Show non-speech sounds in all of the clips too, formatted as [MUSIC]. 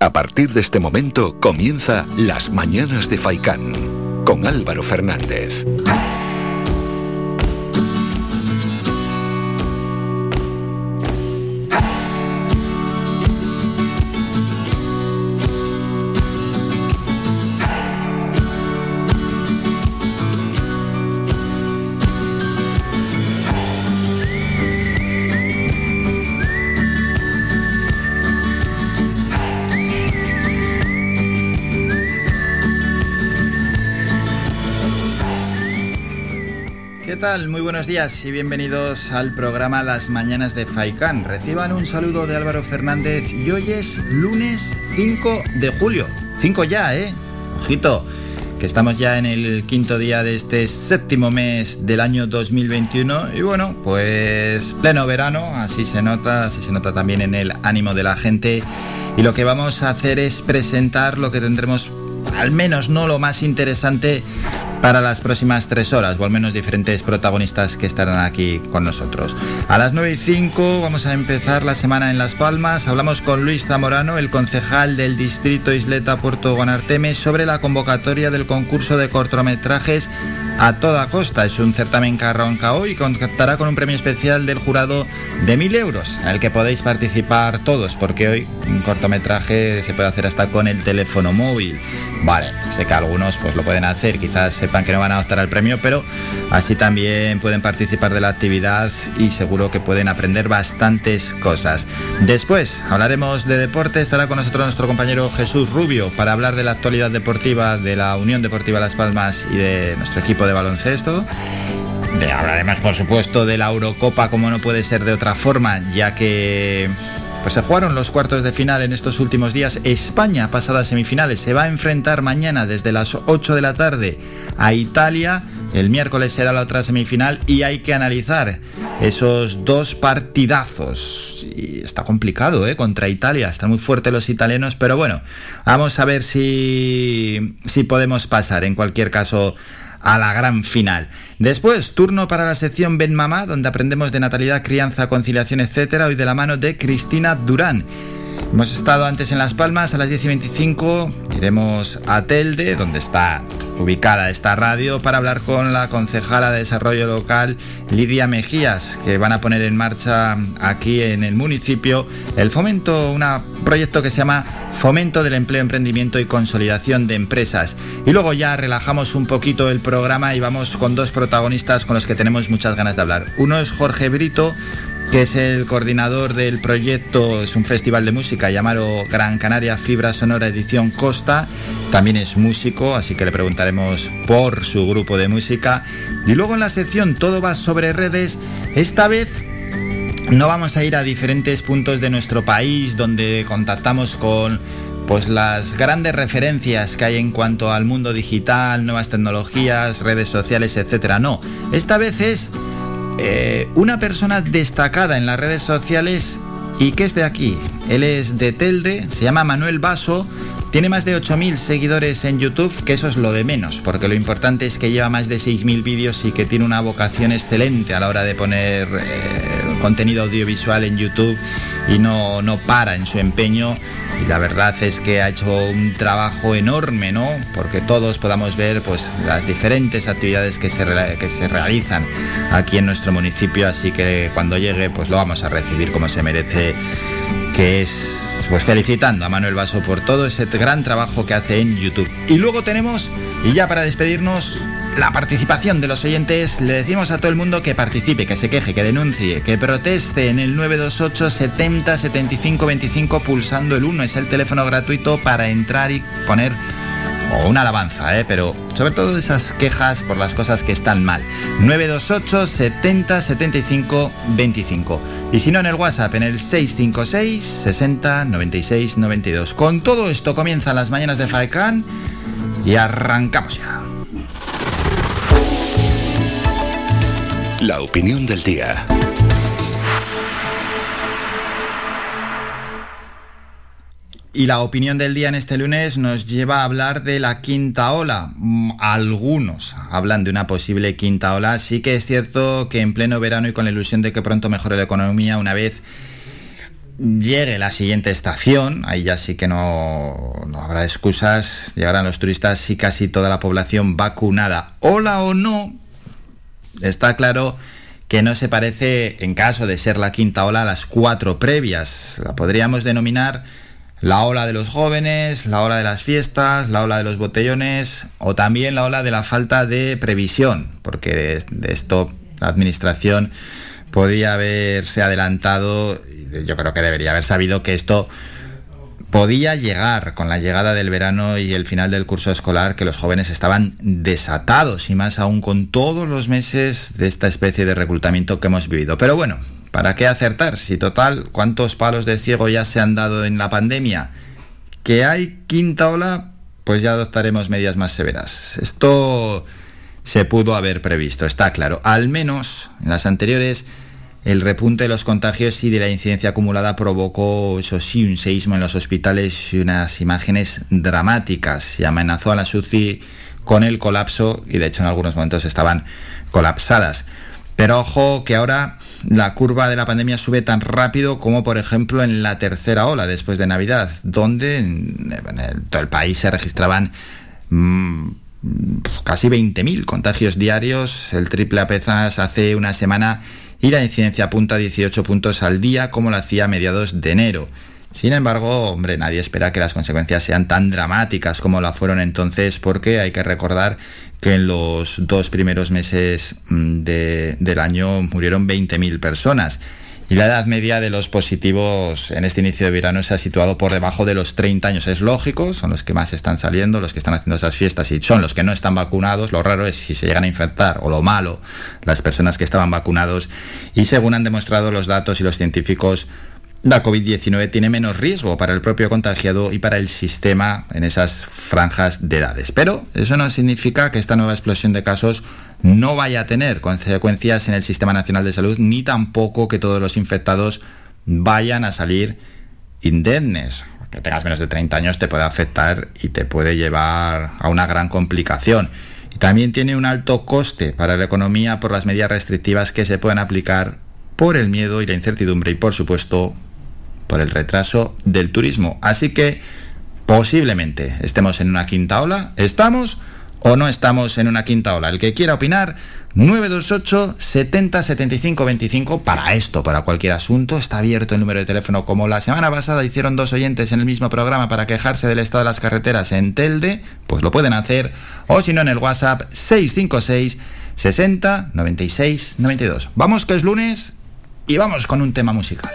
A partir de este momento comienza Las Mañanas de Faicán con Álvaro Fernández. Muy buenos días y bienvenidos al programa Las Mañanas de Faikán. Reciban un saludo de Álvaro Fernández y hoy es lunes 5 de julio. 5 ya, ¿eh? Ojito, que estamos ya en el quinto día de este séptimo mes del año 2021 y bueno, pues pleno verano, así se nota, así se nota también en el ánimo de la gente y lo que vamos a hacer es presentar lo que tendremos al menos no lo más interesante para las próximas tres horas, o al menos diferentes protagonistas que estarán aquí con nosotros. A las 9 y 5 vamos a empezar la semana en Las Palmas. Hablamos con Luis Zamorano, el concejal del distrito Isleta Puerto Guanarteme, sobre la convocatoria del concurso de cortometrajes a toda costa. Es un certamen que arranca hoy y contará con un premio especial del jurado de 1.000 euros, en el que podéis participar todos, porque hoy un cortometraje se puede hacer hasta con el teléfono móvil. Vale, sé que algunos pues lo pueden hacer, quizás sepan que no van a optar al premio, pero así también pueden participar de la actividad y seguro que pueden aprender bastantes cosas. Después hablaremos de deporte, estará con nosotros nuestro compañero Jesús Rubio para hablar de la actualidad deportiva de la Unión Deportiva Las Palmas y de nuestro equipo de baloncesto. De, hablaremos, por supuesto, de la Eurocopa, como no puede ser de otra forma, ya que pues se jugaron los cuartos de final en estos últimos días. España, pasadas semifinales, se va a enfrentar mañana desde las 8 de la tarde a Italia. El miércoles será la otra semifinal y hay que analizar esos dos partidazos. Y está complicado, ¿eh? Contra Italia. Están muy fuertes los italianos, pero bueno, vamos a ver si, si podemos pasar. En cualquier caso, a la gran final. Después, turno para la sección Ben Mamá, donde aprendemos de natalidad, crianza, conciliación, etcétera, hoy de la mano de Cristina Durán. Hemos estado antes en Las Palmas a las 10 y 25, iremos a Telde, donde está ubicada esta radio, para hablar con la concejala de desarrollo local Lidia Mejías, que van a poner en marcha aquí en el municipio el fomento, un proyecto que se llama Fomento del Empleo, Emprendimiento y Consolidación de Empresas. Y luego ya relajamos un poquito el programa y vamos con dos protagonistas con los que tenemos muchas ganas de hablar. Uno es Jorge Brito, que es el coordinador del proyecto, es un festival de música llamado Gran Canaria Fibra Sonora Edición Costa, también es músico, así que le preguntaremos por su grupo de música. Y luego en la sección Todo va sobre redes, esta vez no vamos a ir a diferentes puntos de nuestro país donde contactamos con pues las grandes referencias que hay en cuanto al mundo digital, nuevas tecnologías, redes sociales, etcétera. No, esta vez es eh, una persona destacada en las redes sociales y que es de aquí. Él es de Telde, se llama Manuel Vaso, tiene más de 8.000 seguidores en YouTube, que eso es lo de menos, porque lo importante es que lleva más de 6.000 vídeos y que tiene una vocación excelente a la hora de poner eh, contenido audiovisual en YouTube y no, no para en su empeño y la verdad es que ha hecho un trabajo enorme, ¿no? Porque todos podamos ver pues las diferentes actividades que se, que se realizan aquí en nuestro municipio, así que cuando llegue pues lo vamos a recibir como se merece, que es pues felicitando a Manuel Vaso por todo ese gran trabajo que hace en YouTube. Y luego tenemos, y ya para despedirnos, la participación de los oyentes, le decimos a todo el mundo que participe, que se queje, que denuncie, que proteste en el 928 70 75 25 pulsando el 1. Es el teléfono gratuito para entrar y poner una alabanza, ¿eh? pero sobre todo esas quejas por las cosas que están mal. 928 70 75 25. Y si no en el WhatsApp, en el 656 60 96 92. Con todo esto comienzan las mañanas de Faekán y arrancamos ya. La opinión del día. Y la opinión del día en este lunes nos lleva a hablar de la quinta ola. Mm, algunos hablan de una posible quinta ola. Sí que es cierto que en pleno verano y con la ilusión de que pronto mejore la economía una vez llegue la siguiente estación, ahí ya sí que no, no, habrá excusas, llegarán los turistas y casi toda la población vacunada. Hola o no, está claro que no se parece, en caso de ser la quinta ola, a las cuatro previas. La podríamos denominar la ola de los jóvenes, la ola de las fiestas, la ola de los botellones o también la ola de la falta de previsión, porque de esto la administración podía haberse adelantado, yo creo que debería haber sabido que esto podía llegar con la llegada del verano y el final del curso escolar, que los jóvenes estaban desatados y más aún con todos los meses de esta especie de reclutamiento que hemos vivido. Pero bueno, ¿para qué acertar? Si total, ¿cuántos palos de ciego ya se han dado en la pandemia? Que hay quinta ola, pues ya adoptaremos medidas más severas. Esto se pudo haber previsto, está claro. Al menos en las anteriores el repunte de los contagios y de la incidencia acumulada provocó, eso sí, un seísmo en los hospitales y unas imágenes dramáticas y amenazó a la SUCI con el colapso y de hecho en algunos momentos estaban colapsadas. Pero ojo que ahora la curva de la pandemia sube tan rápido como por ejemplo en la tercera ola después de Navidad, donde en, todo el país se registraban mm, casi 20.000 contagios diarios, el triple apenas hace una semana y la incidencia apunta a 18 puntos al día como lo hacía a mediados de enero. Sin embargo, hombre, nadie espera que las consecuencias sean tan dramáticas como la fueron entonces porque hay que recordar que en los dos primeros meses mm, del año murieron 20.000 personas y la edad media de los positivos en este inicio de verano se ha situado por debajo de los 30 años. Es lógico, son los que más están saliendo, los que están haciendo esas fiestas y son los que no están vacunados. Lo raro es si se llegan a infectar, o lo malo, las personas que estaban vacunados. Y según han demostrado los datos y los científicos, la COVID-19 tiene menos riesgo para el propio contagiado y para el sistema en esas franjas de edades. Pero eso no significa que esta nueva explosión de casos no vaya a tener consecuencias en el Sistema Nacional de Salud, ni tampoco que todos los infectados vayan a salir indemnes. Que tengas menos de 30 años te puede afectar y te puede llevar a una gran complicación. Y también tiene un alto coste para la economía por las medidas restrictivas que se pueden aplicar por el miedo y la incertidumbre y por supuesto por el retraso del turismo. Así que posiblemente estemos en una quinta ola. ¿Estamos o no estamos en una quinta ola? El que quiera opinar, 928 70 75 25 para esto, para cualquier asunto. Está abierto el número de teléfono como la semana pasada hicieron dos oyentes en el mismo programa para quejarse del estado de las carreteras en Telde, pues lo pueden hacer. O si no en el WhatsApp 656 60 96 92. Vamos que es lunes y vamos con un tema musical.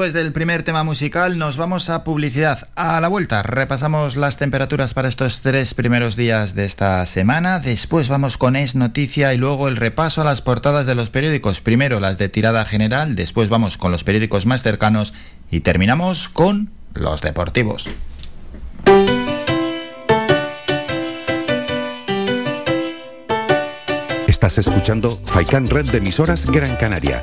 Después del primer tema musical nos vamos a publicidad. A la vuelta repasamos las temperaturas para estos tres primeros días de esta semana. Después vamos con Es Noticia y luego el repaso a las portadas de los periódicos. Primero las de tirada general, después vamos con los periódicos más cercanos y terminamos con los deportivos. Estás escuchando Faikan Red de emisoras Gran Canaria.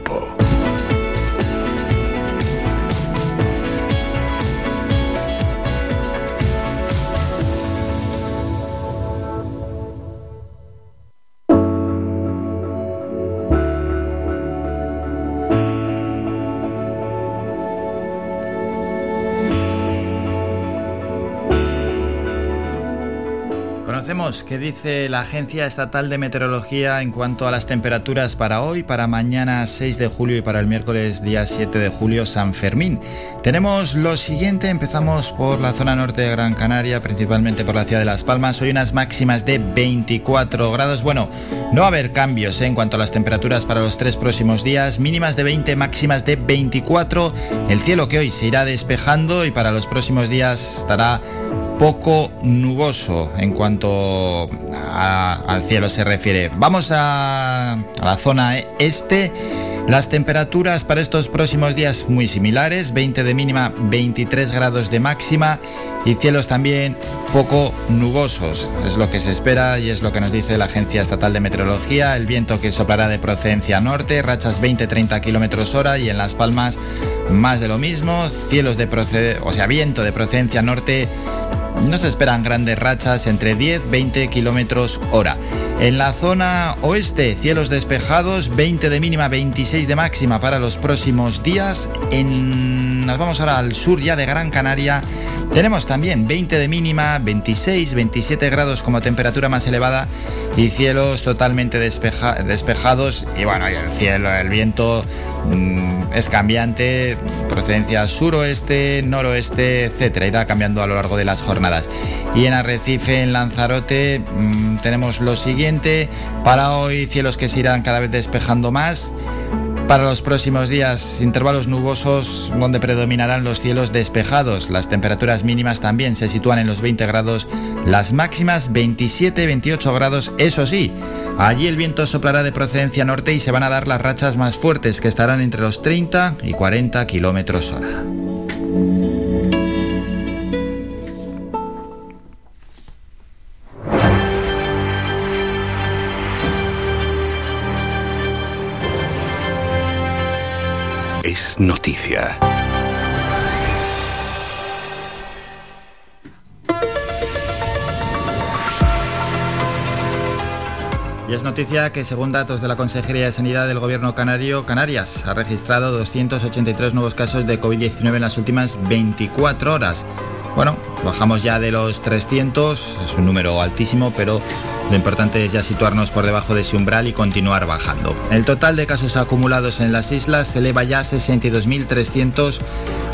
Conocemos qué dice la Agencia Estatal de Meteorología en cuanto a las temperaturas para hoy, para mañana 6 de julio y para el miércoles día 7 de julio San Fermín. Tenemos lo siguiente, empezamos por la zona norte de Gran Canaria, principalmente por la ciudad de Las Palmas, hoy unas máximas de 24 grados. Bueno, no va a haber cambios ¿eh? en cuanto a las temperaturas para los tres próximos días, mínimas de 20, máximas de 24. El cielo que hoy se irá despejando y para los próximos días estará poco nuboso en cuanto al cielo se refiere. Vamos a, a la zona este. Las temperaturas para estos próximos días muy similares, 20 de mínima, 23 grados de máxima y cielos también poco nubosos. Es lo que se espera y es lo que nos dice la Agencia Estatal de Meteorología. El viento que soplará de procedencia norte, rachas 20-30 kilómetros hora y en Las Palmas más de lo mismo. Cielos de proced o sea, viento de procedencia norte no se esperan grandes rachas entre 10-20 kilómetros hora. En la zona oeste, cielos despejados, 20 de mínima, 26 de máxima para los próximos días. En... Nos vamos ahora al sur ya de Gran Canaria. Tenemos también 20 de mínima, 26, 27 grados como temperatura más elevada y cielos totalmente despeja- despejados. Y bueno, el cielo, el viento mm, es cambiante, procedencia suroeste, noroeste, etcétera. Irá cambiando a lo largo de las jornadas. Y en Arrecife, en Lanzarote, mm, tenemos lo siguiente. Para hoy, cielos que se irán cada vez despejando más. Para los próximos días, intervalos nubosos donde predominarán los cielos despejados. Las temperaturas mínimas también se sitúan en los 20 grados Las máximas 27-28 grados, eso sí. Allí el viento soplará de procedencia norte y se van a dar las rachas más fuertes que estarán entre los 30 y 40 kilómetros hora. Es noticia. Y es noticia que según datos de la Consejería de Sanidad del Gobierno Canario, Canarias ha registrado 283 nuevos casos de COVID-19 en las últimas 24 horas. Bueno, bajamos ya de los 300, es un número altísimo, pero lo importante es ya situarnos por debajo de ese umbral y continuar bajando. El total de casos acumulados en las islas se eleva ya a 62.300,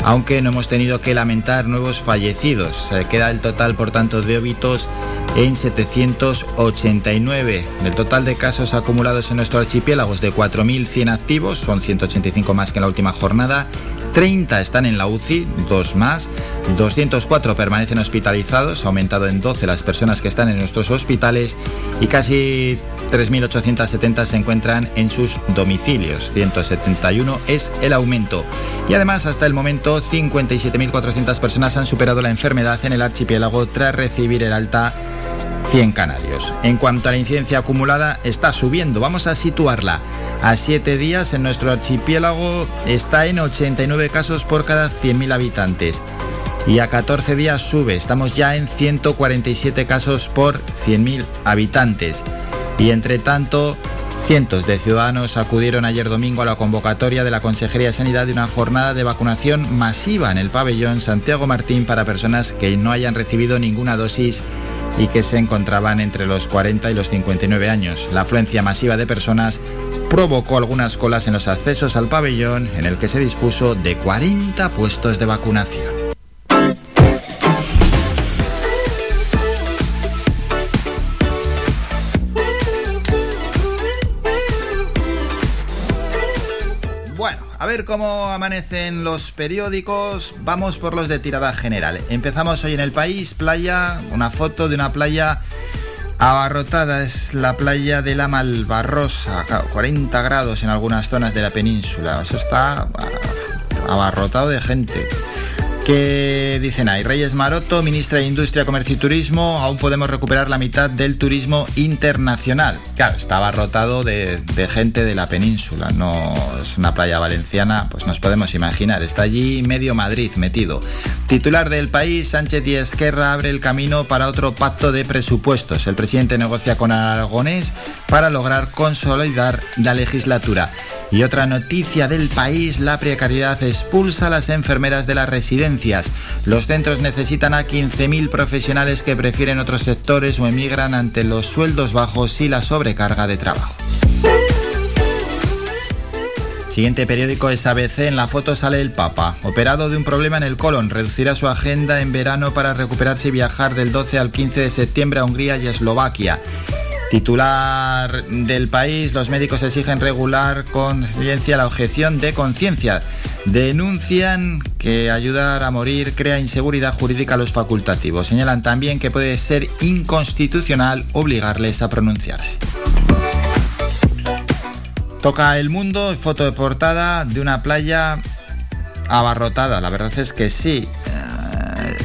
aunque no hemos tenido que lamentar nuevos fallecidos. Se queda el total, por tanto, de óbitos en 789. Del total de casos acumulados en nuestro archipiélago de 4.100 activos, son 185 más que en la última jornada, 30 están en la UCI, dos más, 204 permanecen hospitalizados, ha aumentado en 12 las personas que están en nuestros hospitales y casi 3.870 se encuentran en sus domicilios, 171 es el aumento. Y además hasta el momento 57.400 personas han superado la enfermedad en el archipiélago tras recibir el alta 100 canarios. En cuanto a la incidencia acumulada, está subiendo. Vamos a situarla. A 7 días en nuestro archipiélago está en 89 casos por cada 100.000 habitantes. Y a 14 días sube. Estamos ya en 147 casos por 100.000 habitantes. Y entre tanto, Cientos de ciudadanos acudieron ayer domingo a la convocatoria de la Consejería de Sanidad de una jornada de vacunación masiva en el pabellón Santiago Martín para personas que no hayan recibido ninguna dosis y que se encontraban entre los 40 y los 59 años. La afluencia masiva de personas provocó algunas colas en los accesos al pabellón en el que se dispuso de 40 puestos de vacunación. Ver cómo amanecen los periódicos. Vamos por los de tirada general. Empezamos hoy en el país, playa, una foto de una playa abarrotada. Es la playa de la Malvarrosa, 40 grados en algunas zonas de la península. Eso está abarrotado de gente. ¿Qué dicen ahí? Reyes Maroto, ministra de Industria, Comercio y Turismo, aún podemos recuperar la mitad del turismo internacional. Claro, estaba rotado de, de, gente de la península, no es una playa valenciana, pues nos podemos imaginar, está allí medio Madrid metido. Titular del país, Sánchez y Esquerra abre el camino para otro pacto de presupuestos. El presidente negocia con Aragonés para lograr consolidar la legislatura. Y otra noticia del país, la precariedad expulsa a las enfermeras de las residencias. Los centros necesitan a 15.000 profesionales que prefieren otros sectores o emigran ante los sueldos bajos y la sobrecarga de trabajo. Siguiente periódico es ABC. En la foto sale el Papa. Operado de un problema en el colon. Reducirá su agenda en verano para recuperarse y viajar del 12 al 15 de septiembre a Hungría y Eslovaquia. Titular del país, los médicos exigen regular conciencia la objeción de conciencia. Denuncian que ayudar a morir crea inseguridad jurídica a los facultativos. Señalan también que puede ser inconstitucional obligarles a pronunciarse. Toca el mundo, foto de portada de una playa abarrotada. La verdad es que sí.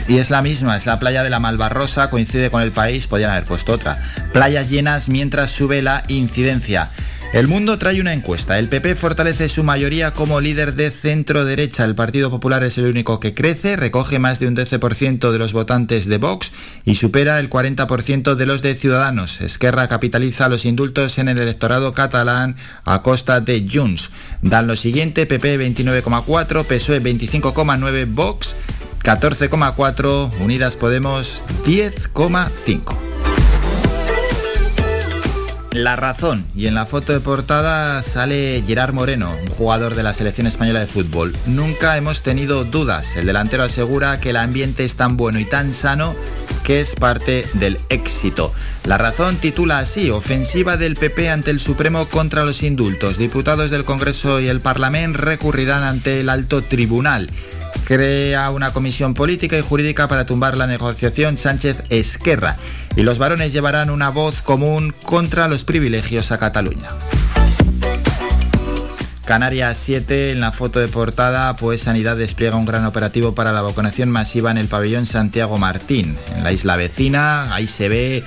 Y es la misma, es la playa de la Malvarrosa, coincide con el país, podrían haber puesto otra. Playas llenas mientras sube la incidencia. El mundo trae una encuesta. El PP fortalece su mayoría como líder de centro derecha. El Partido Popular es el único que crece, recoge más de un 12% de los votantes de Vox y supera el 40% de los de Ciudadanos. Esquerra capitaliza los indultos en el electorado catalán a costa de Junts. Dan lo siguiente, PP 29,4, PSOE 25,9, Vox 14,4, Unidas Podemos 10,5. La razón, y en la foto de portada sale Gerard Moreno, un jugador de la selección española de fútbol. Nunca hemos tenido dudas, el delantero asegura que el ambiente es tan bueno y tan sano que es parte del éxito. La razón titula así, ofensiva del PP ante el Supremo contra los indultos. Diputados del Congreso y el Parlamento recurrirán ante el alto tribunal. Crea una comisión política y jurídica para tumbar la negociación Sánchez-Esquerra y los varones llevarán una voz común contra los privilegios a Cataluña. Canarias 7, en la foto de portada, pues Sanidad despliega un gran operativo para la vacunación masiva en el pabellón Santiago Martín, en la isla vecina, ahí se ve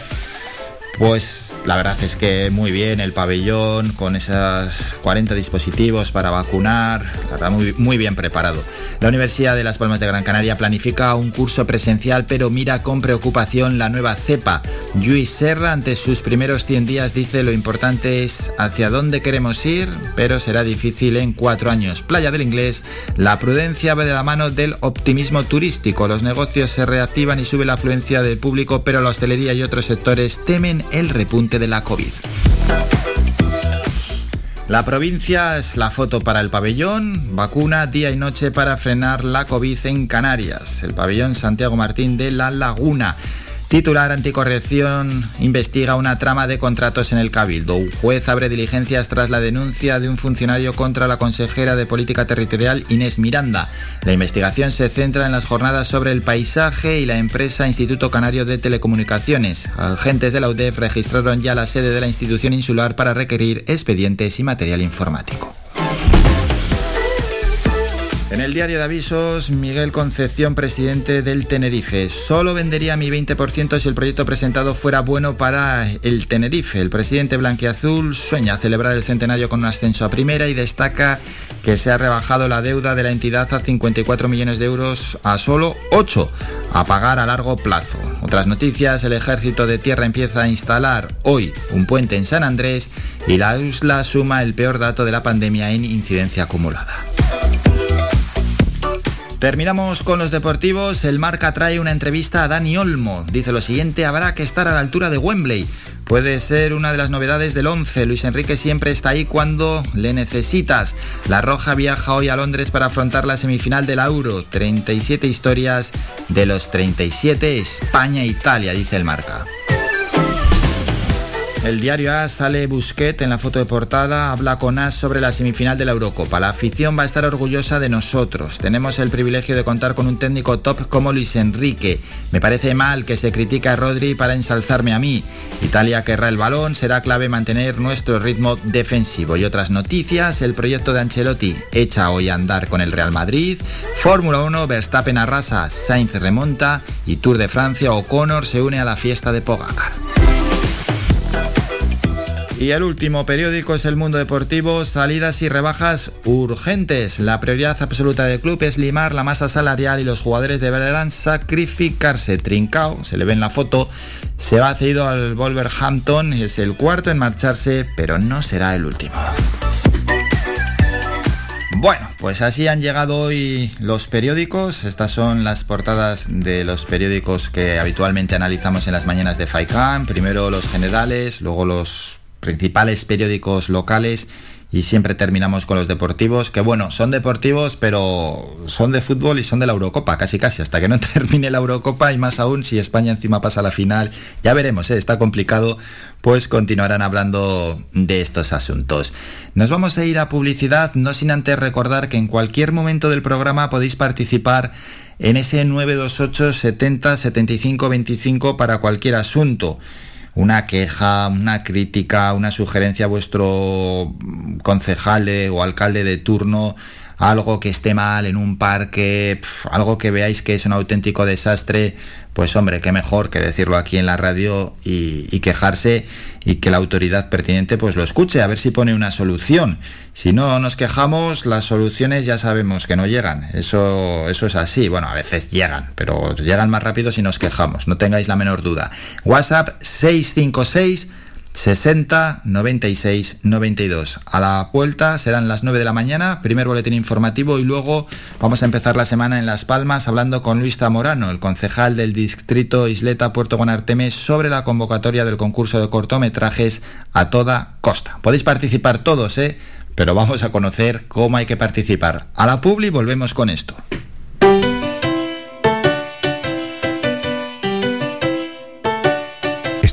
pues la verdad es que muy bien el pabellón con esos 40 dispositivos para vacunar, muy, muy bien preparado. La Universidad de Las Palmas de Gran Canaria planifica un curso presencial pero mira con preocupación la nueva cepa. Luis Serra ante sus primeros 100 días dice lo importante es hacia dónde queremos ir, pero será difícil en cuatro años. Playa del Inglés, la prudencia va de la mano del optimismo turístico. Los negocios se reactivan y sube la afluencia del público, pero la hostelería y otros sectores temen el repunte de la COVID. La provincia es la foto para el pabellón, vacuna día y noche para frenar la COVID en Canarias, el pabellón Santiago Martín de La Laguna. Titular Anticorrección investiga una trama de contratos en el Cabildo. Un juez abre diligencias tras la denuncia de un funcionario contra la consejera de Política Territorial Inés Miranda. La investigación se centra en las jornadas sobre el paisaje y la empresa Instituto Canario de Telecomunicaciones. Agentes de la UDEF registraron ya la sede de la institución insular para requerir expedientes y material informático. En el diario de avisos, Miguel Concepción, presidente del Tenerife. Solo vendería mi 20% si el proyecto presentado fuera bueno para el Tenerife. El presidente blanquiazul sueña celebrar el centenario con un ascenso a primera y destaca que se ha rebajado la deuda de la entidad a 54 millones de euros a solo 8 a pagar a largo plazo. Otras noticias, el ejército de tierra empieza a instalar hoy un puente en San Andrés y la USLA suma el peor dato de la pandemia en incidencia acumulada. Terminamos con los deportivos. El Marca trae una entrevista a Dani Olmo. Dice lo siguiente, habrá que estar a la altura de Wembley. Puede ser una de las novedades del 11. Luis Enrique siempre está ahí cuando le necesitas. La Roja viaja hoy a Londres para afrontar la semifinal del Euro. 37 historias de los 37 España-Italia, dice el Marca. El diario A sale Busquet en la foto de portada, habla con As sobre la semifinal de la Eurocopa. La afición va a estar orgullosa de nosotros. Tenemos el privilegio de contar con un técnico top como Luis Enrique. Me parece mal que se critique a Rodri para ensalzarme a mí. Italia querrá el balón, será clave mantener nuestro ritmo defensivo. Y otras noticias, el proyecto de Ancelotti echa hoy a andar con el Real Madrid. Fórmula 1, Verstappen arrasa, Sainz remonta y Tour de Francia, O'Connor se une a la fiesta de Pogacar. Y el último periódico es El Mundo Deportivo, salidas y rebajas urgentes. La prioridad absoluta del club es limar la masa salarial y los jugadores deberán sacrificarse. Trincao, se le ve en la foto, se va cedido al Wolverhampton, es el cuarto en marcharse, pero no será el último. Bueno, pues así han llegado hoy los periódicos. Estas son las portadas de los periódicos que habitualmente analizamos en las mañanas de FAICAN. Primero los generales, luego los principales periódicos locales y siempre terminamos con los deportivos, que bueno, son deportivos, pero son de fútbol y son de la Eurocopa, casi casi, hasta que no [LAUGHS] termine la Eurocopa y más aún si España encima pasa a la final, ya veremos, ¿eh? está complicado, pues continuarán hablando de estos asuntos. Nos vamos a ir a publicidad, no sin antes recordar que en cualquier momento del programa podéis participar en ese 928 70 75 25 para cualquier asunto una queja, una crítica, una sugerencia a vuestro concejal o alcalde de turno, algo que esté mal en un parque, algo que veáis que es un auténtico desastre, pues hombre, qué mejor que decirlo aquí en la radio y, quejarse y que la autoridad pertinente pues lo escuche, a ver si pone una solución. Si no nos quejamos, las soluciones ya sabemos que no llegan. Eso, eso es así. Bueno, a veces llegan, pero llegan más rápido si nos quejamos, no tengáis la menor duda. WhatsApp 656 60 96 92. A la vuelta serán las 9 de la mañana, primer boletín informativo y luego vamos a empezar la semana en Las Palmas hablando con Luis Zamorano, el concejal del distrito Isleta Puerto Guanarteme, sobre la convocatoria del concurso de cortometrajes a toda costa. Podéis participar todos, ¿eh? Pero vamos a conocer cómo hay que participar. A la publi volvemos con esto.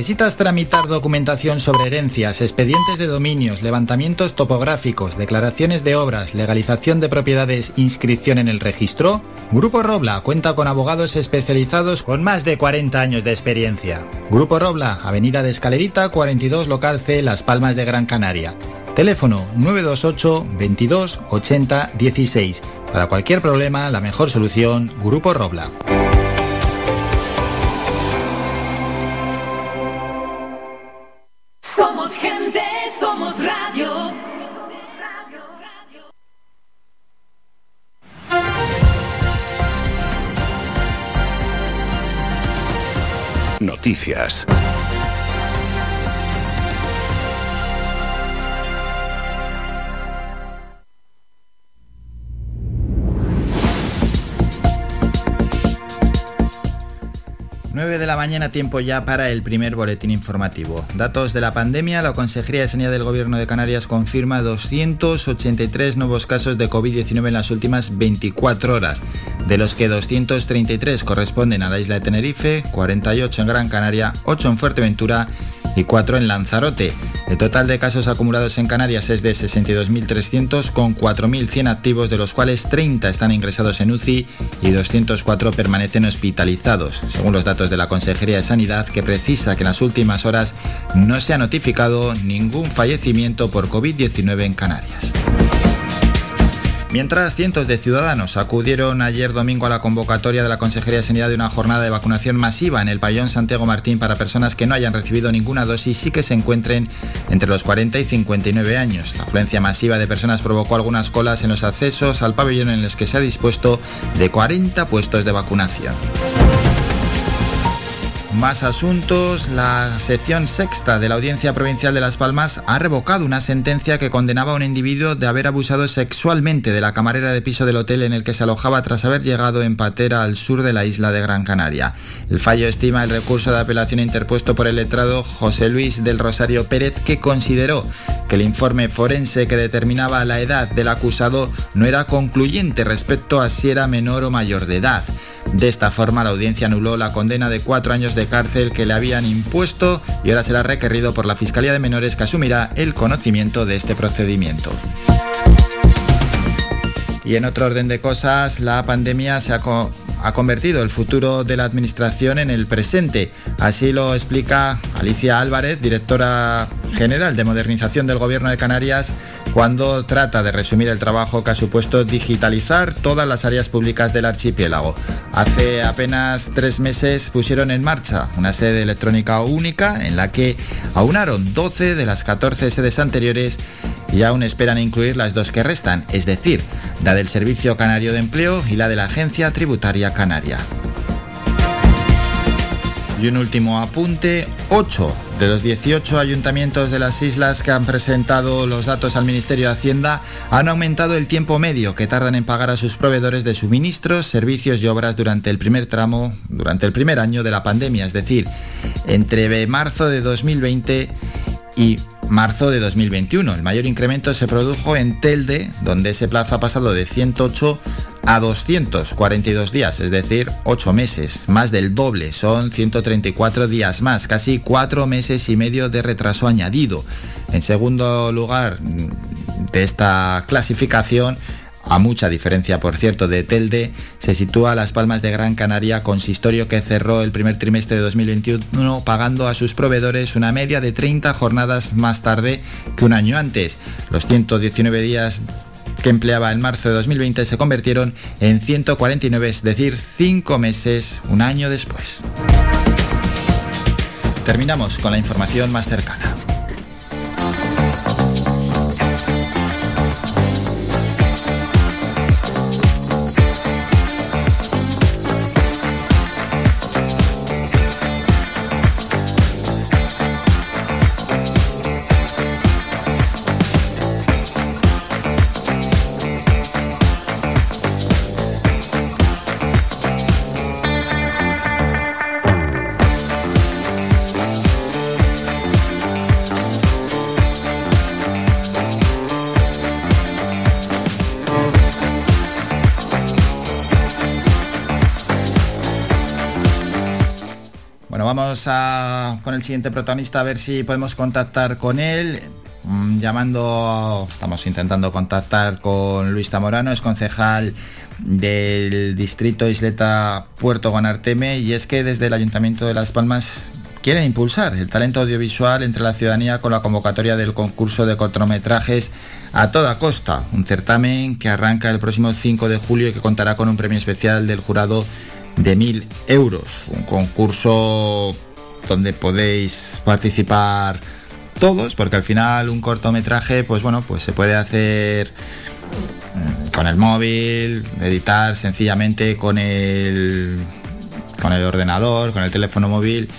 ¿Necesitas tramitar documentación sobre herencias, expedientes de dominios, levantamientos topográficos, declaraciones de obras, legalización de propiedades, inscripción en el registro? Grupo Robla cuenta con abogados especializados con más de 40 años de experiencia. Grupo Robla, Avenida de Escalerita, 42 Local C, Las Palmas de Gran Canaria. Teléfono 928 22 80 16. Para cualquier problema, la mejor solución, Grupo Robla. Noticias. Nueve de la mañana, tiempo ya para el primer boletín informativo. Datos de la pandemia, la Consejería de Sanidad del Gobierno de Canarias confirma 283 nuevos casos de COVID-19 en las últimas 24 horas, de los que 233 corresponden a la isla de Tenerife, 48 en Gran Canaria, 8 en Fuerteventura y 4 en Lanzarote. El total de casos acumulados en Canarias es de 62.300 con 4.100 activos, de los cuales 30 están ingresados en UCI y 204 permanecen hospitalizados, según los datos de la Consejería de Sanidad, que precisa que en las últimas horas no se ha notificado ningún fallecimiento por COVID-19 en Canarias. Mientras cientos de ciudadanos acudieron ayer domingo a la convocatoria de la Consejería de Sanidad de una jornada de vacunación masiva en el pabellón Santiago Martín para personas que no hayan recibido ninguna dosis y que se encuentren entre los 40 y 59 años. La afluencia masiva de personas provocó algunas colas en los accesos al pabellón en los que se ha dispuesto de 40 puestos de vacunación. Más asuntos. La sección sexta de la Audiencia Provincial de Las Palmas ha revocado una sentencia que condenaba a un individuo de haber abusado sexualmente de la camarera de piso del hotel en el que se alojaba tras haber llegado en patera al sur de la isla de Gran Canaria. El fallo estima el recurso de apelación interpuesto por el letrado José Luis del Rosario Pérez que consideró que el informe forense que determinaba la edad del acusado no era concluyente respecto a si era menor o mayor de edad. De esta forma, la audiencia anuló la condena de cuatro años de cárcel que le habían impuesto y ahora será requerido por la Fiscalía de Menores que asumirá el conocimiento de este procedimiento. Y en otro orden de cosas, la pandemia se ha, ha convertido el futuro de la administración en el presente. Así lo explica Alicia Álvarez, directora general de modernización del Gobierno de Canarias, cuando trata de resumir el trabajo que ha supuesto digitalizar todas las áreas públicas del archipiélago. Hace apenas tres meses pusieron en marcha una sede electrónica única en la que aunaron 12 de las 14 sedes anteriores y aún esperan incluir las dos que restan, es decir, la del Servicio Canario de Empleo y la de la Agencia Tributaria Canaria. Y un último apunte, 8 de los 18 ayuntamientos de las islas que han presentado los datos al Ministerio de Hacienda han aumentado el tiempo medio que tardan en pagar a sus proveedores de suministros, servicios y obras durante el primer tramo, durante el primer año de la pandemia, es decir, entre marzo de 2020 y marzo de 2021. El mayor incremento se produjo en Telde, donde ese plazo ha pasado de 108 a 242 días, es decir, 8 meses, más del doble, son 134 días más, casi 4 meses y medio de retraso añadido. En segundo lugar de esta clasificación, a mucha diferencia, por cierto, de Telde, se sitúa Las Palmas de Gran Canaria, consistorio que cerró el primer trimestre de 2021 pagando a sus proveedores una media de 30 jornadas más tarde que un año antes. Los 119 días que empleaba en marzo de 2020 se convirtieron en 149, es decir, 5 meses, un año después. Terminamos con la información más cercana. A, con el siguiente protagonista a ver si podemos contactar con él. Mm, llamando, estamos intentando contactar con Luis Tamorano, es concejal del distrito Isleta Puerto Guanarteme y es que desde el Ayuntamiento de Las Palmas quieren impulsar el talento audiovisual entre la ciudadanía con la convocatoria del concurso de cortometrajes a toda costa, un certamen que arranca el próximo 5 de julio y que contará con un premio especial del jurado de 1.000 euros. Un concurso donde podéis participar todos, porque al final un cortometraje, pues bueno, pues se puede hacer mm, con el móvil, editar sencillamente con el con el ordenador, con el teléfono móvil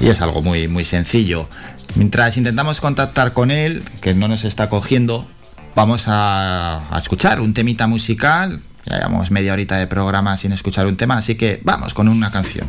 y es algo muy muy sencillo. Mientras intentamos contactar con él, que no nos está cogiendo, vamos a, a escuchar un temita musical ya llevamos media horita de programa sin escuchar un tema, así que vamos con una canción.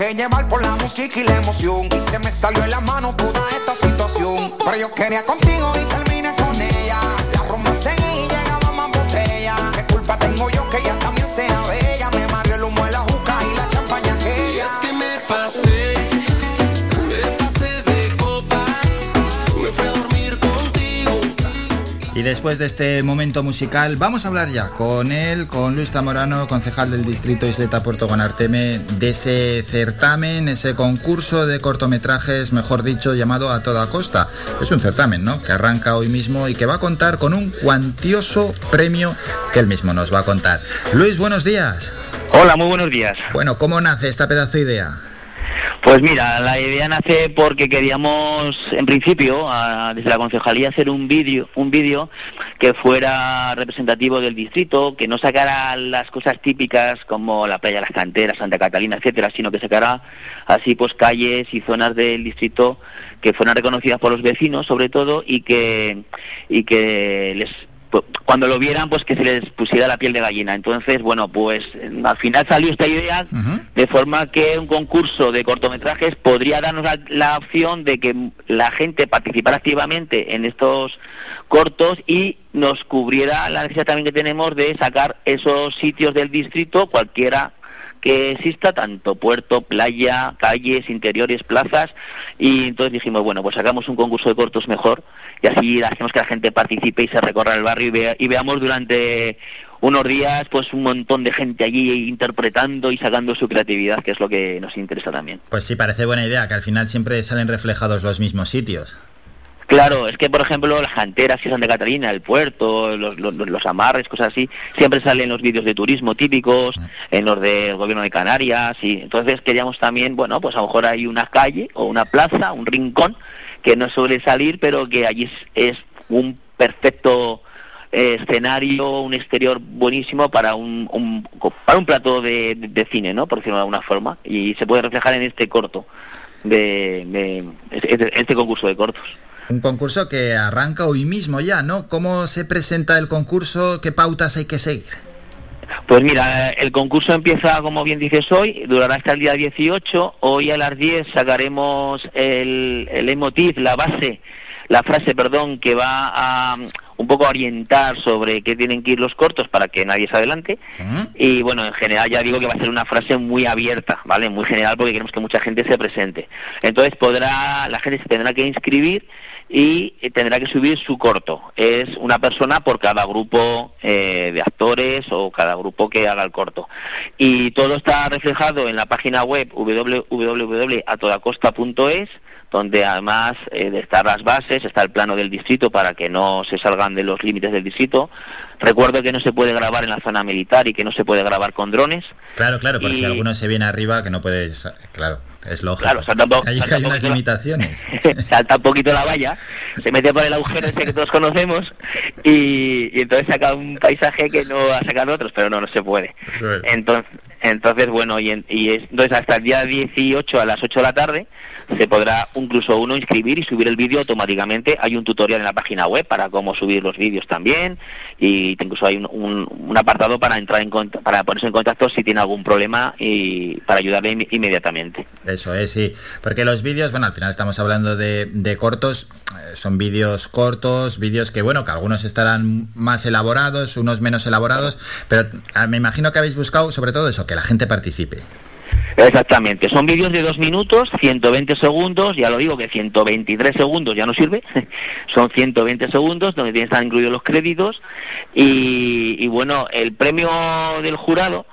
dejé llevar por la música y la emoción. Y se me salió en la mano toda esta situación. Pero yo quería contigo y terminé con ella. La rumba seguía y llegaba más botella. ¿Qué culpa tengo yo que ella también sea bella? Me mareó el humo de la juca y la champaña que Y es que me pasé. Y después de este momento musical, vamos a hablar ya con él, con Luis Zamorano, concejal del distrito Isleta Puerto Guanarteme, de ese certamen, ese concurso de cortometrajes, mejor dicho, llamado A Toda Costa. Es un certamen, ¿no? Que arranca hoy mismo y que va a contar con un cuantioso premio que él mismo nos va a contar. Luis, buenos días. Hola, muy buenos días. Bueno, ¿cómo nace esta pedazo de idea? Pues mira, la idea nace porque queríamos, en principio, desde la concejalía hacer un vídeo, un vídeo que fuera representativo del distrito, que no sacara las cosas típicas como la playa las canteras, Santa Catalina, etcétera, sino que sacara así pues calles y zonas del distrito que fueran reconocidas por los vecinos, sobre todo, y que y que les cuando lo vieran, pues que se les pusiera la piel de gallina. Entonces, bueno, pues al final salió esta idea de forma que un concurso de cortometrajes podría darnos la, opción de que la gente participara activamente en estos cortos y nos cubriera la necesidad también que tenemos de sacar esos sitios del distrito, cualquiera que exista, tanto puerto, playa, calles, interiores, plazas, y entonces dijimos, bueno, pues sacamos un concurso de cortos mejor, y así hacemos que la gente participe y se recorra el barrio y, vea, y veamos durante unos días pues un montón de gente allí interpretando y sacando su creatividad, que es lo que nos interesa también. Pues sí, parece buena idea, que al final siempre salen reflejados los mismos sitios. Claro, es que por ejemplo las canteras que son de Catalina, el puerto, los, amarres, cosas así, siempre salen los vídeos de turismo típicos, ah. en los del gobierno de Canarias, y entonces queríamos también, bueno, pues a lo mejor hay una calle o una plaza, un rincón, que no suele salir, pero que allí es, un perfecto eh, escenario, un exterior buenísimo para un, para un plato de, cine, ¿no? Por decirlo de alguna forma, y se puede reflejar en este corto, de, de este concurso de cortos. Un concurso que arranca hoy mismo ya, ¿no? ¿Cómo se presenta el concurso? ¿Qué pautas hay que seguir? Pues mira, el concurso empieza, como bien dices hoy, durará hasta el día 18. Hoy a las 10 sacaremos el, el emotiv, la base, la frase, perdón, que va a un poco orientar sobre qué tienen que ir los cortos para que nadie se adelante. Y bueno, en general ya digo que va a ser una frase muy abierta, ¿vale? Muy general porque queremos que mucha gente se presente. Entonces podrá, la gente se tendrá que inscribir y tendrá que subir su corto. Es una persona por cada grupo eh, de actores o cada grupo que haga el corto. Y todo está reflejado en la página web www.atodacosta.es donde además eh, de estar las bases, está el plano del distrito para que no se salgan de los límites del distrito. Recuerdo que no se puede grabar en la zona militar y que no se puede grabar con drones. Claro, claro, porque si alguno se viene arriba que no puede... Claro, es lógico. Claro, salta un hay, unas limitaciones. [LAUGHS] salta un poquito la valla, se mete por el agujero ese que todos conocemos y, y entonces saca un paisaje que no ha sacado otros, pero no, no se puede. Entonces, entonces, bueno, y, y entonces hasta el día 18 a las 8 de la tarde se podrá incluso uno inscribir y subir el vídeo automáticamente. Hay un tutorial en la página web para cómo subir los vídeos también y incluso hay un, apartado para entrar en para ponerse en contacto si tiene algún problema y para ayudarle inmediatamente. Eso es, sí, porque los vídeos, bueno, al final estamos hablando de, de cortos, eh, son vídeos cortos, vídeos que, bueno, que algunos estarán más elaborados, unos menos elaborados, pero ah, me imagino que habéis buscado sobre todo eso, que la gente participe. Exactamente, son vídeos de dos minutos, 120 segundos, ya lo digo que 123 segundos ya no sirve, [LAUGHS] son 120 segundos donde están incluidos los créditos y, y bueno, el premio del jurado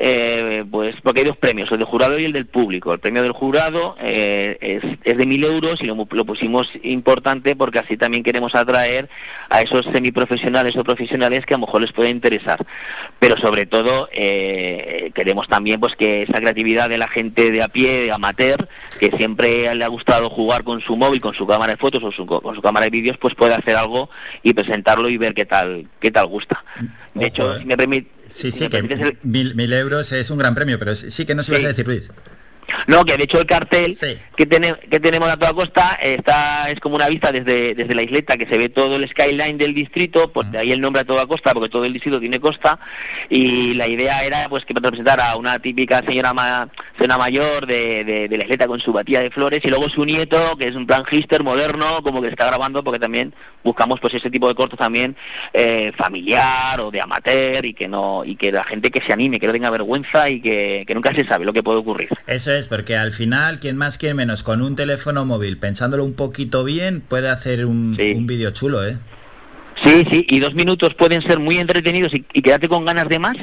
eh, pues porque hay dos premios, el del jurado y el del público. El premio del jurado eh, es, es, de mil euros y lo, pusimos importante porque así también queremos atraer a esos semiprofesionales o profesionales que a lo mejor les puede interesar. Pero sobre todo eh, queremos también pues que esa creatividad de la gente de a pie, de amateur, que siempre le ha gustado jugar con su móvil, con su cámara de fotos o con su cámara de vídeos, pues puede hacer algo y presentarlo y ver qué tal, qué tal gusta. De hecho, si me permite Sí, sí, que mil, mil, euros es un gran premio, pero sí que no se va a decir, Luis. No, que de hecho el cartel que, que tenemos a toda costa está es como una vista desde, desde la isleta que se ve todo el skyline del distrito, pues de ahí el nombre a toda costa, porque todo el distrito tiene costa, y la idea era pues que representara a una típica señora ma, mayor de, de, la isleta con su batía de flores, y luego su nieto, que es un plan hister moderno, como que está grabando, porque también buscamos pues ese tipo de cortos también eh, familiar o de amateur, y que no y que la gente que se anime, que no tenga vergüenza y que, que nunca se sabe lo que puede ocurrir. Eso es, porque al final, quien más, quien menos, con un teléfono móvil, pensándolo un poquito bien, puede hacer un, vídeo chulo, ¿eh? Sí, sí, y dos minutos pueden ser muy entretenidos y, quedarte con ganas de más,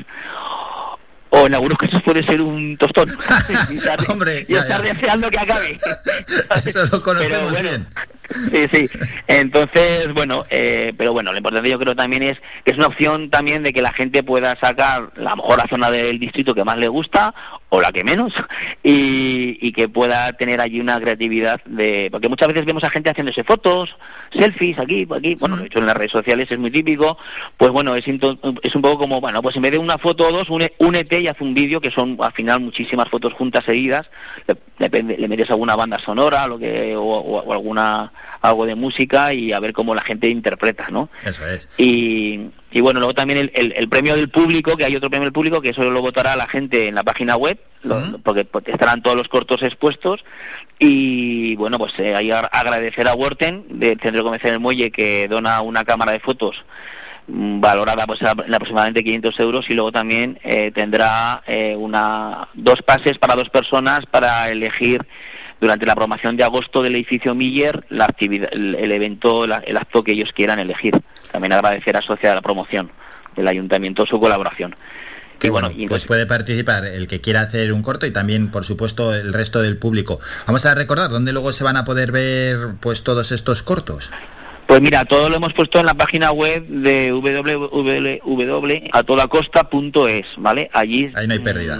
o en algunos casos puede ser un tostón. [LAUGHS] y estar, Hombre, y estar deseando que acabe. [LAUGHS] Eso lo conocemos bien. Sí, sí. Entonces, bueno, eh, pero bueno, lo importante yo creo también es que es una opción también de que la gente pueda sacar la mejor zona del distrito que más le gusta o la que menos y, que pueda tener allí una creatividad de... Porque muchas veces vemos a gente haciéndose fotos, selfies aquí, aquí, bueno, de hecho en las redes sociales es muy típico, pues bueno, es, es un poco como, bueno, pues en vez de una foto o dos, únete y haz un vídeo que son al final muchísimas fotos juntas seguidas, depende, le metes alguna banda sonora lo que, o alguna algo de música y a ver cómo la gente interpreta, ¿no? Eso es. Y, Y bueno, luego también el, premio del público, que hay otro premio del público, que eso lo votará la gente en la página web, porque estarán todos los cortos expuestos. Y bueno, pues eh, ahí agradecer a Worten, del Centro Comercial del Muelle, que dona una cámara de fotos mm, valorada pues en aproximadamente 500 euros y luego también eh, tendrá eh, una dos pases para dos personas para elegir durante la programación de agosto del edificio Miller la actividad, el, evento, el acto que ellos quieran elegir. También agradecer a Sociedad de la Promoción del Ayuntamiento su colaboración. Que bueno, pues puede participar el que quiera hacer un corto y también, por supuesto, el resto del público. Vamos a recordar dónde luego se van a poder ver pues todos estos cortos. Pues mira, todo lo hemos puesto en la página web de www.atodacosta.es, ¿vale? Allí Ahí no hay pérdida.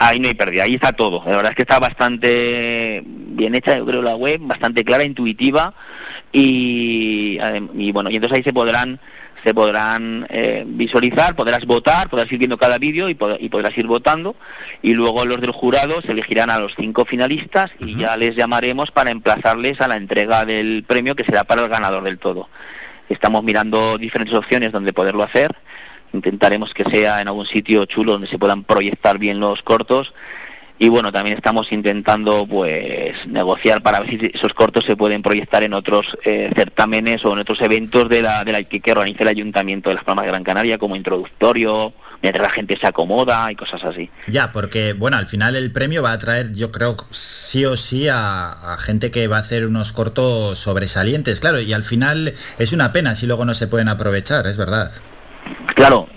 Ahí no hay pérdida, ahí está todo. La verdad es que está bastante bien hecha, yo creo, la web, bastante clara, intuitiva y, bueno, y entonces ahí se podrán se podrán eh, visualizar, podrás votar, podrás ir viendo cada vídeo y, podrás ir votando y luego los del jurado se elegirán a los cinco finalistas y ya les llamaremos para emplazarles a la entrega del premio que será para el ganador del todo. Estamos mirando diferentes opciones donde poderlo hacer intentaremos que sea en algún sitio chulo donde se puedan proyectar bien los cortos. Y bueno también estamos intentando pues negociar para ver si esos cortos se pueden proyectar en otros eh, certámenes o en otros eventos de la, de la que, organiza el ayuntamiento de las Palmas de Gran Canaria como introductorio mientras la gente se acomoda y cosas así. Ya porque bueno al final el premio va a traer yo creo sí o sí a gente que va a hacer unos cortos sobresalientes claro y al final es una pena si luego no se pueden aprovechar es verdad Claro,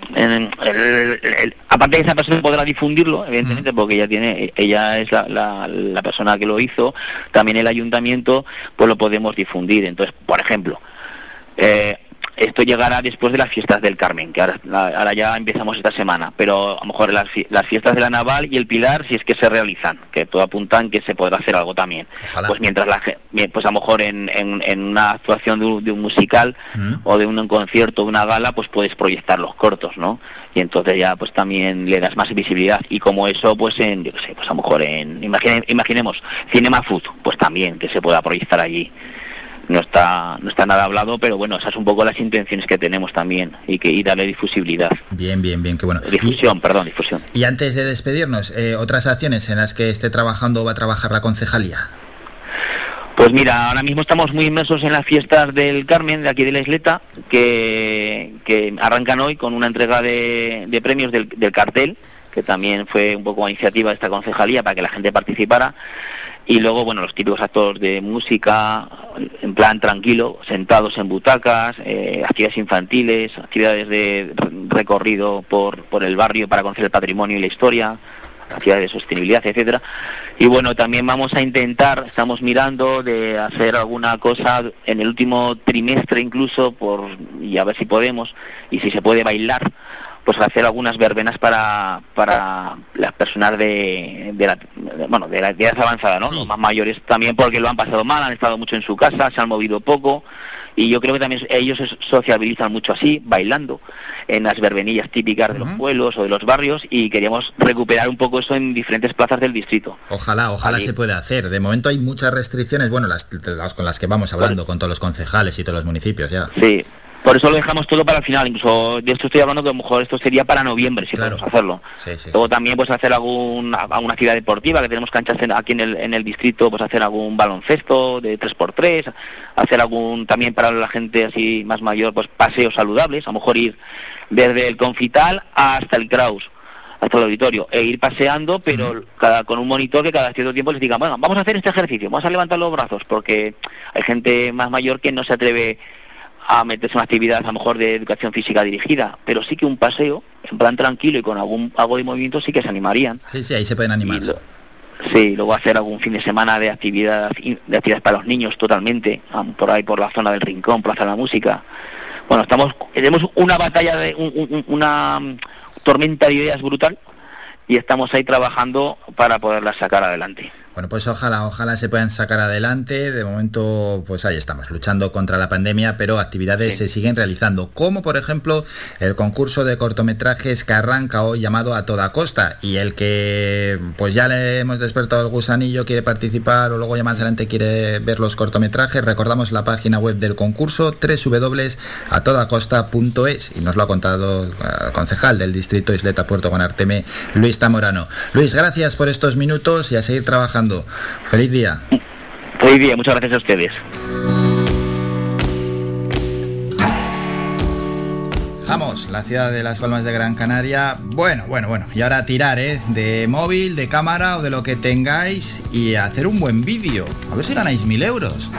aparte de esa persona podrá difundirlo, evidentemente, porque ella tiene, ella es la, la, persona que lo hizo, también el ayuntamiento, pues lo podemos difundir. Entonces, por ejemplo, eh, esto llegará después de las fiestas del Carmen, que ahora, ya empezamos esta semana, pero a lo mejor las, fiestas de la Naval y el Pilar, si es que se realizan, que todo apuntan que se podrá hacer algo también. Pues mientras la pues a lo mejor en, una actuación de un, musical mm. o de un concierto, de una gala, pues puedes proyectar los cortos, ¿no? Y entonces ya pues también le das más visibilidad. Y como eso, pues en, yo qué sé, pues a lo mejor en, imaginemos, Cinema Food, pues también que se pueda proyectar allí no está no está nada hablado pero bueno esas son un poco las intenciones que tenemos también y que y darle difusibilidad. Bien bien bien qué bueno. Difusión perdón difusión. y antes de despedirnos eh, otras acciones en las que esté trabajando o va a trabajar la concejalía. Pues mira, ahora mismo estamos muy inmersos en las fiestas del Carmen, de aquí de la Isleta, que, que arrancan hoy con una entrega de, premios del, del, cartel, que también fue un poco iniciativa de esta concejalía para que la gente participara y luego bueno los típicos actos de música en plan tranquilo sentados en butacas eh, actividades infantiles actividades de recorrido por, por el barrio para conocer el patrimonio y la historia actividades de sostenibilidad etcétera. Y bueno también vamos a intentar estamos mirando de hacer alguna cosa en el último trimestre incluso por y a ver si podemos y si se puede bailar pues hacer algunas verbenas para, para las personas de, de la, bueno, de la edad avanzada, ¿no? Los más mayores también porque lo han pasado mal, han estado mucho en su casa, se han movido poco y yo creo que también ellos se sociabilizan mucho así, bailando en las verbenillas típicas de los pueblos o de los barrios y queríamos recuperar un poco eso en diferentes plazas del distrito. Ojalá, ojalá se pueda hacer. De momento hay muchas restricciones, bueno, las, las con las que vamos hablando, con todos los concejales y todos los municipios ya. Sí, por eso lo dejamos todo para el final, incluso de esto estoy hablando que a lo mejor esto sería para noviembre si podemos hacerlo. Luego también pues hacer algún, alguna actividad deportiva, que tenemos canchas aquí en el, en el distrito, pues hacer algún baloncesto de 3x3, hacer algún también para la gente así más mayor, pues paseos saludables, a lo mejor ir desde el confital hasta el Kraus hasta el auditorio e ir paseando, pero cada, con un monitor que cada cierto tiempo les diga, bueno, vamos a hacer este ejercicio, vamos a levantar los brazos, porque hay gente más mayor que no se atreve a meterse en una actividad a lo mejor de educación física dirigida, pero sí que un paseo, en plan tranquilo y con algún algo de movimiento sí que se animarían. Sí, sí, ahí se pueden animar. sí, luego hacer algún fin de semana de actividad de actividades para los niños totalmente, por ahí por la zona del Rincón, Plaza de la Música. Bueno, estamos tenemos una batalla de una tormenta de ideas brutal y estamos ahí trabajando para poderlas sacar adelante. Bueno, pues ojalá, ojalá se puedan sacar adelante. De momento, pues ahí estamos, luchando contra la pandemia, pero actividades se siguen realizando, como por ejemplo el concurso de cortometrajes que arranca hoy llamado A Toda Costa y el que pues ya le hemos despertado el gusanillo, quiere participar o luego ya más adelante quiere ver los cortometrajes, recordamos la página web del concurso www.atodacosta.es y nos lo ha contado el concejal del distrito Isleta Puerto Arteme, Luis Tamorano. Luis, gracias por estos minutos y a seguir trabajando Feliz día. Feliz día, muchas gracias a ustedes. Vamos, la ciudad de Las Palmas de Gran Canaria. Bueno, bueno, bueno. Y ahora tirar, ¿eh? De móvil, de cámara o de lo que tengáis y hacer un buen vídeo. A ver si ganáis mil euros.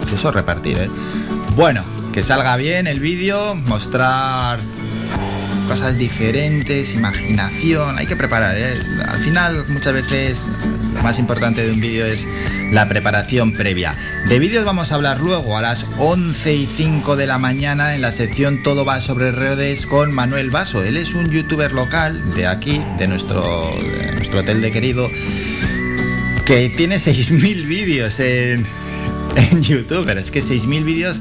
Pues eso repartir, ¿eh? Bueno, que salga bien el vídeo, mostrar cosas diferentes, imaginación, hay que preparar. ¿eh? Al final muchas veces lo más importante de un vídeo es la preparación previa. De vídeos vamos a hablar luego a las 11 y 5 de la mañana en la sección Todo va sobre redes con Manuel Vaso. Él es un youtuber local de aquí, de nuestro, nuestro hotel de querido, que tiene 6.000 vídeos en, [LAUGHS] en YouTube, pero es que 6.000 vídeos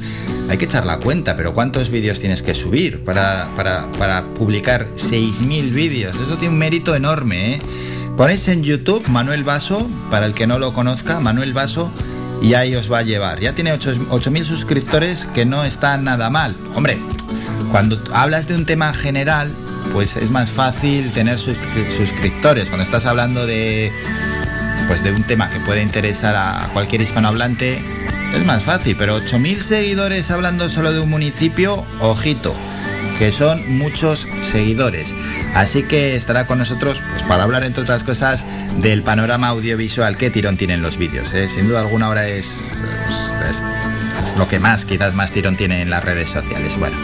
hay que echar la cuenta, pero ¿cuántos vídeos tienes que subir para, para, publicar 6.000 vídeos? Eso tiene un mérito enorme, ¿eh? Ponéis en YouTube Manuel Vaso, para el que no lo conozca, Manuel Vaso, y ahí os va a llevar. Ya tiene 8.000 suscriptores, que no está nada mal. Hombre, cuando hablas de un tema general, pues es más fácil tener suscriptores. Cuando estás hablando de, pues de un tema que puede interesar a cualquier hispanohablante, es más fácil, pero 8.000 seguidores hablando solo de un municipio, ojito, que son muchos seguidores. Así que estará con nosotros pues, para hablar, entre otras cosas, del panorama audiovisual. que tirón tienen los vídeos? Eh? Sin duda alguna ahora es, pues, es lo que más, quizás más tirón tiene en las redes sociales. Bueno,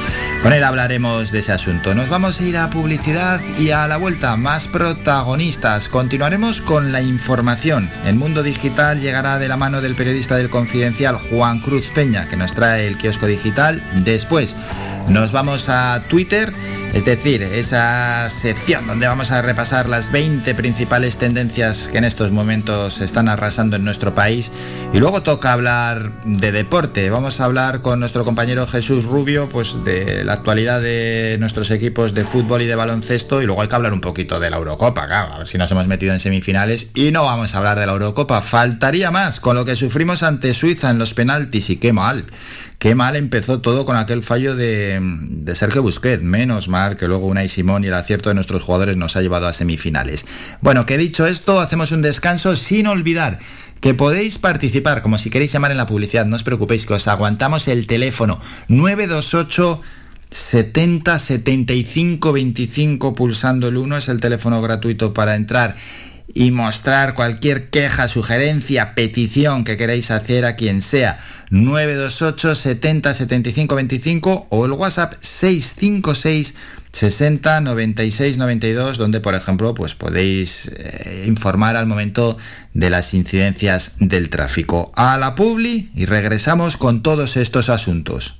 con él hablaremos de ese asunto. Nos vamos a ir a publicidad y a la vuelta más protagonistas. Continuaremos con la información. El mundo digital llegará de la mano del periodista del Confidencial Juan Cruz Peña, que nos trae el kiosco digital. Después nos vamos a Twitter es decir, esa sección donde vamos a repasar las 20 principales tendencias que en estos momentos están arrasando en nuestro país. Y luego toca hablar de deporte. Vamos a hablar con nuestro compañero Jesús Rubio, pues de la actualidad de nuestros equipos de fútbol y de baloncesto. Y luego hay que hablar un poquito de la Eurocopa, a ver si nos hemos metido en semifinales. Y no vamos a hablar de la Eurocopa, faltaría más con lo que sufrimos ante Suiza en los penaltis y qué mal. Qué mal empezó todo con aquel fallo de, de Sergio Busquets. Menos mal que luego Unai Simón y el acierto de nuestros jugadores nos ha llevado a semifinales. Bueno, que dicho esto, hacemos un descanso sin olvidar que podéis participar, como si queréis llamar en la publicidad, no os preocupéis, que os aguantamos el teléfono 928 70 75 25 pulsando el 1 es el teléfono gratuito para entrar y mostrar cualquier queja, sugerencia, petición que queráis hacer a quien sea. 928 70 75 25 o el WhatsApp 656 60 96 92 donde por ejemplo pues podéis eh, informar al momento de las incidencias del tráfico. A la publi y regresamos con todos estos asuntos.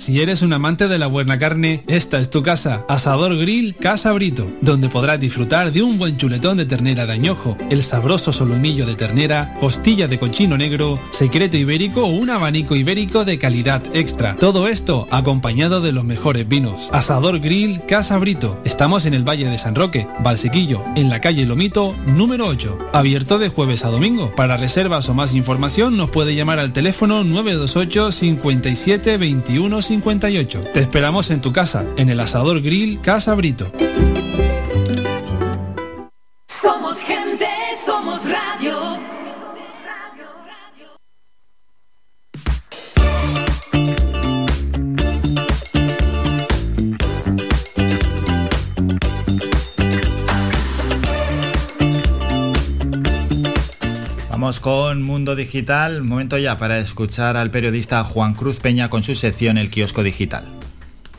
Si eres un amante de la buena carne, esta es tu casa. Asador Grill Casa Brito, donde podrás disfrutar de un buen chuletón de ternera de añojo, el sabroso solomillo de ternera, costilla de cochino negro, secreto ibérico o un abanico ibérico de calidad extra. Todo esto acompañado de los mejores vinos. Asador Grill Casa Brito. Estamos en el Valle de San Roque, Valsequillo, en la calle Lomito, número 8. Abierto de jueves a domingo. Para reservas o más información nos puede llamar al teléfono 928 57 21 58. Te esperamos en tu casa, en el Asador Grill Casa Brito. Con Mundo Digital. Momento ya para escuchar al periodista Juan Cruz Peña con su sección El Kiosco Digital.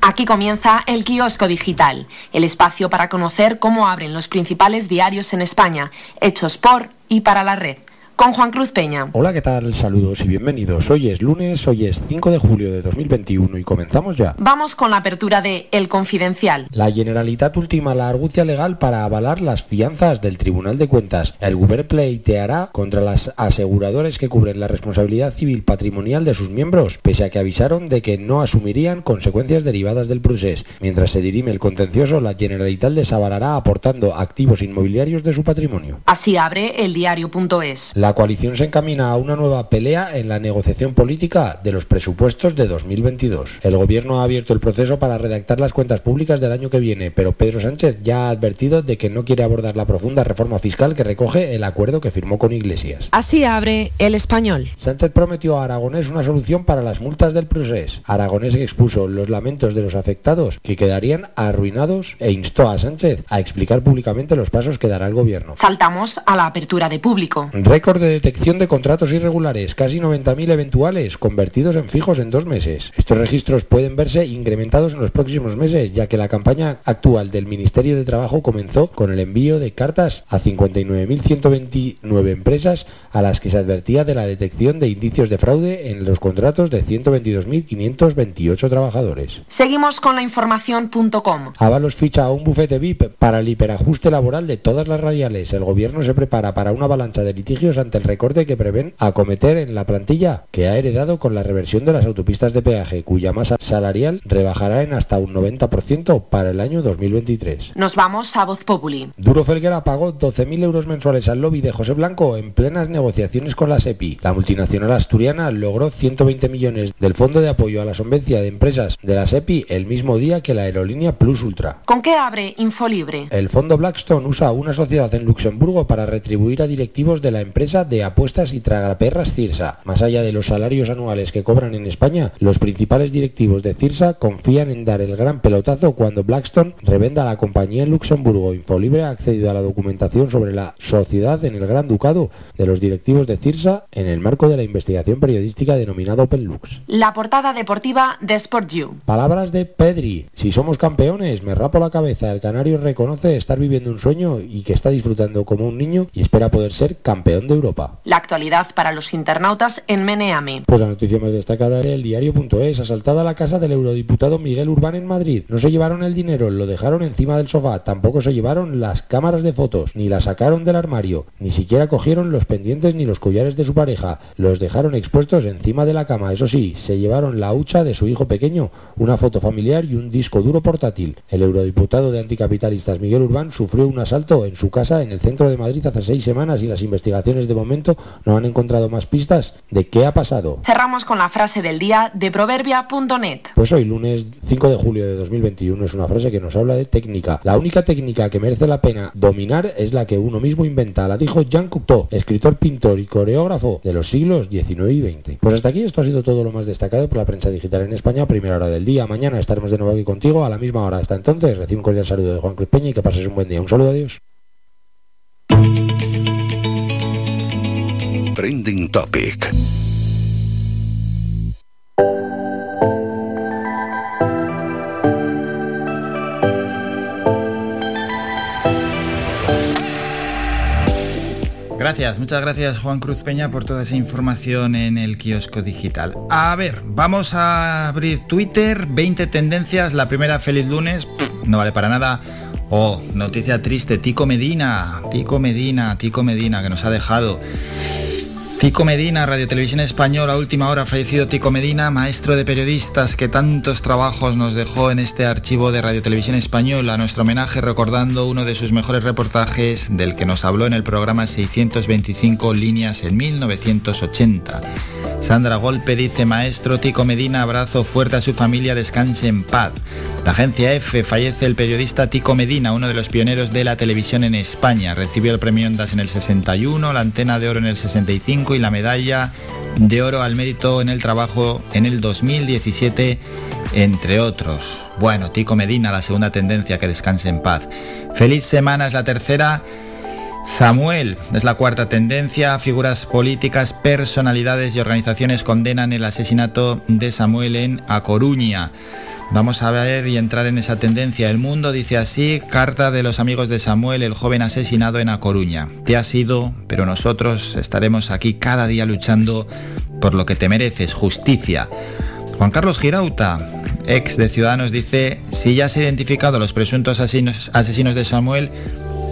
Aquí comienza el kiosco digital, el espacio para conocer cómo abren los principales diarios en España, hechos por y para la red. Con Juan Cruz Peña. Hola, ¿qué tal? Saludos y bienvenidos. Hoy es lunes, hoy es 5 de julio de 2021 y comenzamos ya. Vamos con la apertura de El Confidencial. La Generalitat ultima la argucia legal para avalar las fianzas del Tribunal de Cuentas. El Govern pleiteará contra las aseguradoras que cubren la responsabilidad civil patrimonial de sus miembros, pese a que avisaron de que no asumirían consecuencias derivadas del procés. Mientras se dirime el contencioso, la Generalitat les avalará aportando activos inmobiliarios de su patrimonio. Así abre el diario.es. La coalición se encamina a una nueva pelea en la negociación política de los presupuestos de 2022. El gobierno ha abierto el proceso para redactar las cuentas públicas del año que viene, pero Pedro Sánchez ya ha advertido de que no quiere abordar la profunda reforma fiscal que recoge el acuerdo que firmó con Iglesias. Así abre el español. Sánchez prometió a Aragonés una solución para las multas del proceso. Aragonés expuso los lamentos de los afectados que quedarían arruinados e instó a Sánchez a explicar públicamente los pasos que dará el gobierno. Saltamos a la apertura de público. Récord de detección de contratos irregulares, casi 90.000 eventuales, convertidos en fijos en dos meses. Estos registros pueden verse incrementados en los próximos meses, ya que la campaña actual del Ministerio de Trabajo comenzó con el envío de cartas a 59.129 empresas a las que se advertía de la detección de indicios de fraude en los contratos de 122.528 trabajadores. Seguimos con la información.com. Avalos ficha a un bufete VIP para el hiperajuste laboral de todas las radiales. El gobierno se prepara para una avalancha de litigios ante el recorte que prevén acometer en la plantilla que ha heredado con la reversión de las autopistas de peaje, cuya masa salarial rebajará en hasta un 90% para el año 2023. Nos vamos a Voz Populi. Duro Felguera pagó 12.000 euros mensuales al lobby de José Blanco en plenas negociaciones con la SEPI. La multinacional asturiana logró 120 millones del Fondo de Apoyo a la Solvencia de Empresas de la SEPI el mismo día que la aerolínea Plus Ultra. ¿Con qué abre Infolibre? El fondo Blackstone usa una sociedad en Luxemburgo para retribuir a directivos de la empresa de apuestas y tragaperras Cirsa. Más allá de los salarios anuales que cobran en España, los principales directivos de Cirsa confían en dar el gran pelotazo cuando Blackstone revenda la compañía en Luxemburgo. Infolibre ha accedido a la documentación sobre la sociedad en el Gran Ducado de los directivos de Cirsa en el marco de la investigación periodística denominada OpenLux. La portada deportiva de Sport You. Palabras de Pedri. Si somos campeones, me rapo la cabeza. El canario reconoce estar viviendo un sueño y que está disfrutando como un niño y espera poder ser campeón de Europa. La actualidad para los internautas en Meneame. Pues la noticia más destacada del diario.es, asaltada la casa del eurodiputado Miguel Urbán en Madrid. No se llevaron el dinero, lo dejaron encima del sofá, tampoco se llevaron las cámaras de fotos, ni las sacaron del armario, ni siquiera cogieron los pendientes ni los collares de su pareja, los dejaron expuestos encima de la cama. Eso sí, se llevaron la hucha de su hijo pequeño, una foto familiar y un disco duro portátil. El eurodiputado de anticapitalistas Miguel Urbán sufrió un asalto en su casa en el centro de Madrid hace seis semanas y las investigaciones de momento no han encontrado más pistas de qué ha pasado. Cerramos con la frase del día de proverbia.net. Pues hoy, lunes 5 de julio de 2021, es una frase que nos habla de técnica. La única técnica que merece la pena dominar es la que uno mismo inventa. La dijo Jean Cocteau, escritor, pintor y coreógrafo de los siglos XIX y XX. Pues hasta aquí esto ha sido todo lo más destacado por la prensa digital en España, primera hora del día. Mañana estaremos de nuevo aquí contigo a la misma hora. Hasta entonces, recibe un cordial saludo de Juan Cruz Peña y que pases un buen día. Un saludo, adiós. Trending Topic. Gracias, muchas gracias Juan Cruz Peña por toda esa información en el kiosco digital. A ver, vamos a abrir Twitter, 20 tendencias, la primera feliz lunes, no vale para nada. Oh, noticia triste, Tico Medina, Tico Medina, Tico Medina, que nos ha dejado. Tico Medina, Radio Televisión Española, última hora fallecido Tico Medina, maestro de periodistas que tantos trabajos nos dejó en este archivo de Radio Televisión Española. Nuestro homenaje recordando uno de sus mejores reportajes del que nos habló en el programa 625 líneas en 1980. Sandra Golpe dice, maestro Tico Medina, abrazo fuerte a su familia, descanse en paz. La agencia F fallece el periodista Tico Medina, uno de los pioneros de la televisión en España. Recibió el premio Ondas en el 61, la antena de oro en el 65 y la medalla de oro al mérito en el trabajo en el 2017, entre otros. Bueno, Tico Medina, la segunda tendencia, que descanse en paz. Feliz semana es la tercera. Samuel es la cuarta tendencia. Figuras políticas, personalidades y organizaciones condenan el asesinato de Samuel en A Coruña. Vamos a ver y entrar en esa tendencia. El mundo dice así, carta de los amigos de Samuel, el joven asesinado en A Coruña. Te has ido, pero nosotros estaremos aquí cada día luchando por lo que te mereces, justicia. Juan Carlos Girauta, ex de Ciudadanos, dice, si ya se han identificado los presuntos asesinos, de Samuel,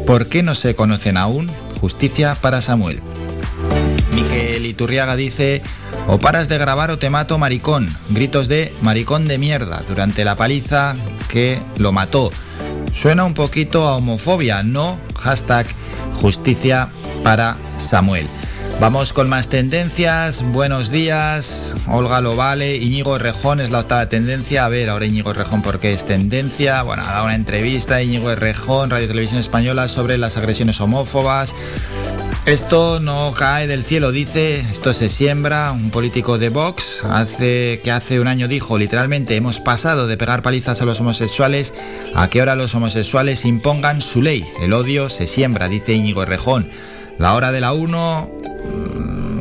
¿por qué no se conocen aún? Justicia para Samuel. Iturriaga dice, o paras de grabar o te mato maricón. Gritos de maricón de mierda durante la paliza que lo mató. Suena un poquito a homofobia, ¿no? Hashtag justicia para Samuel. Vamos con más tendencias. Buenos días. Olga lo vale. Íñigo Rejón es la octava tendencia. A ver, ahora Íñigo Rejón, ¿por qué es tendencia? Bueno, ha dado una entrevista Íñigo Rejón, Radio Televisión Española, sobre las agresiones homófobas. Esto no cae del cielo, dice, esto se siembra, un político de Vox hace que hace un año dijo, literalmente hemos pasado de pegar palizas a los homosexuales a que ahora los homosexuales impongan su ley. El odio se siembra, dice Íñigo Rejón. La hora de la 1,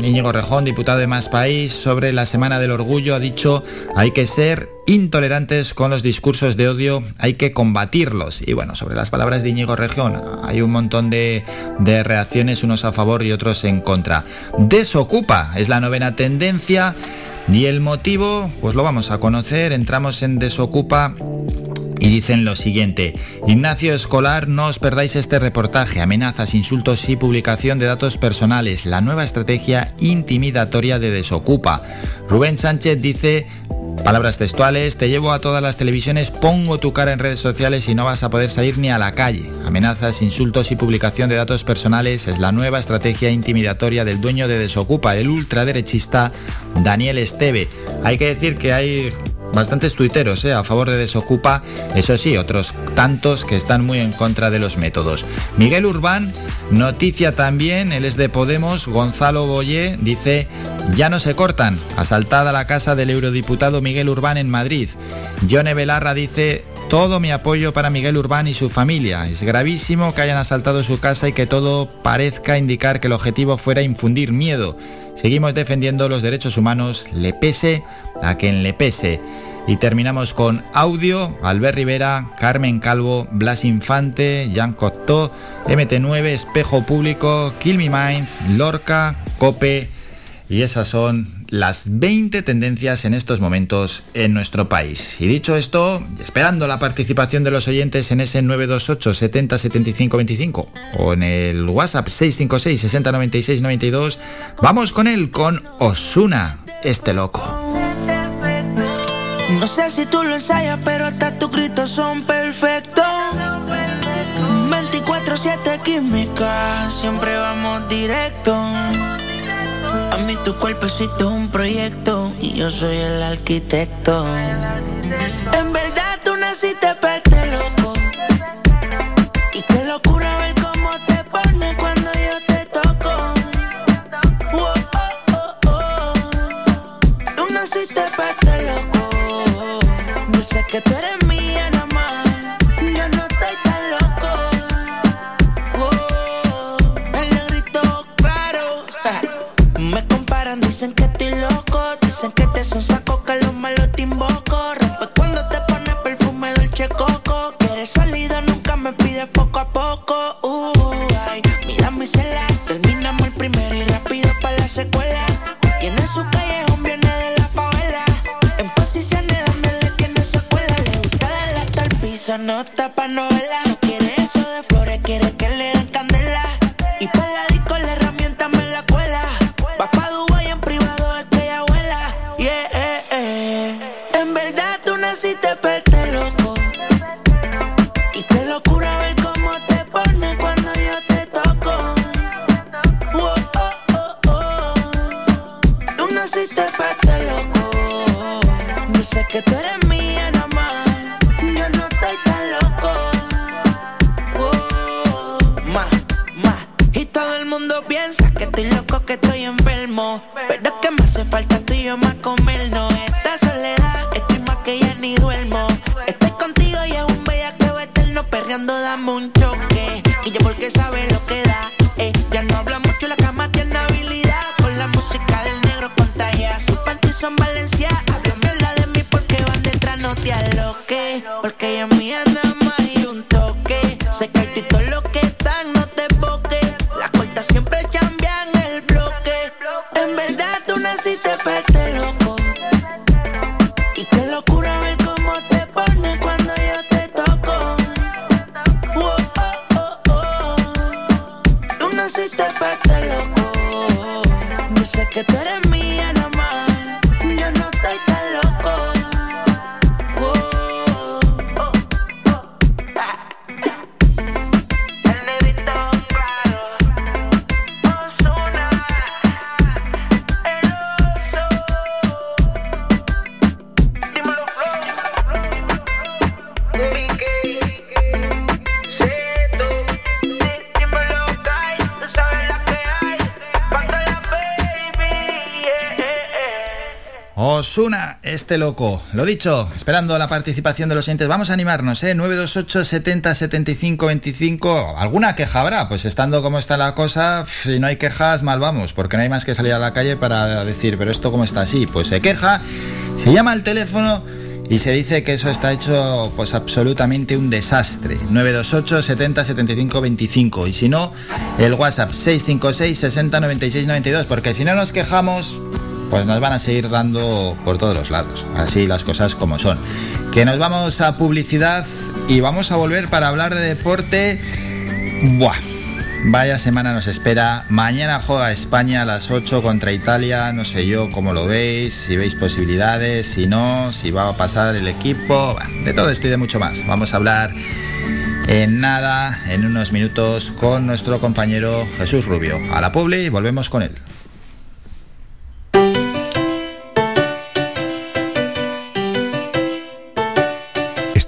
Íñigo Rejón, diputado de Más País, sobre la Semana del Orgullo, ha dicho hay que ser intolerantes con los discursos de odio, hay que combatirlos. Y bueno, sobre las palabras de Íñigo Región, hay un montón de, de reacciones, unos a favor y otros en contra. Desocupa es la novena tendencia. Y el motivo, pues lo vamos a conocer, entramos en Desocupa y dicen lo siguiente, Ignacio Escolar, no os perdáis este reportaje, amenazas, insultos y publicación de datos personales, la nueva estrategia intimidatoria de Desocupa. Rubén Sánchez dice, Palabras textuales, te llevo a todas las televisiones, pongo tu cara en redes sociales y no vas a poder salir ni a la calle. Amenazas, insultos y publicación de datos personales es la nueva estrategia intimidatoria del dueño de Desocupa, el ultraderechista Daniel Esteve. Hay que decir que hay bastantes tuiteros ¿eh? a favor de Desocupa, eso sí, otros tantos que están muy en contra de los métodos. Miguel Urbán, noticia también, él es de Podemos, Gonzalo Boyé, dice, ya no se cortan, asaltada la casa del eurodiputado Miguel Urbán en Madrid. Yone Belarra dice, todo mi apoyo para Miguel Urbán y su familia. Es gravísimo que hayan asaltado su casa y que todo parezca indicar que el objetivo fuera infundir miedo. Seguimos defendiendo los derechos humanos, le pese a quien le pese. Y terminamos con audio, Albert Rivera, Carmen Calvo, Blas Infante, Jean Cocteau, MT9, Espejo Público, Kill Me Minds, Lorca, Cope. Y esas son las 20 tendencias en estos momentos en nuestro país. Y dicho esto, esperando la participación de los oyentes en ese 928 70 75 25 o en el WhatsApp 656 60 96 92, vamos con él, con Osuna, este loco. No sé si tú lo ensayas, pero hasta tus gritos son perfectos. 24 24-7 química, siempre vamos directo. A mí tu cuerpecito es un proyecto y yo soy el arquitecto. En verdad tú naciste para este loco. Y qué locura ver cómo te pones cuando yo te toco. Wow, oh, oh, oh. Tú naciste para este loco. Yo sé que tú eres Te son saco, que los malos te invoco. Rompe cuando te pones perfume Dolce Coco. Quieres salida, nunca me pides poco a poco. Uh, ay, mira mi cela. Terminamos el primero y rápido para la secuela. En su callejón viene de la favela. En posiciones donde le tiene secuela. Le gusta el piso, no tapa novela. Porque sabe lo que da. Este loco. Lo dicho, esperando la participación de los oyentes. Vamos a animarnos, ¿eh? 928 70 75 25. ¿Alguna queja habrá? Pues estando como está la cosa, si no hay quejas, mal vamos, porque no hay más que salir a la calle para decir, pero esto cómo está así. Pues se queja, se llama al teléfono y se dice que eso está hecho pues absolutamente un desastre. 928 70 75 25. Y si no, el WhatsApp 656 60 96 92. Porque si no nos quejamos, pues nos van a seguir dando por todos los lados. Así las cosas como son. Que nos vamos a publicidad y vamos a volver para hablar de deporte. Buah. Vaya semana nos espera. Mañana juega España a las 8 contra Italia. No sé yo cómo lo veis, si veis posibilidades, si no, si va a pasar el equipo. De todo esto y de mucho más. Vamos a hablar en nada, en unos minutos, con nuestro compañero Jesús Rubio. A la Publi y volvemos con él.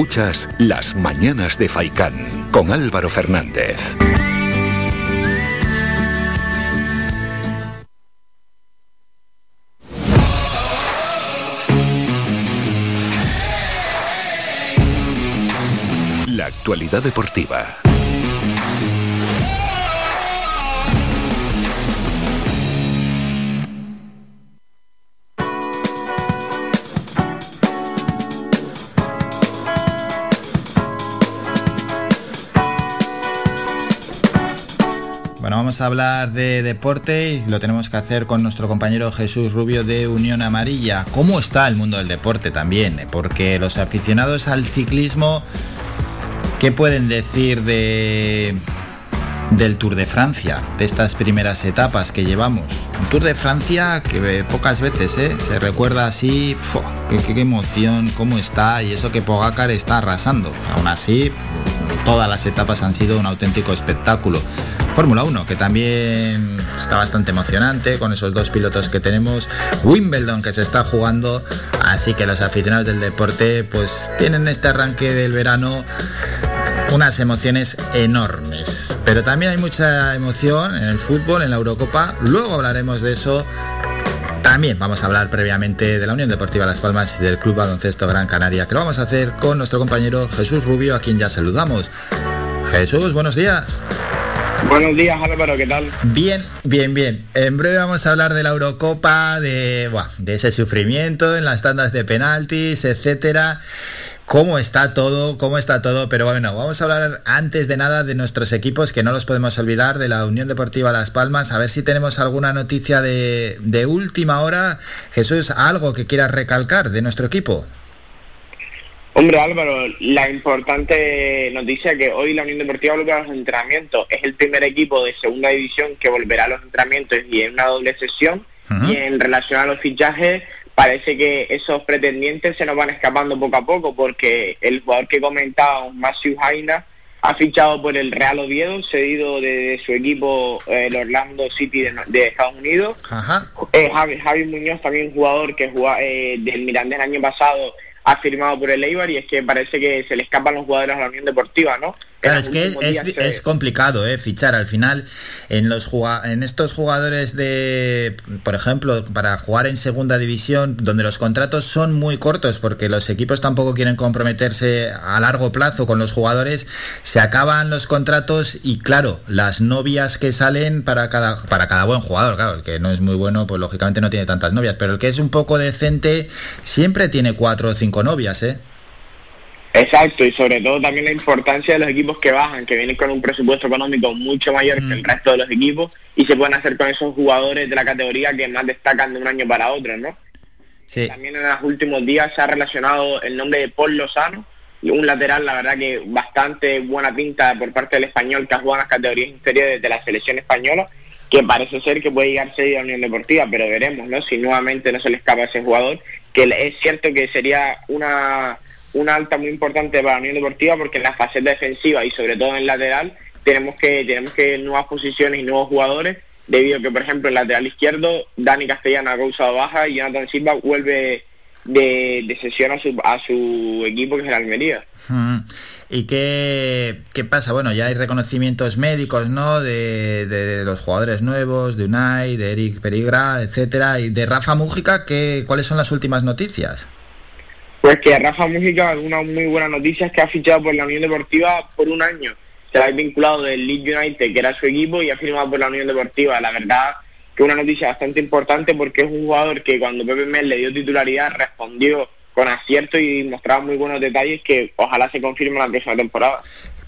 Escuchas Las Mañanas de Faicán con Álvaro Fernández. La actualidad deportiva. Vamos a hablar de deporte y lo tenemos que hacer con nuestro compañero Jesús Rubio de Unión Amarilla. ¿Cómo está el mundo del deporte también? Porque los aficionados al ciclismo, ¿qué pueden decir de del Tour de Francia, de estas primeras etapas que llevamos? Un Tour de Francia que pocas veces ¿eh? se recuerda así, qué- qué emoción, cómo está y eso que Pogacar está arrasando. Aún así, todas las etapas han sido un auténtico espectáculo. Fórmula 1, que también está bastante emocionante con esos dos pilotos que tenemos. Wimbledon, que se está jugando. Así que los aficionados del deporte, pues tienen este arranque del verano unas emociones enormes. Pero también hay mucha emoción en el fútbol, en la Eurocopa. Luego hablaremos de eso. También vamos a hablar previamente de la Unión Deportiva Las Palmas y del Club Baloncesto Gran Canaria, que lo vamos a hacer con nuestro compañero Jesús Rubio, a quien ya saludamos. Jesús, buenos días. Buenos días Álvaro, ¿qué tal? Bien, bien, bien. En breve vamos a hablar de la Eurocopa, de, buah, de ese sufrimiento en las tandas de penaltis, etcétera. ¿Cómo está todo? ¿Cómo está todo? Pero bueno, vamos a hablar antes de nada de nuestros equipos, que no los podemos olvidar, de la Unión Deportiva Las Palmas, a ver si tenemos alguna noticia de, de última hora. Jesús, algo que quieras recalcar de nuestro equipo. Hombre Álvaro, la importante noticia que hoy la Unión Deportiva vuelve a los entrenamientos. Es el primer equipo de segunda división que volverá a los entrenamientos y en una doble sesión. Y en relación a los fichajes, parece que esos pretendientes se nos van escapando poco a poco porque el jugador que comentábamos, Matthew Jaina, ha fichado por el Real Oviedo, cedido de, su equipo eh, el Orlando City de, de Estados Unidos. Ajá. Eh, Javi, Javi Muñoz, también jugador que jugaba eh, del Mirandés el año pasado, ha firmado por el Eibar y es que parece que se le escapan los jugadores a la Unión Deportiva, ¿no? Claro, es que es, complicado ¿eh? fichar al final en los en estos jugadores de, por ejemplo, para jugar en segunda división, donde los contratos son muy cortos, porque los equipos tampoco quieren comprometerse a largo plazo con los jugadores, se acaban los contratos y claro, las novias que salen para cada, para cada buen jugador, claro, el que no es muy bueno, pues lógicamente no tiene tantas novias, pero el que es un poco decente siempre tiene cuatro o cinco novias, ¿eh? Exacto, y sobre todo también la importancia de los equipos que bajan, que vienen con un presupuesto económico mucho mayor que Mm. el resto de los equipos y se pueden hacer con esos jugadores de la categoría que más destacan de un año para otro, ¿no? Sí. También en los últimos días se ha relacionado el nombre de Paul Lozano, un lateral, la verdad que bastante buena pinta por parte del español que ha jugado en las categorías inferiores de la selección española, que parece ser que puede llegarse a la Unión Deportiva, pero veremos, ¿no? Si nuevamente no se le escapa a ese jugador, que es cierto que sería una, una alta muy importante para la Unión Deportiva porque en la faceta defensiva y sobre todo en lateral tenemos que tenemos que nuevas posiciones y nuevos jugadores debido a que por ejemplo en lateral izquierdo Dani Castellano ha causado baja y Jonathan Silva vuelve de, de sesión a su, a su equipo que es el Almería. Mm. ¿Y qué, qué pasa? Bueno, ya hay reconocimientos médicos, ¿no? De, de los jugadores nuevos, de Unai, de Eric Perigra, etcétera, y de Rafa Mújica, ¿qué, ¿cuáles son las últimas noticias? Pues que Rafa Mújica, una muy buena noticia es que ha fichado por la Unión Deportiva por un año. Se ha vinculado del Leeds United, que era su equipo, y ha firmado por la Unión Deportiva. La verdad que una noticia bastante importante porque es un jugador que cuando Pepe Mel le dio titularidad respondió con acierto y mostraba muy buenos detalles que ojalá se confirme la próxima temporada.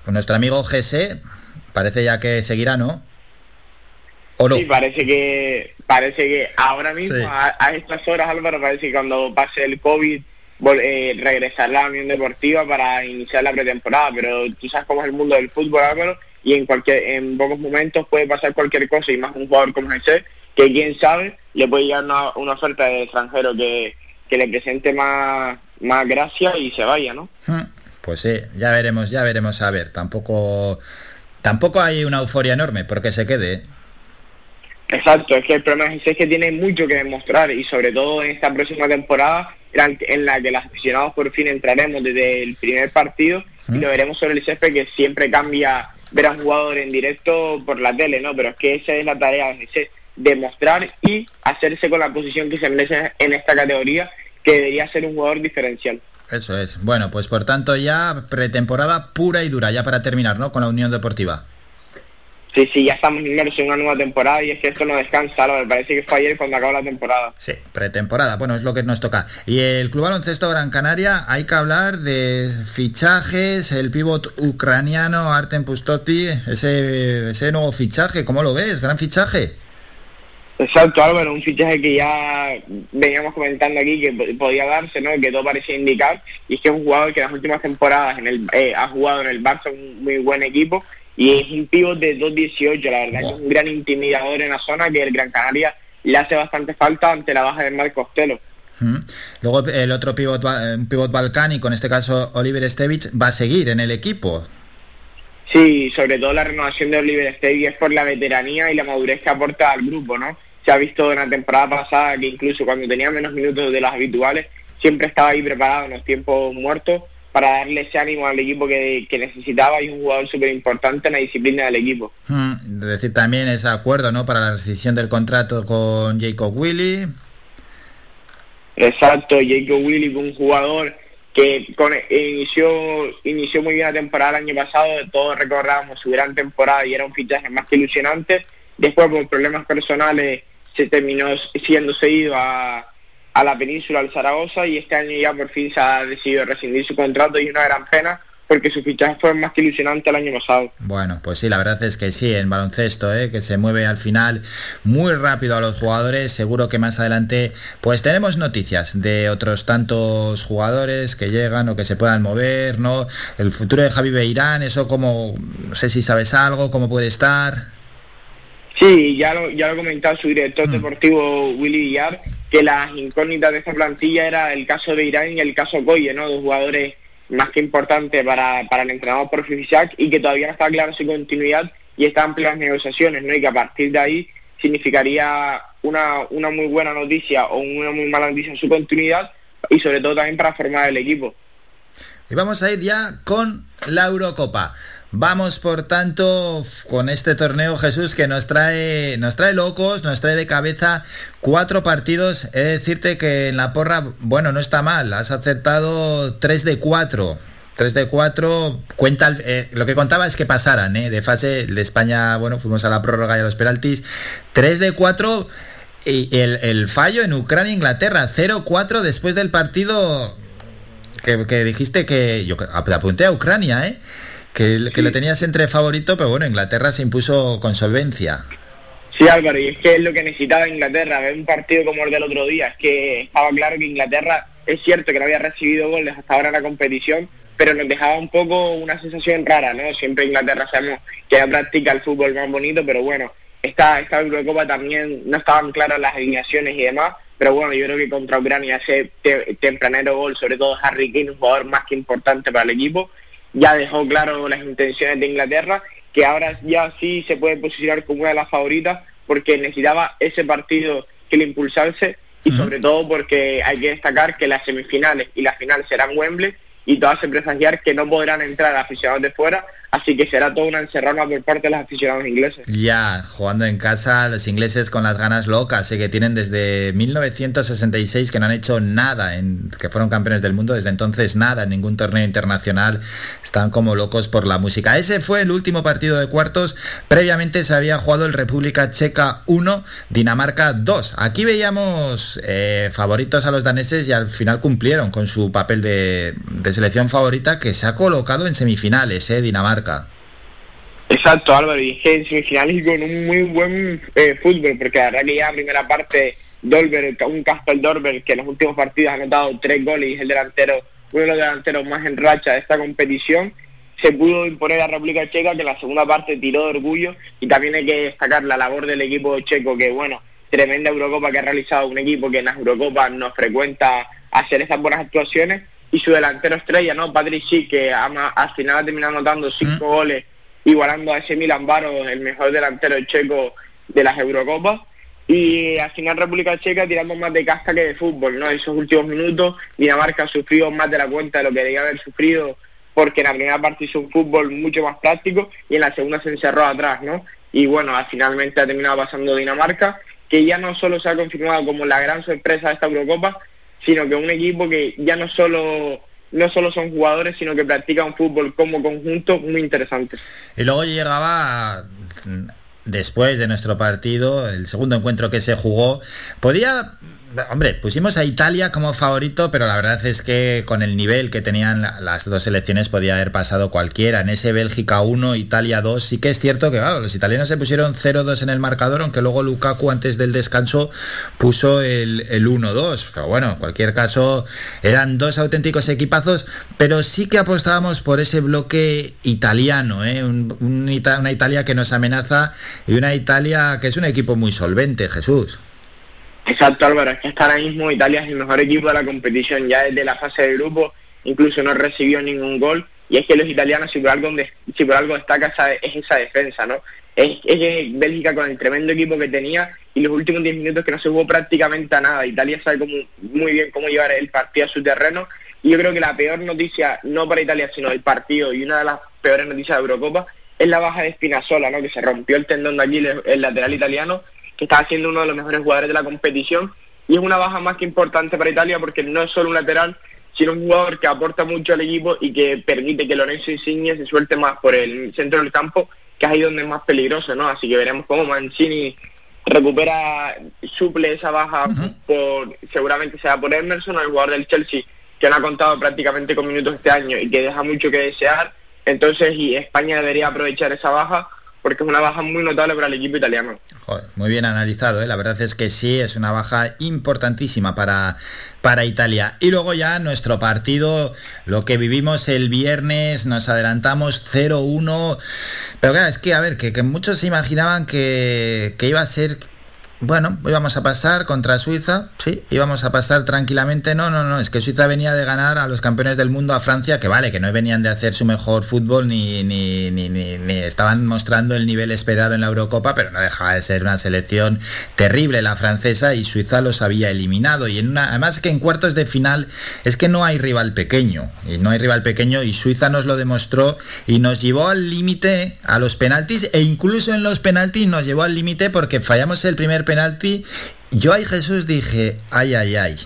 Pues nuestro amigo GC parece ya que seguirá, ¿no? ¿O no? Sí, parece que, parece que ahora mismo, Sí. a, a estas horas, Álvaro, parece que cuando pase el COVID eh, regresará a la Unión Deportiva para iniciar la pretemporada, pero tú sabes cómo es el mundo del fútbol, Álvaro, y en cualquier en pocos momentos puede pasar cualquier cosa, y más un jugador como ese, que quién sabe, le puede llegar una, una oferta de extranjero que, que le presente más, más gracia y se vaya, ¿no? Hmm, Pues sí, ya veremos, ya veremos a ver. Tampoco, tampoco hay una euforia enorme porque se quede. ¿eh? Exacto, es que el problema es que tiene mucho que demostrar y sobre todo en esta próxima temporada en la que los aficionados por fin entraremos desde el primer partido y lo veremos sobre el césped que siempre cambia ver a un jugador en directo por la tele, ¿no? Pero es que esa es la tarea, es ese, demostrar y hacerse con la posición que se merece en esta categoría, que debería ser un jugador diferencial. Eso es. Bueno, pues por tanto ya pretemporada pura y dura, ya para terminar, ¿no? Con la Unión Deportiva. Sí, sí, ya estamos inmersos en una nueva temporada y es que esto no descansa, me parece que fue ayer cuando acabó la temporada. Sí, pretemporada, bueno, es lo que nos toca. Y el Club Baloncesto Gran Canaria, hay que hablar de fichajes, el pívot ucraniano Artem Pustoti, ese, ese nuevo fichaje, ¿cómo lo ves? Gran fichaje. Exacto, Álvaro, un fichaje que ya veníamos comentando aquí que po- podía darse, ¿no? Que todo parecía indicar, y es que es un jugador que en las últimas temporadas en el, eh, ha jugado en el Barça, un muy buen equipo, y es un pívot de 2.18, la verdad que es un gran intimidador en la zona que el Gran Canaria le hace bastante falta ante la baja de Marcos Costello. Mm. Luego el otro pívot, ba- un pívot balcánico, en este caso Oliver Stevich, va a seguir en el equipo. Sí, sobre todo la renovación de Oliver Stevie es por la veteranía y la madurez que aporta al grupo, ¿no? Se ha visto en la temporada pasada que incluso cuando tenía menos minutos de los habituales, siempre estaba ahí preparado en los tiempos muertos para darle ese ánimo al equipo que, que necesitaba y un jugador súper importante en la disciplina del equipo. Mm, Es decir, también ese acuerdo, ¿no? Para la rescisión del contrato con Jacob Willy. Exacto, Jacob Willy fue un jugador que con, eh, inició inició muy bien la temporada el año pasado, todos recordábamos su gran temporada y era un fichaje más que ilusionante. Después por problemas personales se terminó siendo seguido a, a la península, al Zaragoza, y este año ya por fin se ha decidido rescindir su contrato y una gran pena porque su fichaje fue más que ilusionante el año pasado. Bueno, pues sí, la verdad es que sí, en baloncesto, ¿eh? que se mueve al final muy rápido a los jugadores. Seguro que más adelante, pues tenemos noticias de otros tantos jugadores que llegan o que se puedan mover, ¿no? El futuro de Javi Beirán, eso como, no sé si sabes algo, cómo puede estar. Sí, ya lo, ya lo ha comentado su director deportivo Willy Villar, que las incógnitas de esta plantilla era el caso de Irán y el caso Coye, ¿no? Dos jugadores más que importantes para, para el entrenador por Fifisac y que todavía no está clara su continuidad y están en plenas negociaciones, ¿no? Y que a partir de ahí significaría una, una muy buena noticia o una muy mala noticia en su continuidad y sobre todo también para formar el equipo. Y vamos a ir ya con la Eurocopa. Vamos, por tanto, con este torneo, Jesús, que nos trae, nos trae locos, nos trae de cabeza cuatro partidos. He de decirte que en la porra, bueno, no está mal. Has acertado 3 de 4. 3 de 4, cuenta, eh, lo que contaba es que pasaran, ¿eh? de fase de España, bueno, fuimos a la prórroga y a los penaltis. 3 de 4 y el, fallo en Ucrania-Inglaterra, 0-4 después del partido que, que dijiste que yo ap- apunté a Ucrania, ¿eh? Que, que lo tenías entre favorito, pero bueno, Inglaterra se impuso con solvencia. Sí, Álvaro, y es que es lo que necesitaba Inglaterra, ver un partido como el del otro día. Es que estaba claro que Inglaterra, es cierto que no había recibido goles hasta ahora en la competición, pero nos dejaba un poco una sensación rara, ¿no? Siempre Inglaterra sabemos que ya practica el fútbol más bonito, pero bueno, esta, esta Eurocopa también no estaban claras las alineaciones y demás, pero bueno, yo creo que contra Ucrania ese te- tempranero gol, sobre todo Harry Kane, un jugador más que importante para el equipo, ya dejó claro las intenciones de Inglaterra, que ahora ya sí se puede posicionar como una de las favoritas, porque necesitaba ese partido que le impulsarse y sobre todo porque hay que destacar que las semifinales y la final serán Wembley y todo hace presagiar que no podrán entrar aficionados de fuera, así que será toda una encerrona por parte de los aficionados ingleses. Ya, jugando en casa, los ingleses con las ganas locas, sé que tienen desde 1966 que no han hecho nada, en, que fueron campeones del mundo, desde entonces nada en ningún torneo internacional, están como locos por la música. Ese fue el último partido de cuartos, previamente se había jugado el República Checa 1, Dinamarca 2. Aquí veíamos eh, favoritos a los daneses y al final cumplieron con su papel de, de selección favorita que se ha colocado en semifinales, eh, Dinamarca. Exacto, Álvaro, y que en semifinales y con un muy buen eh, fútbol, porque la verdad que ya en primera parte Dolber, un Casper Dolber, que en los últimos partidos ha anotado tres goles y es el delantero, uno de los delanteros más en racha de esta competición, se pudo imponer a República Checa, que en la segunda parte tiró de orgullo, y también hay que destacar la labor del equipo checo, que bueno, tremenda Eurocopa que ha realizado un equipo que en las Eurocopas nos frecuenta hacer estas buenas actuaciones, y su delantero estrella, ¿no? Patrick Schick, que ama- al final ha terminado anotando cinco goles, igualando a ese Milan Baro, el mejor delantero checo de las Eurocopas. Y al final República Checa tirando más de casca que de fútbol, ¿no? En esos últimos minutos Dinamarca ha sufrido más de la cuenta de lo que debía haber sufrido porque en la primera parte hizo un fútbol mucho más práctico y en la segunda se encerró atrás, ¿no? Y bueno, al- finalmente ha terminado pasando Dinamarca, que ya no solo se ha confirmado como la gran sorpresa de esta Eurocopa, sino que un equipo que ya no solo no solo son jugadores, sino que practica un fútbol como conjunto muy interesante. Y luego llegaba mm, después de nuestro partido, el segundo encuentro que se jugó, podía Hombre, pusimos a Italia como favorito, pero la verdad es que con el nivel que tenían la- las dos selecciones podía haber pasado cualquiera. En ese Bélgica 1, Italia 2, sí que es cierto que los italianos se pusieron 0-2 en el marcador, aunque luego Lukaku antes del descanso puso el, el 1-2. Pero bueno, en cualquier caso, eran dos auténticos equipazos, pero sí que apostábamos por ese bloque italiano, ¿eh? Un- una Italia que nos amenaza y una Italia que es un equipo muy solvente, Jesús. Exacto, Álvaro, es que hasta ahora mismo Italia es el mejor equipo de la competición, ya desde la fase de grupo incluso no recibió ningún gol, y es que los italianos, si por algo, si por algo destaca, es esa defensa, ¿no? Es, que Bélgica con el tremendo equipo que tenía y los últimos 10 minutos que no se jugó prácticamente a nada, Italia sabe muy bien cómo llevar el partido a su terreno, y yo creo que la peor noticia, no para Italia, sino del partido, y una de las peores noticias de Eurocopa, es la baja de Spinazzola, ¿no? Que se rompió el tendón de Aquiles, el lateral italiano, que estaba siendo uno de los mejores jugadores de la competición y es una baja más que importante para Italia porque no es solo un lateral, sino un jugador que aporta mucho al equipo y que permite que Lorenzo Insigne se suelte más por el centro del campo, que es ahí donde es más peligroso, ¿no? Así que veremos cómo Mancini recupera, suple esa baja por, seguramente sea por Emerson, el jugador del Chelsea, que no ha contado prácticamente con minutos este año y que deja mucho que desear. Entonces, y España debería aprovechar esa baja porque es una baja muy notable para el equipo italiano. Joder, muy bien analizado, ¿eh? la verdad es que sí, es una baja importantísima para, para Italia. Y luego ya nuestro partido, lo que vivimos el viernes, nos adelantamos 0-1. Pero claro, es que, a ver, que, que muchos se imaginaban que, que iba a ser bueno, íbamos a pasar contra Suiza, sí, íbamos a pasar tranquilamente. No, no, no, es que Suiza venía de ganar a los campeones del mundo a Francia, que vale, que no venían de hacer su mejor fútbol ni, ni, ni, ni, estaban mostrando el nivel esperado en la Eurocopa, pero no dejaba de ser una selección terrible la francesa y Suiza los había eliminado. Y en una, además que en cuartos de final es que no hay rival pequeño, y no hay rival pequeño, y Suiza nos lo demostró y nos llevó al límite a los penaltis, e incluso en los penaltis nos llevó al límite porque fallamos el primer penalti. Yo ahí Jesús dije, ay, ay, ay.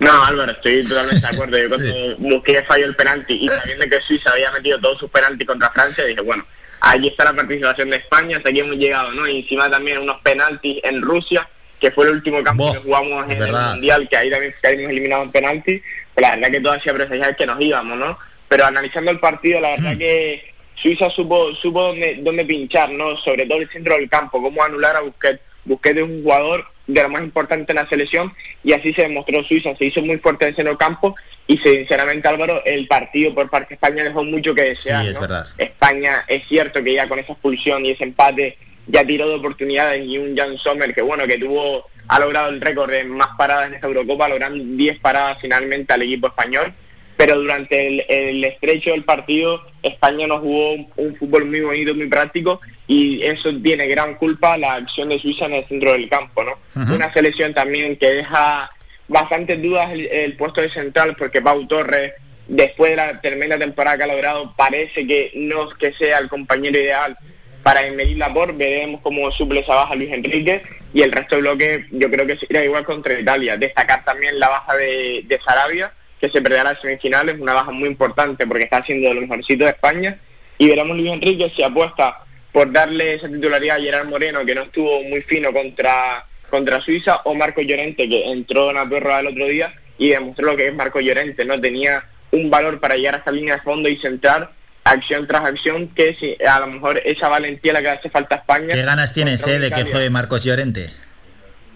No, Álvaro, estoy totalmente de acuerdo. Yo [LAUGHS] cuando busqué falló el penalti y sabiendo que Suiza había metido todos sus penaltis contra Francia, dije, bueno, ahí está la participación de España, hasta aquí hemos llegado, ¿no? Y encima también unos penaltis en Rusia, que fue el último campo que jugamos en el. Mundial, que ahí también caímos eliminados en penaltis. La verdad que todo hacía presagiar que nos íbamos, ¿no? Pero analizando el partido, la verdad que Suiza supo, supo dónde, dónde pinchar, ¿no? Sobre todo el centro del campo, cómo anular a Busquets. Busquets es un jugador de lo más importante en la selección y así se demostró Suiza, se hizo muy fuerte en el centro del campo y sinceramente Álvaro, el partido por parte de España dejó mucho que desear. Sí, es ¿no? verdad. España es cierto que ya con esa expulsión y ese empate ya tiró de oportunidades y un Jan Sommer que bueno, que tuvo, ha logrado el récord de más paradas en esta Eurocopa, logrando 10 paradas finalmente al equipo español, pero durante el, el estrecho del partido España no jugó un, un fútbol muy bonito, muy práctico y eso tiene gran culpa la acción de Suiza en el centro del campo, ¿no? Una selección también que deja bastantes dudas el, puesto de central porque Pau Torres, después de la tremenda temporada que ha logrado, parece que no es que sea el compañero ideal para medir la por, veremos cómo suple esa baja Luis Enrique y el resto del bloque yo creo que será igual contra Italia. Destacar también la baja de, de Sarabia, que se perderá las semifinales, una baja muy importante porque está siendo de los mejorcitos de España y veremos Luis Enrique si apuesta por darle esa titularidad a Gerard Moreno, que no estuvo muy fino contra, contra Suiza, o Marco Llorente, que entró en la perra el otro día y demostró lo que es Marco Llorente, ¿no? Tenía un valor para llegar a esta línea de fondo y centrar acción tras acción, que si a lo mejor esa valentía la que hace falta a España. ¿Qué ganas tienes, eh, de que juegue Marcos Llorente?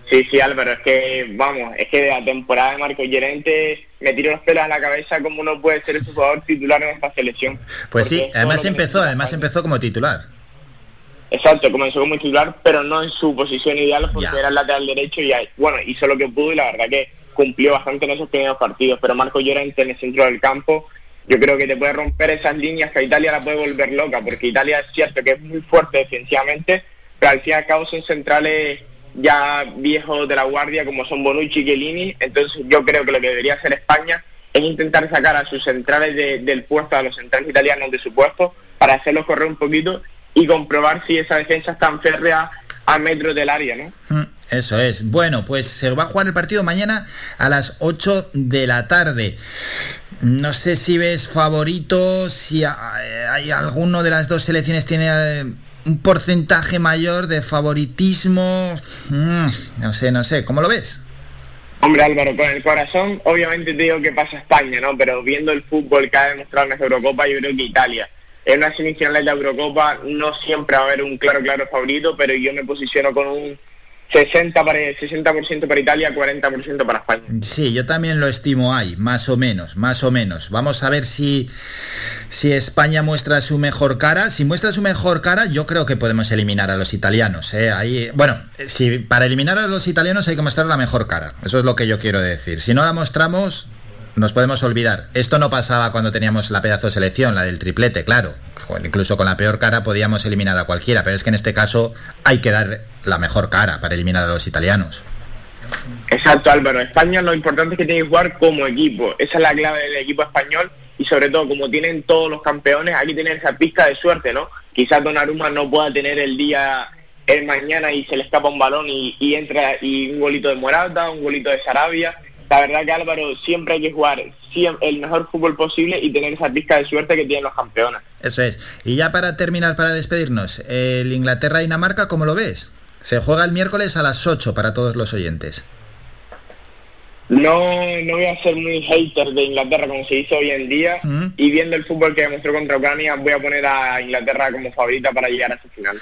Sí, sí, Álvaro, es que, vamos, es que de la temporada de Marcos Llorente me tiro los pelos a la cabeza como no puede ser su jugador titular en esta selección. Pues sí, además empezó, además empezó como titular. Exacto, comenzó como titular, pero no en su posición ideal porque era el lateral derecho y bueno, hizo lo que pudo y la verdad que cumplió bastante en esos primeros partidos, pero Marco Llorente en el centro del campo, yo creo que te puede romper esas líneas que a Italia la puede volver loca, porque Italia es cierto que es muy fuerte defensivamente, pero al fin y al cabo son centrales ya viejos de la guardia como son Bonucci y Chiellini, entonces yo creo que lo que debería hacer España es intentar sacar a sus centrales del puesto, a los centrales italianos de su puesto, para hacerlos correr un poquito y comprobar si esa defensa es tan férrea a metros del área, ¿no? Mm, eso es. Bueno, pues se va a jugar el partido mañana a las 8 de la tarde. No sé si ves favorito, si hay alguno de las dos selecciones tiene eh, un porcentaje mayor de favoritismo. Mm, no sé, no sé. ¿Cómo lo ves? Hombre Álvaro, con el corazón obviamente te digo que pasa España, ¿no? Pero viendo el fútbol que ha demostrado en esta Eurocopa, yo creo que Italia en una semifinal de la Eurocopa no siempre va a haber un claro, claro favorito, pero yo me posiciono con un 60 para, 60% para Italia, 40% para España. Sí, yo también lo estimo ahí, más o menos, más o menos. Vamos a ver si, si España muestra su mejor cara. Si muestra su mejor cara, yo creo que podemos eliminar a los italianos. ¿eh? Ahí, bueno, si para eliminar a los italianos hay que mostrar la mejor cara. Eso es lo que yo quiero decir. Si no la mostramos, nos podemos olvidar. Esto no pasaba cuando teníamos la pedazo de selección, la del triplete, claro. Incluso con la peor cara podíamos eliminar a cualquiera, pero es que en este caso hay que dar la mejor cara para eliminar a los italianos. Exacto, Álvaro. España lo importante es que tiene que jugar como equipo. Esa es la clave del equipo español y sobre todo como tienen todos los campeones, aquí tienen esa pista de suerte, ¿no? Quizás Donnarumma no pueda tener el día el mañana y se le escapa un balón y, entra y un golito de Morata, un golito de Sarabia la verdad que Álvaro siempre hay que jugar el mejor fútbol posible y tener esa pizca de suerte que tienen los campeones. Eso es. Y ya para terminar, para despedirnos, el Inglaterra-Dinamarca, ¿cómo lo ves? Se juega el miércoles a las 8 para todos los oyentes. No, no voy a ser muy hater de Inglaterra como se dice hoy en día y viendo el fútbol que demostró contra Ucrania voy a poner a Inglaterra como favorita para llegar a ese final.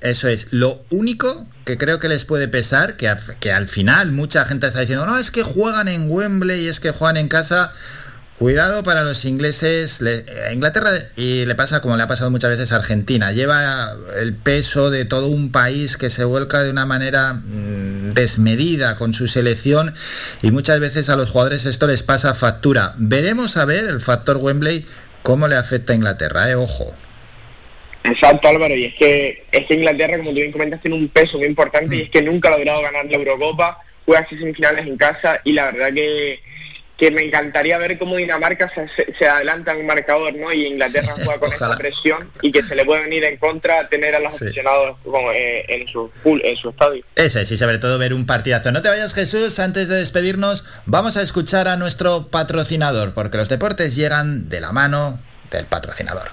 Eso es. Lo único que creo que les puede pesar, que, que al final mucha gente está diciendo, no, es que juegan en Wembley, es que juegan en casa. Cuidado para los ingleses, a Inglaterra y le pasa como le ha pasado muchas veces a Argentina, lleva el peso de todo un país que se vuelca de una manera mm, desmedida con su selección y muchas veces a los jugadores esto les pasa factura. Veremos a ver el factor Wembley cómo le afecta a Inglaterra, eh, ojo. Exacto Álvaro, y es que, es que Inglaterra, como tú bien comentas, tiene un peso muy importante y es que nunca ha logrado ganar la Eurocopa, juega seis semifinales en casa y la verdad que, que me encantaría ver cómo Dinamarca se, se, adelanta en un marcador, ¿no? Y Inglaterra juega con esa presión y que se le puede venir en contra tener a los aficionados eh, en, su, en su estadio. Eso es, y sobre todo ver un partidazo. No te vayas Jesús, antes de despedirnos, vamos a escuchar a nuestro patrocinador, porque los deportes llegan de la mano del patrocinador.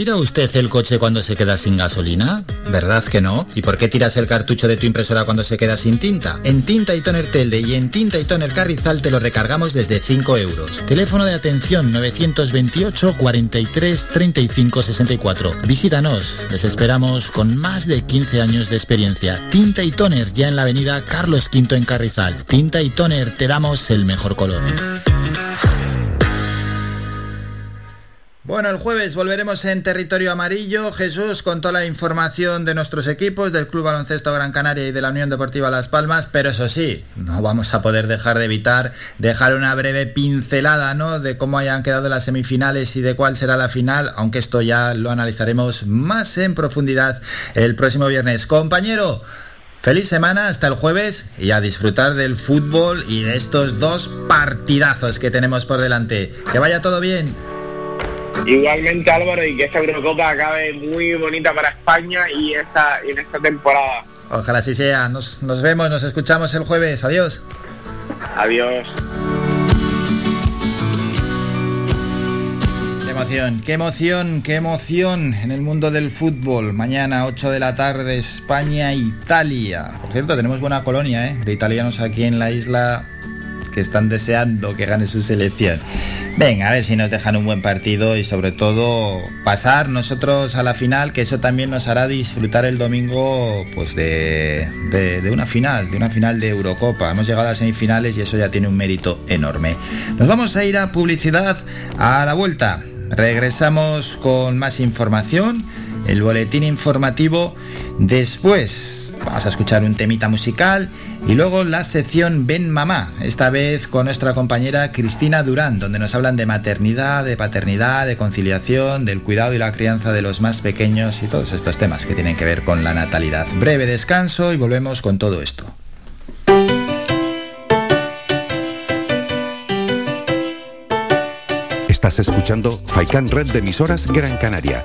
¿Tira usted el coche cuando se queda sin gasolina? ¿Verdad que no? ¿Y por qué tiras el cartucho de tu impresora cuando se queda sin tinta? En Tinta y Toner Telde y en Tinta y Toner Carrizal te lo recargamos desde 5 euros. Teléfono de atención 928 43 35 64. Visítanos, les esperamos con más de 15 años de experiencia. Tinta y Toner ya en la avenida Carlos V en Carrizal. Tinta y Toner te damos el mejor color. Bueno, el jueves volveremos en territorio amarillo. Jesús con toda la información de nuestros equipos, del Club Baloncesto Gran Canaria y de la Unión Deportiva Las Palmas, pero eso sí, no vamos a poder dejar de evitar dejar una breve pincelada, ¿no? De cómo hayan quedado las semifinales y de cuál será la final, aunque esto ya lo analizaremos más en profundidad el próximo viernes. Compañero, Feliz semana hasta el jueves y a disfrutar del fútbol y de estos dos partidazos que tenemos por delante. Que vaya todo bien. Igualmente Álvaro y que esta Eurocopa acabe muy bonita para España y esta, en esta temporada. Ojalá así sea. Nos, nos vemos, nos escuchamos el jueves. Adiós. Adiós. emoción, qué emoción, qué emoción en el mundo del fútbol. Mañana 8 de la tarde, España, Italia. Por cierto, tenemos buena colonia ¿eh? de italianos aquí en la isla que están deseando que gane su selección. Venga, a ver si nos dejan un buen partido y sobre todo pasar nosotros a la final, que eso también nos hará disfrutar el domingo pues de, de, una final, de una final de Eurocopa. Hemos llegado a las semifinales y eso ya tiene un mérito enorme. Nos vamos a ir a publicidad a la vuelta. Regresamos con más información, el boletín informativo. Después vamos a escuchar un temita musical y luego la sección Ven Mamá, esta vez con nuestra compañera Cristina Durán, donde nos hablan de maternidad, de paternidad, de conciliación, del cuidado y la crianza de los más pequeños y todos estos temas que tienen que ver con la natalidad. Breve descanso y volvemos con todo esto. Estás escuchando Faikan Red de emisoras Gran Canaria.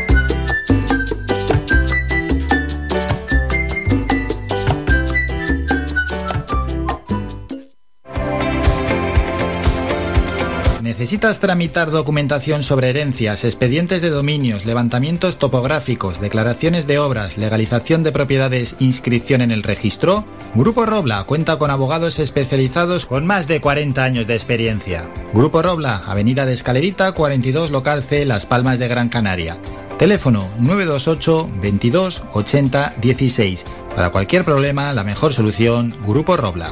¿Necesitas tramitar documentación sobre herencias, expedientes de dominios, levantamientos topográficos, declaraciones de obras, legalización de propiedades, inscripción en el registro? Grupo Robla cuenta con abogados especializados con más de 40 años de experiencia. Grupo Robla, Avenida de Escalerita, 42 Local C, Las Palmas de Gran Canaria. Teléfono 928 22 80 16. Para cualquier problema, la mejor solución, Grupo Robla.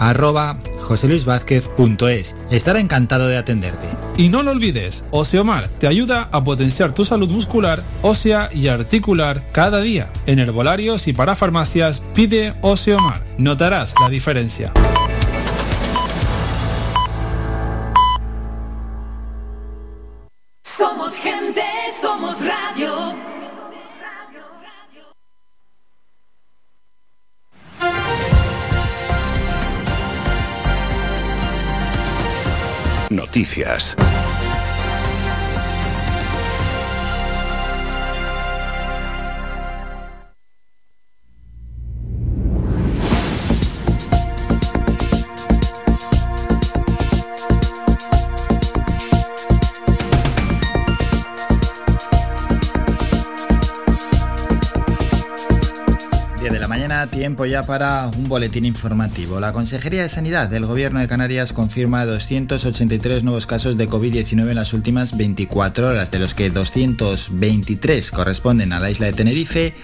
arroba joseluisvázquez.es. Estará encantado de atenderte. Y no lo olvides, Oseomar te ayuda a potenciar tu salud muscular, ósea y articular cada día. En herbolarios y para farmacias pide Oseomar. Notarás la diferencia. Noticias. Tiempo ya para un boletín informativo. La Consejería de Sanidad del Gobierno de Canarias confirma 283 nuevos casos de COVID-19 en las últimas 24 horas, de los que 223 corresponden a la isla de Tenerife,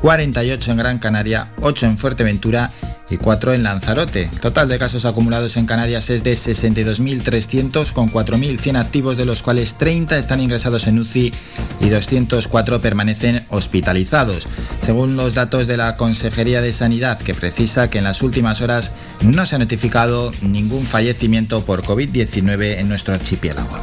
48 en Gran Canaria, 8 en Fuerteventura y 4 en Lanzarote. total de casos acumulados en Canarias es de 62.300 con 4.100 activos de los cuales 30 están ingresados en UCI y 204 permanecen hospitalizados. Según los datos de la Consejería de Sanidad que precisa que en las últimas horas no se ha notificado ningún fallecimiento por COVID-19 en nuestro archipiélago.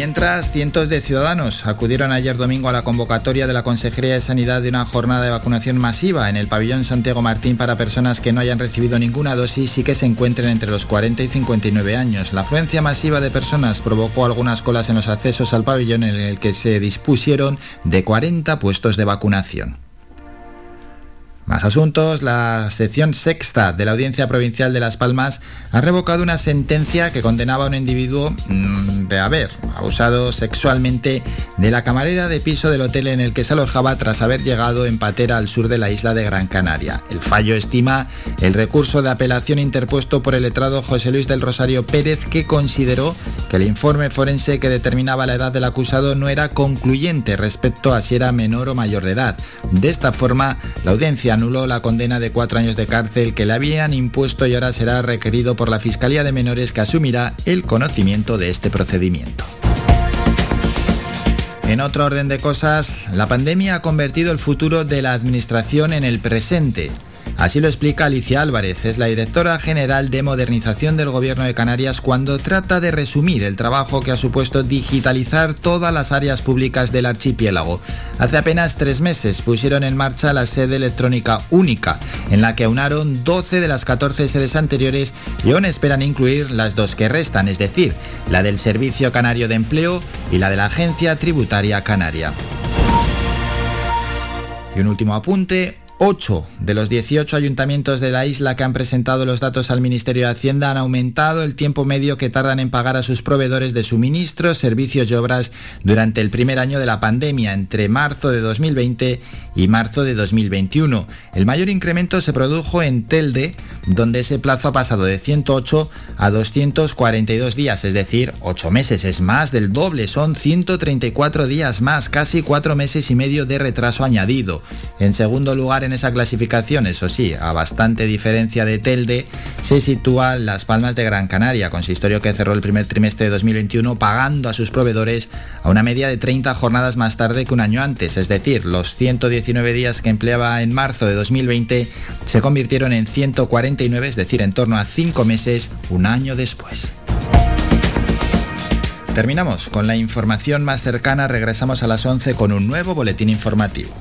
Mientras, cientos de ciudadanos acudieron ayer domingo a la convocatoria de la Consejería de Sanidad de una jornada de vacunación masiva en el pabellón Santiago Martín para personas que no hayan recibido ninguna dosis y que se encuentren entre los 40 y 59 años. La afluencia masiva de personas provocó algunas colas en los accesos al pabellón en el que se dispusieron de 40 puestos de vacunación. Más asuntos, la sección sexta de la Audiencia Provincial de Las Palmas ha revocado una sentencia que condenaba a un individuo mm, de haber abusado sexualmente de la camarera de piso del hotel en el que se alojaba tras haber llegado en patera al sur de la isla de Gran Canaria. El fallo estima el recurso de apelación interpuesto por el letrado José Luis del Rosario Pérez que consideró que el informe forense que determinaba la edad del acusado no era concluyente respecto a si era menor o mayor de edad. De esta forma, la audiencia anuló la condena de cuatro años de cárcel que le habían impuesto y ahora será requerido por la Fiscalía de Menores que asumirá el conocimiento de este procedimiento. En otro orden de cosas, la pandemia ha convertido el futuro de la Administración en el presente. Así lo explica Alicia Álvarez, es la directora general de modernización del Gobierno de Canarias cuando trata de resumir el trabajo que ha supuesto digitalizar todas las áreas públicas del archipiélago. Hace apenas tres meses pusieron en marcha la sede electrónica única, en la que aunaron 12 de las 14 sedes anteriores y aún esperan incluir las dos que restan, es decir, la del Servicio Canario de Empleo y la de la Agencia Tributaria Canaria. Y un último apunte, 8 de los 18 ayuntamientos de la isla que han presentado los datos al Ministerio de Hacienda han aumentado el tiempo medio que tardan en pagar a sus proveedores de suministros, servicios y obras durante el primer año de la pandemia, entre marzo de 2020 y marzo de 2021. El mayor incremento se produjo en Telde, donde ese plazo ha pasado de 108 a 242 días, es decir, 8 meses, es más del doble, son 134 días más, casi 4 meses y medio de retraso añadido. En segundo lugar, en esa clasificación, eso sí, a bastante diferencia de Telde, se sitúa Las Palmas de Gran Canaria, consistorio que cerró el primer trimestre de 2021 pagando a sus proveedores a una media de 30 jornadas más tarde que un año antes, es decir, los 119 días que empleaba en marzo de 2020 se convirtieron en 149, es decir, en torno a 5 meses un año después. Terminamos con la información más cercana, regresamos a las 11 con un nuevo boletín informativo.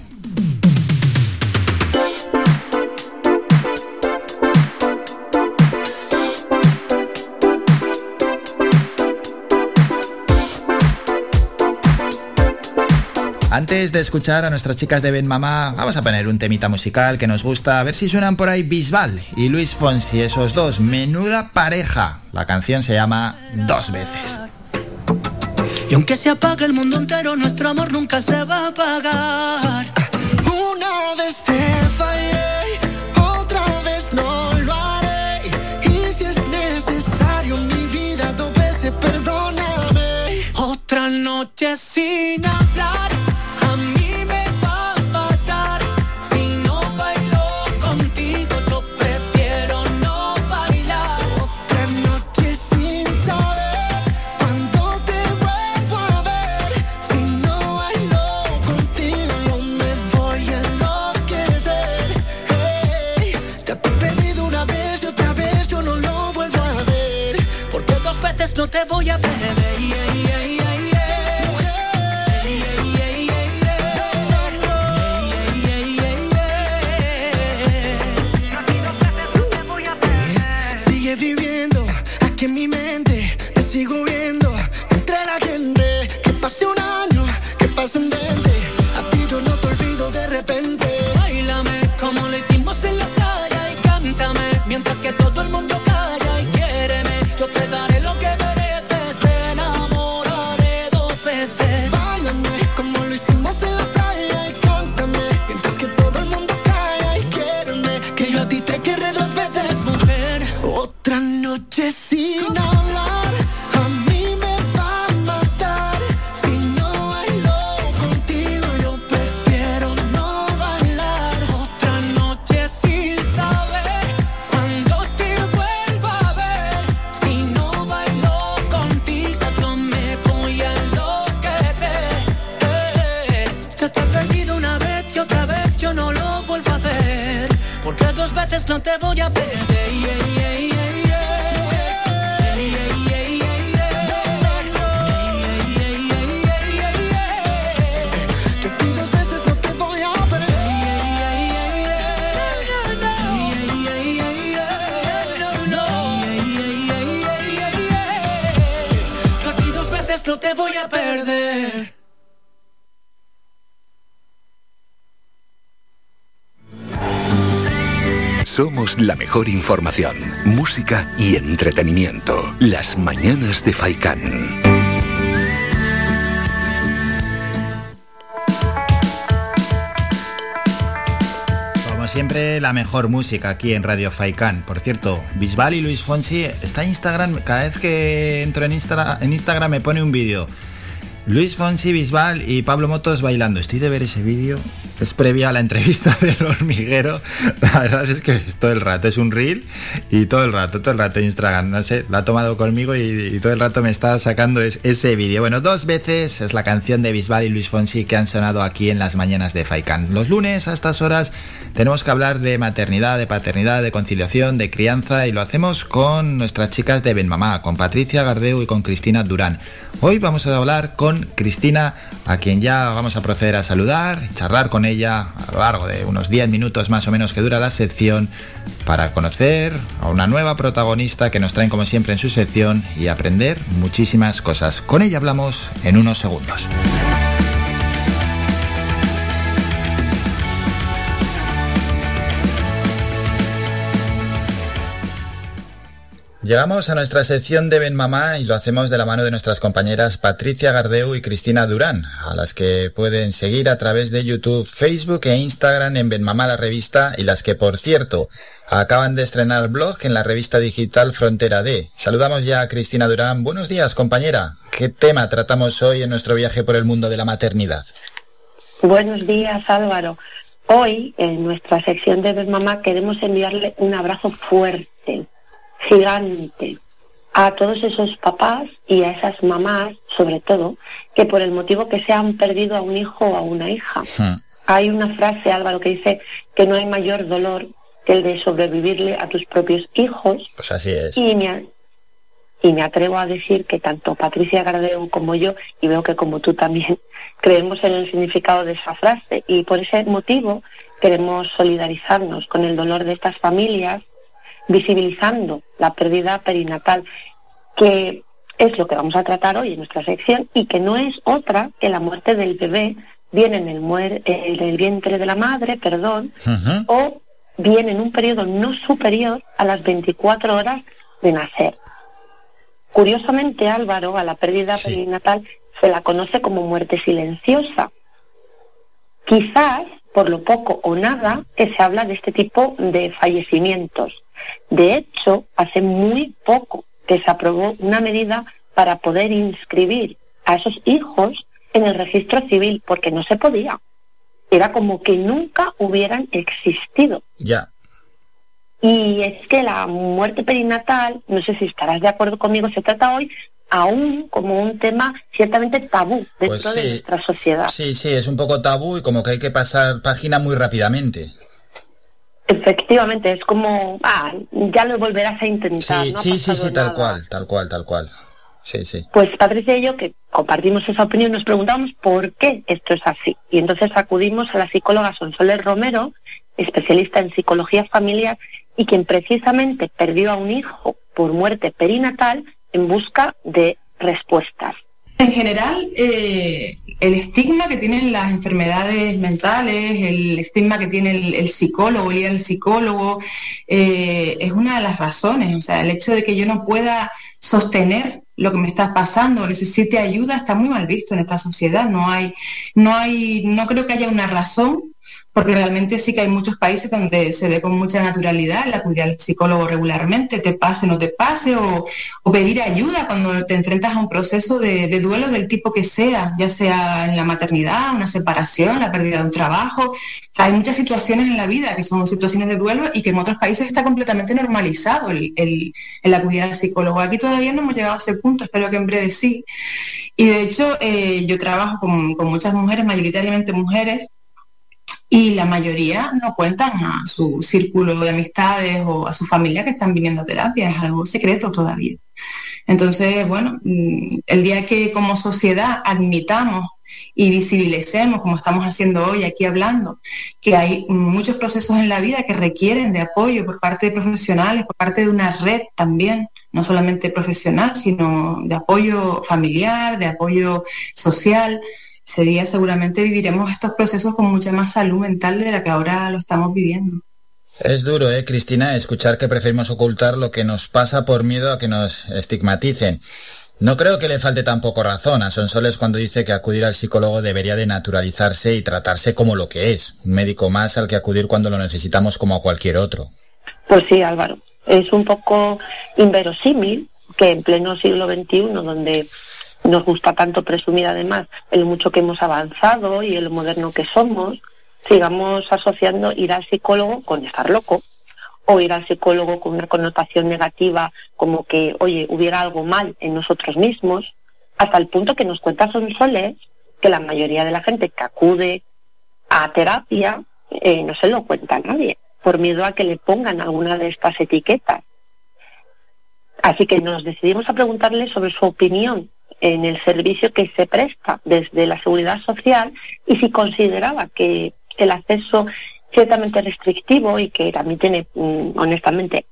Antes de escuchar a nuestras chicas de Ben Mamá, vamos a poner un temita musical que nos gusta, a ver si suenan por ahí Bisbal y Luis Fonsi, esos dos, menuda pareja. La canción se llama Dos veces. Y aunque se apague el mundo entero, nuestro amor nunca se va a apagar. Una vez te fallé, otra vez no lo haré. Y si es necesario mi vida, dos veces perdóname. Otra noche sin hablar. Te voy a perder. Yeah, yeah, yeah, viviendo aquí en mi mente, te sigo viendo entre la gente. Que pase un año, que pasen 20, somos la mejor información, música y entretenimiento. Las mañanas de Faikán. Siempre, la mejor música aquí en Radio Faikán. Por cierto, Bisbal y Luis Fonsi está en Instagram. Cada vez que entro en, Insta- en Instagram me pone un vídeo. Luis Fonsi, Bisbal y Pablo Motos bailando. Estoy de ver ese vídeo. Es previo a la entrevista [LAUGHS] del hormiguero. La verdad es que todo el rato es un reel y todo el rato, todo el rato Instagram. No sé, la ha tomado conmigo y, y todo el rato me está sacando es- ese vídeo. Bueno, dos veces es la canción de Bisbal y Luis Fonsi que han sonado aquí en las mañanas de Faikan. Los lunes a estas horas tenemos que hablar de maternidad, de paternidad, de conciliación, de crianza y lo hacemos con nuestras chicas de Benmamá, con Patricia Gardeu y con Cristina Durán. Hoy vamos a hablar con Cristina, a quien ya vamos a proceder a saludar, charlar con ella a lo largo de unos 10 minutos más o menos que dura la sección para conocer a una nueva protagonista que nos traen como siempre en su sección y aprender muchísimas cosas. Con ella hablamos en unos segundos. Llegamos a nuestra sección de Ben Mamá y lo hacemos de la mano de nuestras compañeras Patricia Gardeu y Cristina Durán, a las que pueden seguir a través de YouTube, Facebook e Instagram en Ben Mamá la revista y las que, por cierto, acaban de estrenar blog en la revista digital Frontera D. Saludamos ya a Cristina Durán. Buenos días, compañera. ¿Qué tema tratamos hoy en nuestro viaje por el mundo de la maternidad? Buenos días, Álvaro. Hoy, en nuestra sección de Ver Mamá, queremos enviarle un abrazo fuerte, gigante, a todos esos papás y a esas mamás, sobre todo, que por el motivo que se han perdido a un hijo o a una hija. Hay una frase, Álvaro, que dice que no hay mayor dolor que el de sobrevivirle a tus propios hijos Pues así es. y me, y me atrevo a decir que tanto Patricia Gardeu como yo, y veo que como tú también, [LAUGHS] creemos en el significado de esa frase. Y por ese motivo queremos solidarizarnos con el dolor de estas familias, visibilizando la pérdida perinatal, que es lo que vamos a tratar hoy en nuestra sección, y que no es otra que la muerte del bebé, bien en el, muer- en el vientre de la madre, perdón, o bien en un periodo no superior a las 24 horas de nacer. Curiosamente, Álvaro, a la pérdida perinatal se la conoce como muerte silenciosa. Quizás por lo poco o nada que se habla de este tipo de fallecimientos. De hecho, hace muy poco que se aprobó una medida para poder inscribir a esos hijos en el registro civil, porque no se podía. Era como que nunca hubieran existido. Ya. Y es que la muerte perinatal, no sé si estarás de acuerdo conmigo, se trata hoy aún como un tema ciertamente tabú dentro Pues de nuestra sociedad. Sí, sí, es un poco tabú y como que hay que pasar página muy rápidamente. Efectivamente, es como, ah, ya lo volverás a intentar. Sí, no sí, sí, tal nada. cual, tal cual, tal cual. Sí, sí. Pues Patricia y yo, que compartimos esa opinión, nos preguntamos por qué esto es así. Y entonces acudimos a la psicóloga Sonsoles Romero, especialista en psicología familiar, y quien precisamente perdió a un hijo por muerte perinatal en busca de respuestas. En general, eh, el estigma que tienen las enfermedades mentales, el estigma que tiene el, el psicólogo, el psicólogo, eh, es una de las razones. O sea, el hecho de que yo no pueda sostener lo que me está pasando, necesite ayuda, está muy mal visto en esta sociedad. No hay, no hay, no creo que haya una razón porque realmente sí que hay muchos países donde se ve con mucha naturalidad el acudir al psicólogo regularmente, te pase, no te pase, o, o pedir ayuda cuando te enfrentas a un proceso de, duelo del tipo que sea, ya sea en la maternidad, una separación, la pérdida de un trabajo. O hay muchas situaciones en la vida que son situaciones de duelo y que en otros países está completamente normalizado el, el- el acudir al psicólogo. Aquí todavía no hemos llegado a ese punto, espero que en breve sí. Y de hecho, eh, yo trabajo con muchas mujeres, mayoritariamente mujeres, y la mayoría no cuentan a su círculo de amistades o a su familia que están viniendo a terapia, es algo secreto todavía. Entonces, bueno, mm, el día que como sociedad admitamos y visibilicemos, como estamos haciendo hoy aquí hablando, que hay muchos procesos en la vida que requieren de apoyo por parte de profesionales, por parte de una red también, no solamente profesional, sino de apoyo familiar, de apoyo social, ese día seguramente viviremos estos procesos con mucha más salud mental de la que ahora lo estamos viviendo. Es duro, ¿eh, Cristina, escuchar que preferimos ocultar lo que nos pasa por miedo a que nos estigmaticen. No creo que le falte tampoco razón a Sonsoles cuando dice que acudir al psicólogo debería de naturalizarse y tratarse como lo que es, un médico más al que acudir cuando lo necesitamos como a cualquier otro. Pues sí, Álvaro, es un poco inverosímil que en pleno siglo XXI, donde nos gusta tanto presumir además en lo mucho que hemos avanzado y en lo moderno que somos, sigamos asociando ir al psicólogo con estar loco o ir al psicólogo con una connotación negativa como que, oye, hubiera algo mal en nosotros mismos, hasta el punto que nos cuenta Sonsoles que la mayoría de la gente que acude a terapia eh, no se lo cuenta a nadie, por miedo a que le pongan alguna de estas etiquetas. Así que nos decidimos a preguntarle sobre su opinión en el servicio que se presta desde la seguridad social y si consideraba que el acceso ciertamente restrictivo y que también tiene, mm, honestamente,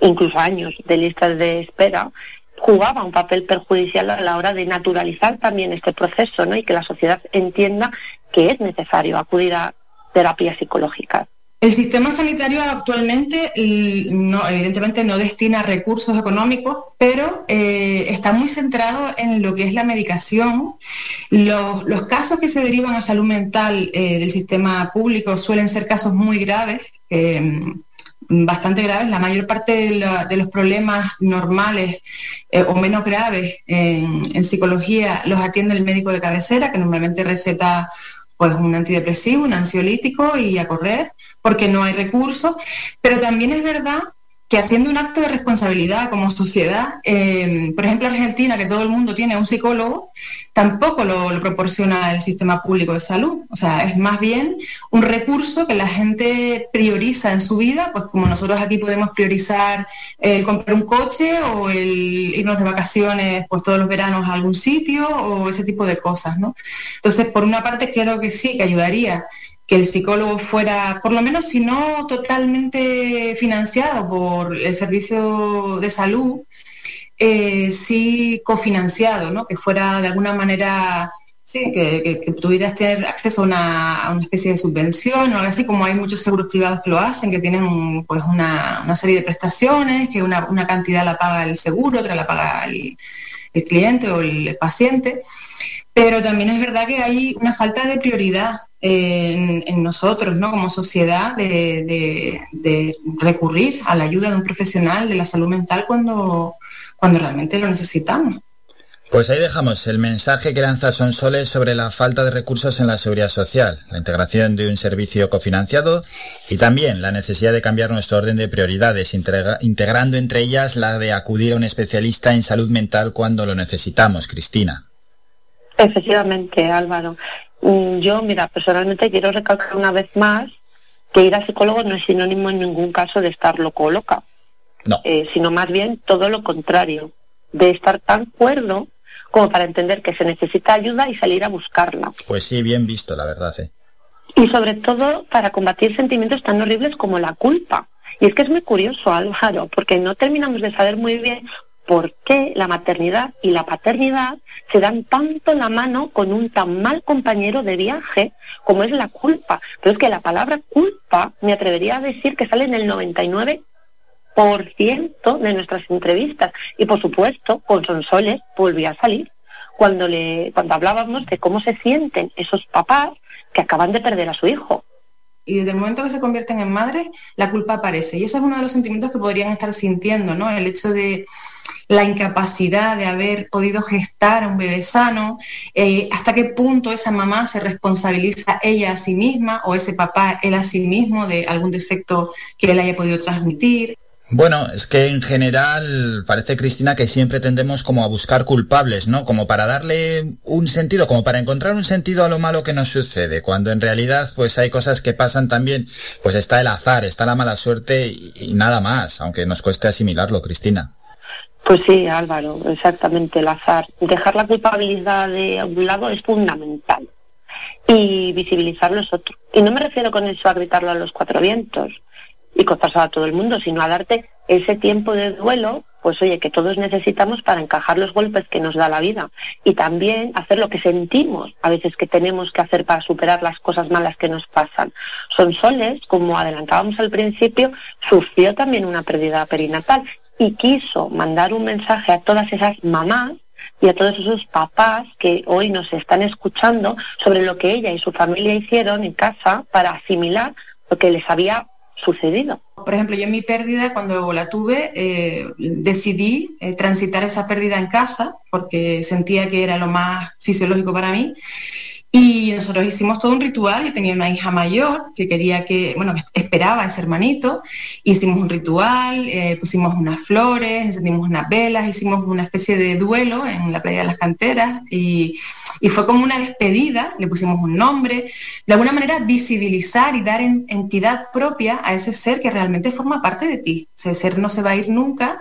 incluso años de listas de espera, jugaba un papel perjudicial a la hora de naturalizar también este proceso ¿no? y que la sociedad entienda que es necesario acudir a terapias psicológicas. El sistema sanitario actualmente, no, evidentemente, no destina recursos económicos, pero eh, está muy centrado en lo que es la medicación. Los, casos que se derivan a salud mental eh, del sistema público suelen ser casos muy graves, em, bastante graves. La mayor parte de, los problemas normales eh, o menos graves en, en psicología los atiende el médico de cabecera, que normalmente receta pues un antidepresivo, un ansiolítico y a correr, porque no hay recursos, pero también es verdad que haciendo un acto de responsabilidad como sociedad, eh, por ejemplo Argentina, que todo el mundo tiene un psicólogo, tampoco lo, proporciona el sistema público de salud. O sea, es más bien un recurso que la gente prioriza en su vida, pues como nosotros aquí podemos priorizar el comprar un coche o el irnos de vacaciones pues todos los veranos a algún sitio o ese tipo de cosas, ¿no? Entonces, por una parte creo que sí, que ayudaría que el psicólogo fuera, por lo menos si no totalmente financiado por el servicio de salud, eh, sí cofinanciado, ¿no? que fuera de alguna manera, sí, que, que, pudieras tener acceso a una, especie de subvención o algo así, como hay muchos seguros privados que lo hacen, que tienen pues una, serie de prestaciones, que una, cantidad la paga el seguro, otra la paga el cliente o el paciente. Pero también es verdad que hay una falta de prioridad en, nosotros, ¿no? Como sociedad, de, recurrir a la ayuda de un profesional de la salud mental cuando, cuando realmente lo necesitamos. Pues ahí dejamos el mensaje que lanza Sonsoles sobre la falta de recursos en la seguridad social, la integración de un servicio cofinanciado y también la necesidad de cambiar nuestro orden de prioridades, integrando entre ellas la de acudir a un especialista en salud mental cuando lo necesitamos, Cristina. Efectivamente, Álvaro. Mm, yo, mira, personalmente quiero recalcar una vez más que ir al psicólogo no es sinónimo en ningún caso de estar loco o loca, no. Eh, sino más bien todo lo contrario, de estar tan cuerdo como para entender que se necesita ayuda y salir a buscarla. Pues sí, bien visto, la verdad. ¿eh? Y sobre todo para combatir sentimientos tan horribles como la culpa. Y es que es muy curioso, Álvaro, porque no terminamos de saber muy bien por qué la maternidad y la paternidad se dan tanto la mano con un tan mal compañero de viaje como es la culpa. Pero es que la palabra culpa me atrevería a decir que sale en el 99% de nuestras entrevistas. Y por supuesto, con Sonsoles volvió a salir cuando, le, cuando hablábamos de cómo se sienten esos papás que acaban de perder a su hijo. Y desde el momento que se convierten en madres, la culpa aparece. Y ese es uno de los sentimientos que podrían estar sintiendo, ¿no? El hecho de la incapacidad de haber podido gestar a un bebé sano, eh, hasta qué punto esa mamá se responsabiliza ella a sí misma o ese papá él a sí mismo de algún defecto que él haya podido transmitir. Bueno, es que en general parece, Cristina, que siempre tendemos como a buscar culpables, ¿no? Como para darle un sentido, como para encontrar un sentido a lo malo que nos sucede, cuando en realidad pues hay cosas que pasan también, pues está el azar, está la mala suerte y nada más, aunque nos cueste asimilarlo, Cristina. Pues sí, Álvaro, exactamente el azar. Dejar la culpabilidad de un lado es fundamental y visibilizar los otros. Y no me refiero con eso a gritarlo a los cuatro vientos y contárselo a todo el mundo, sino a darte ese tiempo de duelo pues oye, que todos necesitamos para encajar los golpes que nos da la vida y también hacer lo que sentimos a veces que tenemos que hacer para superar las cosas malas que nos pasan. Son Soles, como adelantábamos al principio, sufrió también una pérdida perinatal y quiso mandar un mensaje a todas esas mamás y a todos esos papás que hoy nos están escuchando sobre lo que ella y su familia hicieron en casa para asimilar lo que les había sucedido. Por ejemplo, yo en mi pérdida, cuando la tuve, eh, decidí eh, transitar esa pérdida en casa porque sentía que era lo más fisiológico para mí y nosotros hicimos todo un ritual. Yo tenía una hija mayor que quería que, bueno, esperaba a ese hermanito. Hicimos un ritual, eh, pusimos unas flores, encendimos unas velas, hicimos una especie de duelo en la playa de las canteras y, y fue como una despedida. Le pusimos un nombre. De alguna manera, visibilizar y dar entidad propia a ese ser que realmente forma parte de ti. ese ser no se va a ir nunca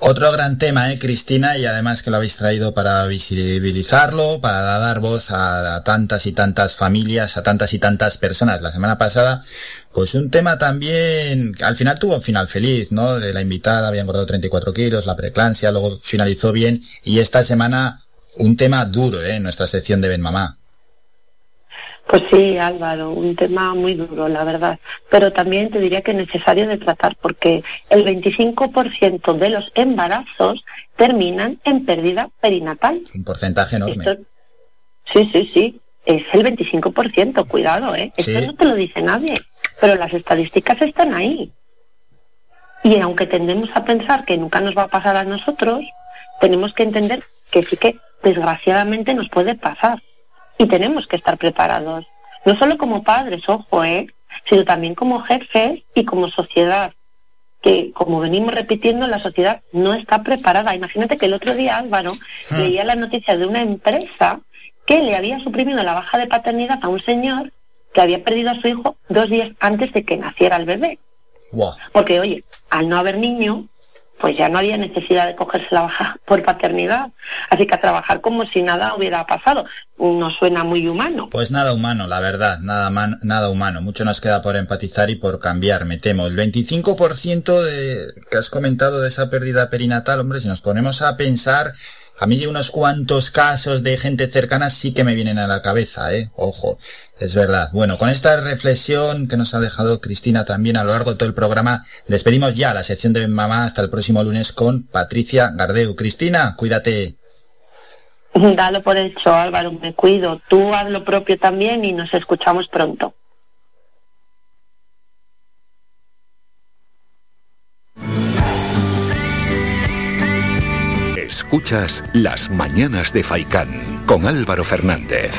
otro gran tema, ¿eh, Cristina? Y además que lo habéis traído para visibilizarlo, para dar voz a, tantas y tantas familias, a tantas y tantas personas. La semana pasada, pues un tema también, al final tuvo un final feliz, ¿no? De la invitada, había engordado 34 kilos, la preclancia, luego finalizó bien. Y esta semana, un tema duro, ¿eh? En nuestra sección de Ben Mamá. Pues sí, Álvaro, un tema muy duro, la verdad. Pero también te diría que es necesario de tratar porque el 25% de los embarazos terminan en pérdida perinatal. Un porcentaje enorme. sí, sí, sí. Es el 25%, cuidado, ¿eh? Esto no te lo dice nadie, pero las estadísticas están ahí. Y aunque tendemos a pensar que nunca nos va a pasar a nosotros, tenemos que entender que sí que desgraciadamente nos puede pasar y tenemos que estar preparados, no solo como padres, ojo, ¿eh? sino también como jefes y como sociedad, que como venimos repitiendo, la sociedad no está preparada. Imagínate que el otro día Álvaro ah. leía la noticia de una empresa que le había suprimido la baja de paternidad a un señor que había perdido a su hijo dos días antes de que naciera el bebé. Porque, oye, al no haber niño, pues ya no había necesidad de cogerse la baja por paternidad. Así que a trabajar como si nada hubiera pasado. No suena muy humano. Pues nada humano, la verdad, nada, nada humano. Mucho nos queda por empatizar y por cambiar, me temo. El 25% de, que has comentado de esa pérdida perinatal, hombre, si nos ponemos a pensar, a mí unos cuantos casos de gente cercana sí que me vienen a la cabeza, ¿eh? Ojo. Es verdad. Bueno, con esta reflexión que nos ha dejado Cristina también a lo largo de todo el programa, despedimos ya la sección de Mamá hasta el próximo lunes con Patricia Gardeu. Cristina, cuídate. Dalo por hecho, Álvaro, me cuido. Tú haz lo propio también y nos escuchamos pronto. Escuchas Las Mañanas de Faicán con Álvaro Fernández.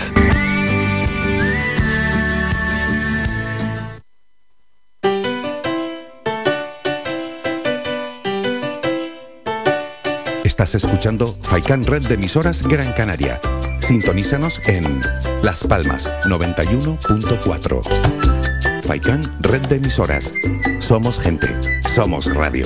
Estás escuchando Faikan Red de emisoras Gran Canaria. Sintonízanos en Las Palmas 91.4. Faikan Red de emisoras. Somos gente. Somos radio.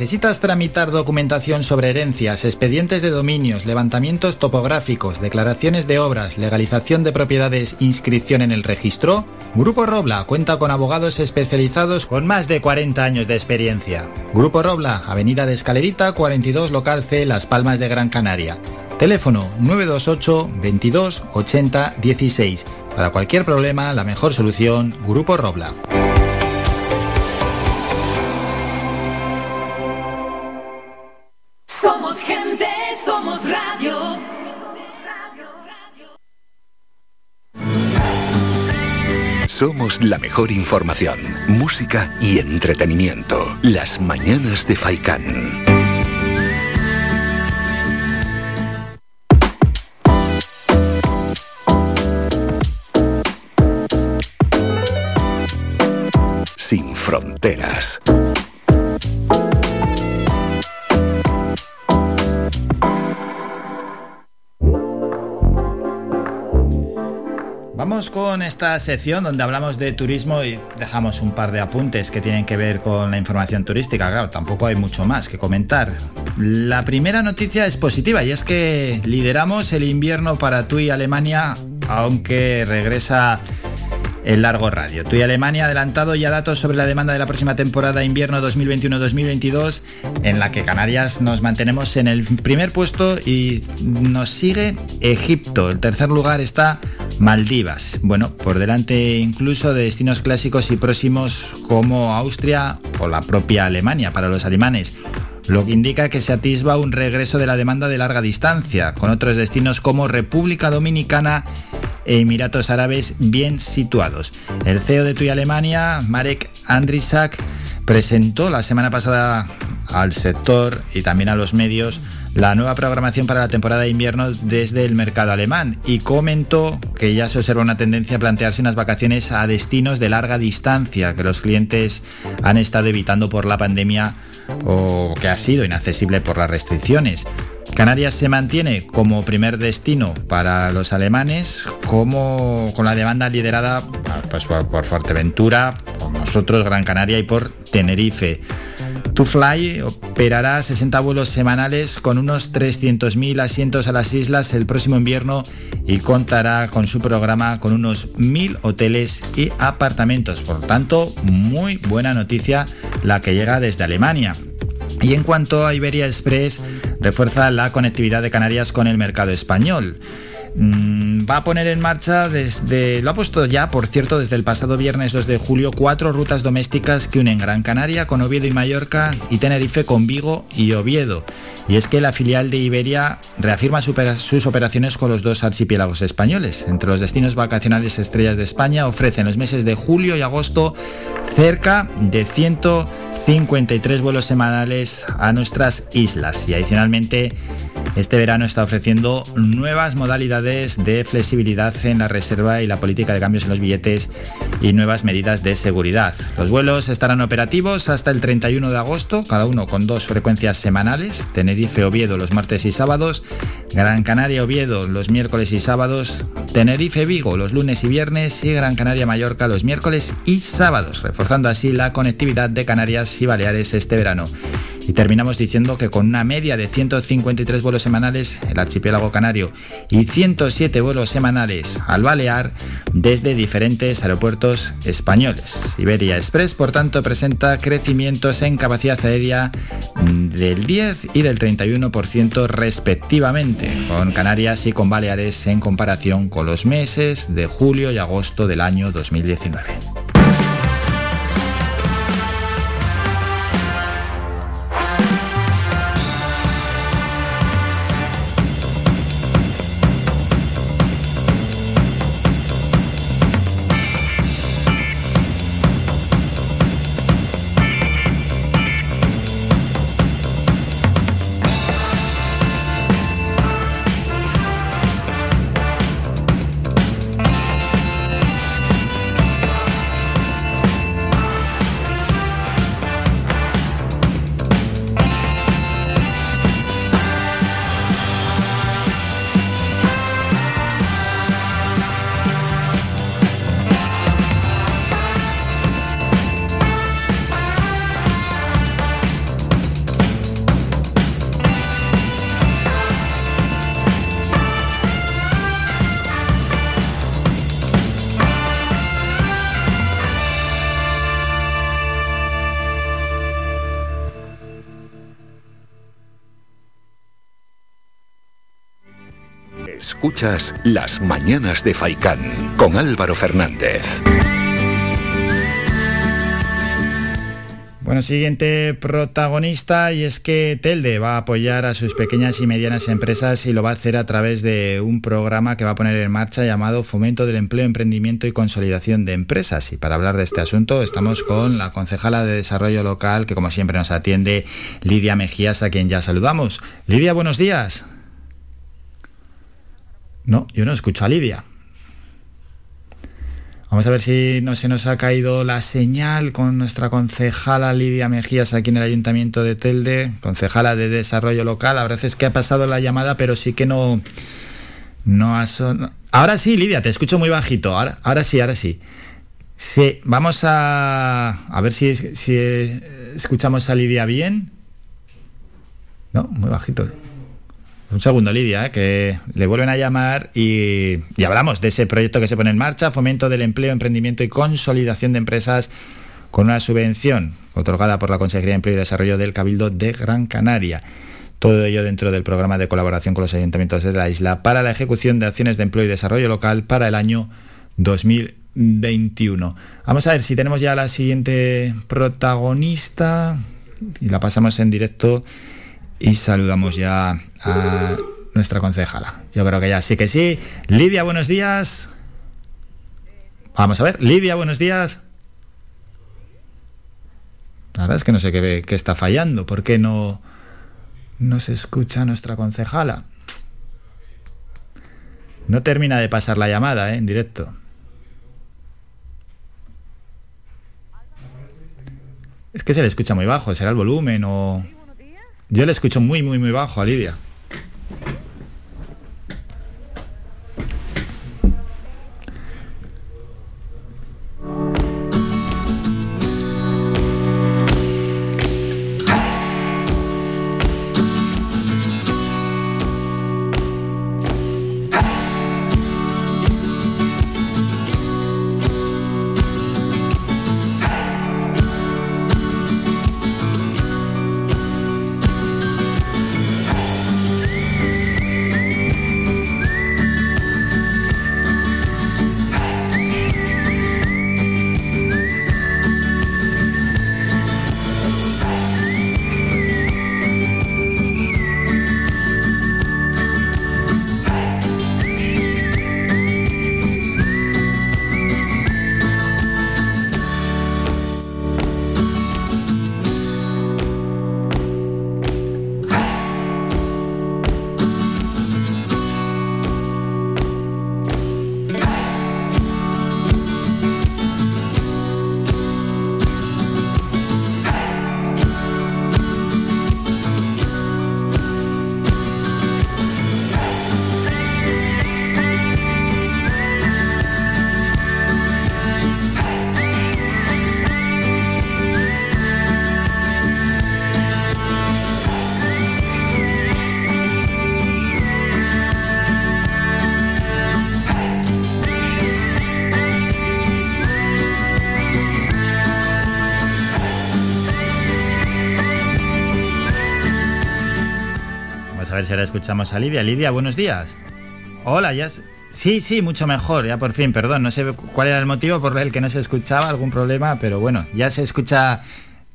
¿Necesitas tramitar documentación sobre herencias, expedientes de dominios, levantamientos topográficos, declaraciones de obras, legalización de propiedades, inscripción en el registro? Grupo Robla cuenta con abogados especializados con más de 40 años de experiencia. Grupo Robla, Avenida de Escalerita 42 Local C, Las Palmas de Gran Canaria. Teléfono 928 22 80 16 Para cualquier problema, la mejor solución, Grupo Robla. Somos la mejor información, música y entretenimiento. Las mañanas de Faikán. Sin fronteras. Vamos con esta sección donde hablamos de turismo y dejamos un par de apuntes que tienen que ver con la información turística. Claro, tampoco hay mucho más que comentar. La primera noticia es positiva y es que lideramos el invierno para TUI Alemania, aunque regresa el largo radio. TUI Alemania ha adelantado ya datos sobre la demanda de la próxima temporada invierno 2021-2022, en la que Canarias nos mantenemos en el primer puesto y nos sigue Egipto. El tercer lugar está Maldivas. Bueno, por delante incluso de destinos clásicos y próximos como Austria o la propia Alemania para los alemanes lo que indica que se atisba un regreso de la demanda de larga distancia, con otros destinos como República Dominicana e Emiratos Árabes bien situados. El CEO de TUI Alemania, Marek Andrisak, presentó la semana pasada al sector y también a los medios la nueva programación para la temporada de invierno desde el mercado alemán y comentó que ya se observa una tendencia a plantearse unas vacaciones a destinos de larga distancia que los clientes han estado evitando por la pandemia o que ha sido inaccesible por las restricciones. Canarias se mantiene como primer destino para los alemanes, como con la demanda liderada pues, por, por Fuerteventura, por nosotros, Gran Canaria y por Tenerife. TuFly operará 60 vuelos semanales con unos 300.000 asientos a las islas el próximo invierno y contará con su programa con unos 1.000 hoteles y apartamentos. Por tanto, muy buena noticia la que llega desde Alemania. Y en cuanto a Iberia Express, refuerza la conectividad de Canarias con el mercado español. Mm, va a poner en marcha desde, lo ha puesto ya, por cierto, desde el pasado viernes 2 de julio, cuatro rutas domésticas que unen Gran Canaria con Oviedo y Mallorca y Tenerife con Vigo y Oviedo. Y es que la filial de Iberia reafirma sus operaciones con los dos archipiélagos españoles. Entre los destinos vacacionales estrellas de España ofrecen los meses de julio y agosto cerca de 153 vuelos semanales a nuestras islas. Y adicionalmente este verano está ofreciendo nuevas modalidades de flexibilidad en la reserva y la política de cambios en los billetes y nuevas medidas de seguridad. Los vuelos estarán operativos hasta el 31 de agosto, cada uno con dos frecuencias semanales, Tenerife Oviedo los martes y sábados, Gran Canaria Oviedo los miércoles y sábados, Tenerife Vigo los lunes y viernes. Y Gran Canaria Mallorca los miércoles y sábados, reforzando así la conectividad de Canarias Baleares este verano. Y terminamos diciendo que con una media de 153 vuelos semanales el archipiélago canario y 107 vuelos semanales al Balear desde diferentes aeropuertos españoles. Iberia Express, por tanto, presenta crecimientos en capacidad aérea del 10 y del 31% respectivamente, con Canarias y con Baleares en comparación con los meses de julio y agosto del año 2019. Escuchas Las Mañanas de Faicán con Álvaro Fernández. Bueno, siguiente protagonista y es que Telde va a apoyar a sus pequeñas y medianas empresas y lo va a hacer a través de un programa que va a poner en marcha llamado Fomento del Empleo, Emprendimiento y Consolidación de Empresas. Y para hablar de este asunto estamos con la concejala de Desarrollo Local que como siempre nos atiende, Lidia Mejías, a quien ya saludamos. Lidia, buenos días. No, yo no escucho a Lidia. Vamos a ver si no se nos ha caído la señal con nuestra concejala Lidia Mejías aquí en el Ayuntamiento de Telde, concejala de Desarrollo Local. A veces que ha pasado la llamada, pero sí que no, no ha sonado. Ahora sí, Lidia, te escucho muy bajito. Ahora, sí, ahora sí. Sí, vamos a, a ver si escuchamos a Lidia bien. No, muy bajito. Un segundo, Lidia, que le vuelven a llamar y, hablamos de ese proyecto que se pone en marcha, fomento del empleo, emprendimiento y consolidación de empresas con una subvención otorgada por la Consejería de Empleo y Desarrollo del Cabildo de Gran Canaria. Todo ello dentro del programa de colaboración con los ayuntamientos de la isla para la ejecución de acciones de empleo y desarrollo local para el año 2021. Vamos a ver si tenemos ya la siguiente protagonista y la pasamos en directo y saludamos ya a nuestra concejala. Yo creo que ya sí que sí. Lidia, buenos días. Vamos a ver, Lidia, buenos días. La verdad es que no sé qué, qué está fallando. ¿Por qué no, no se escucha nuestra concejala? No termina de pasar la llamada ¿eh? en directo. Es que se le escucha muy bajo, será el volumen o... Yo le escucho muy, muy, muy bajo a Lidia. Ahora escuchamos a Lidia. Lidia, buenos días. Hola, ya... Sí, sí, mucho mejor, ya por fin, perdón, no sé cuál era el motivo por el que no se escuchaba, algún problema, pero bueno, ya se escucha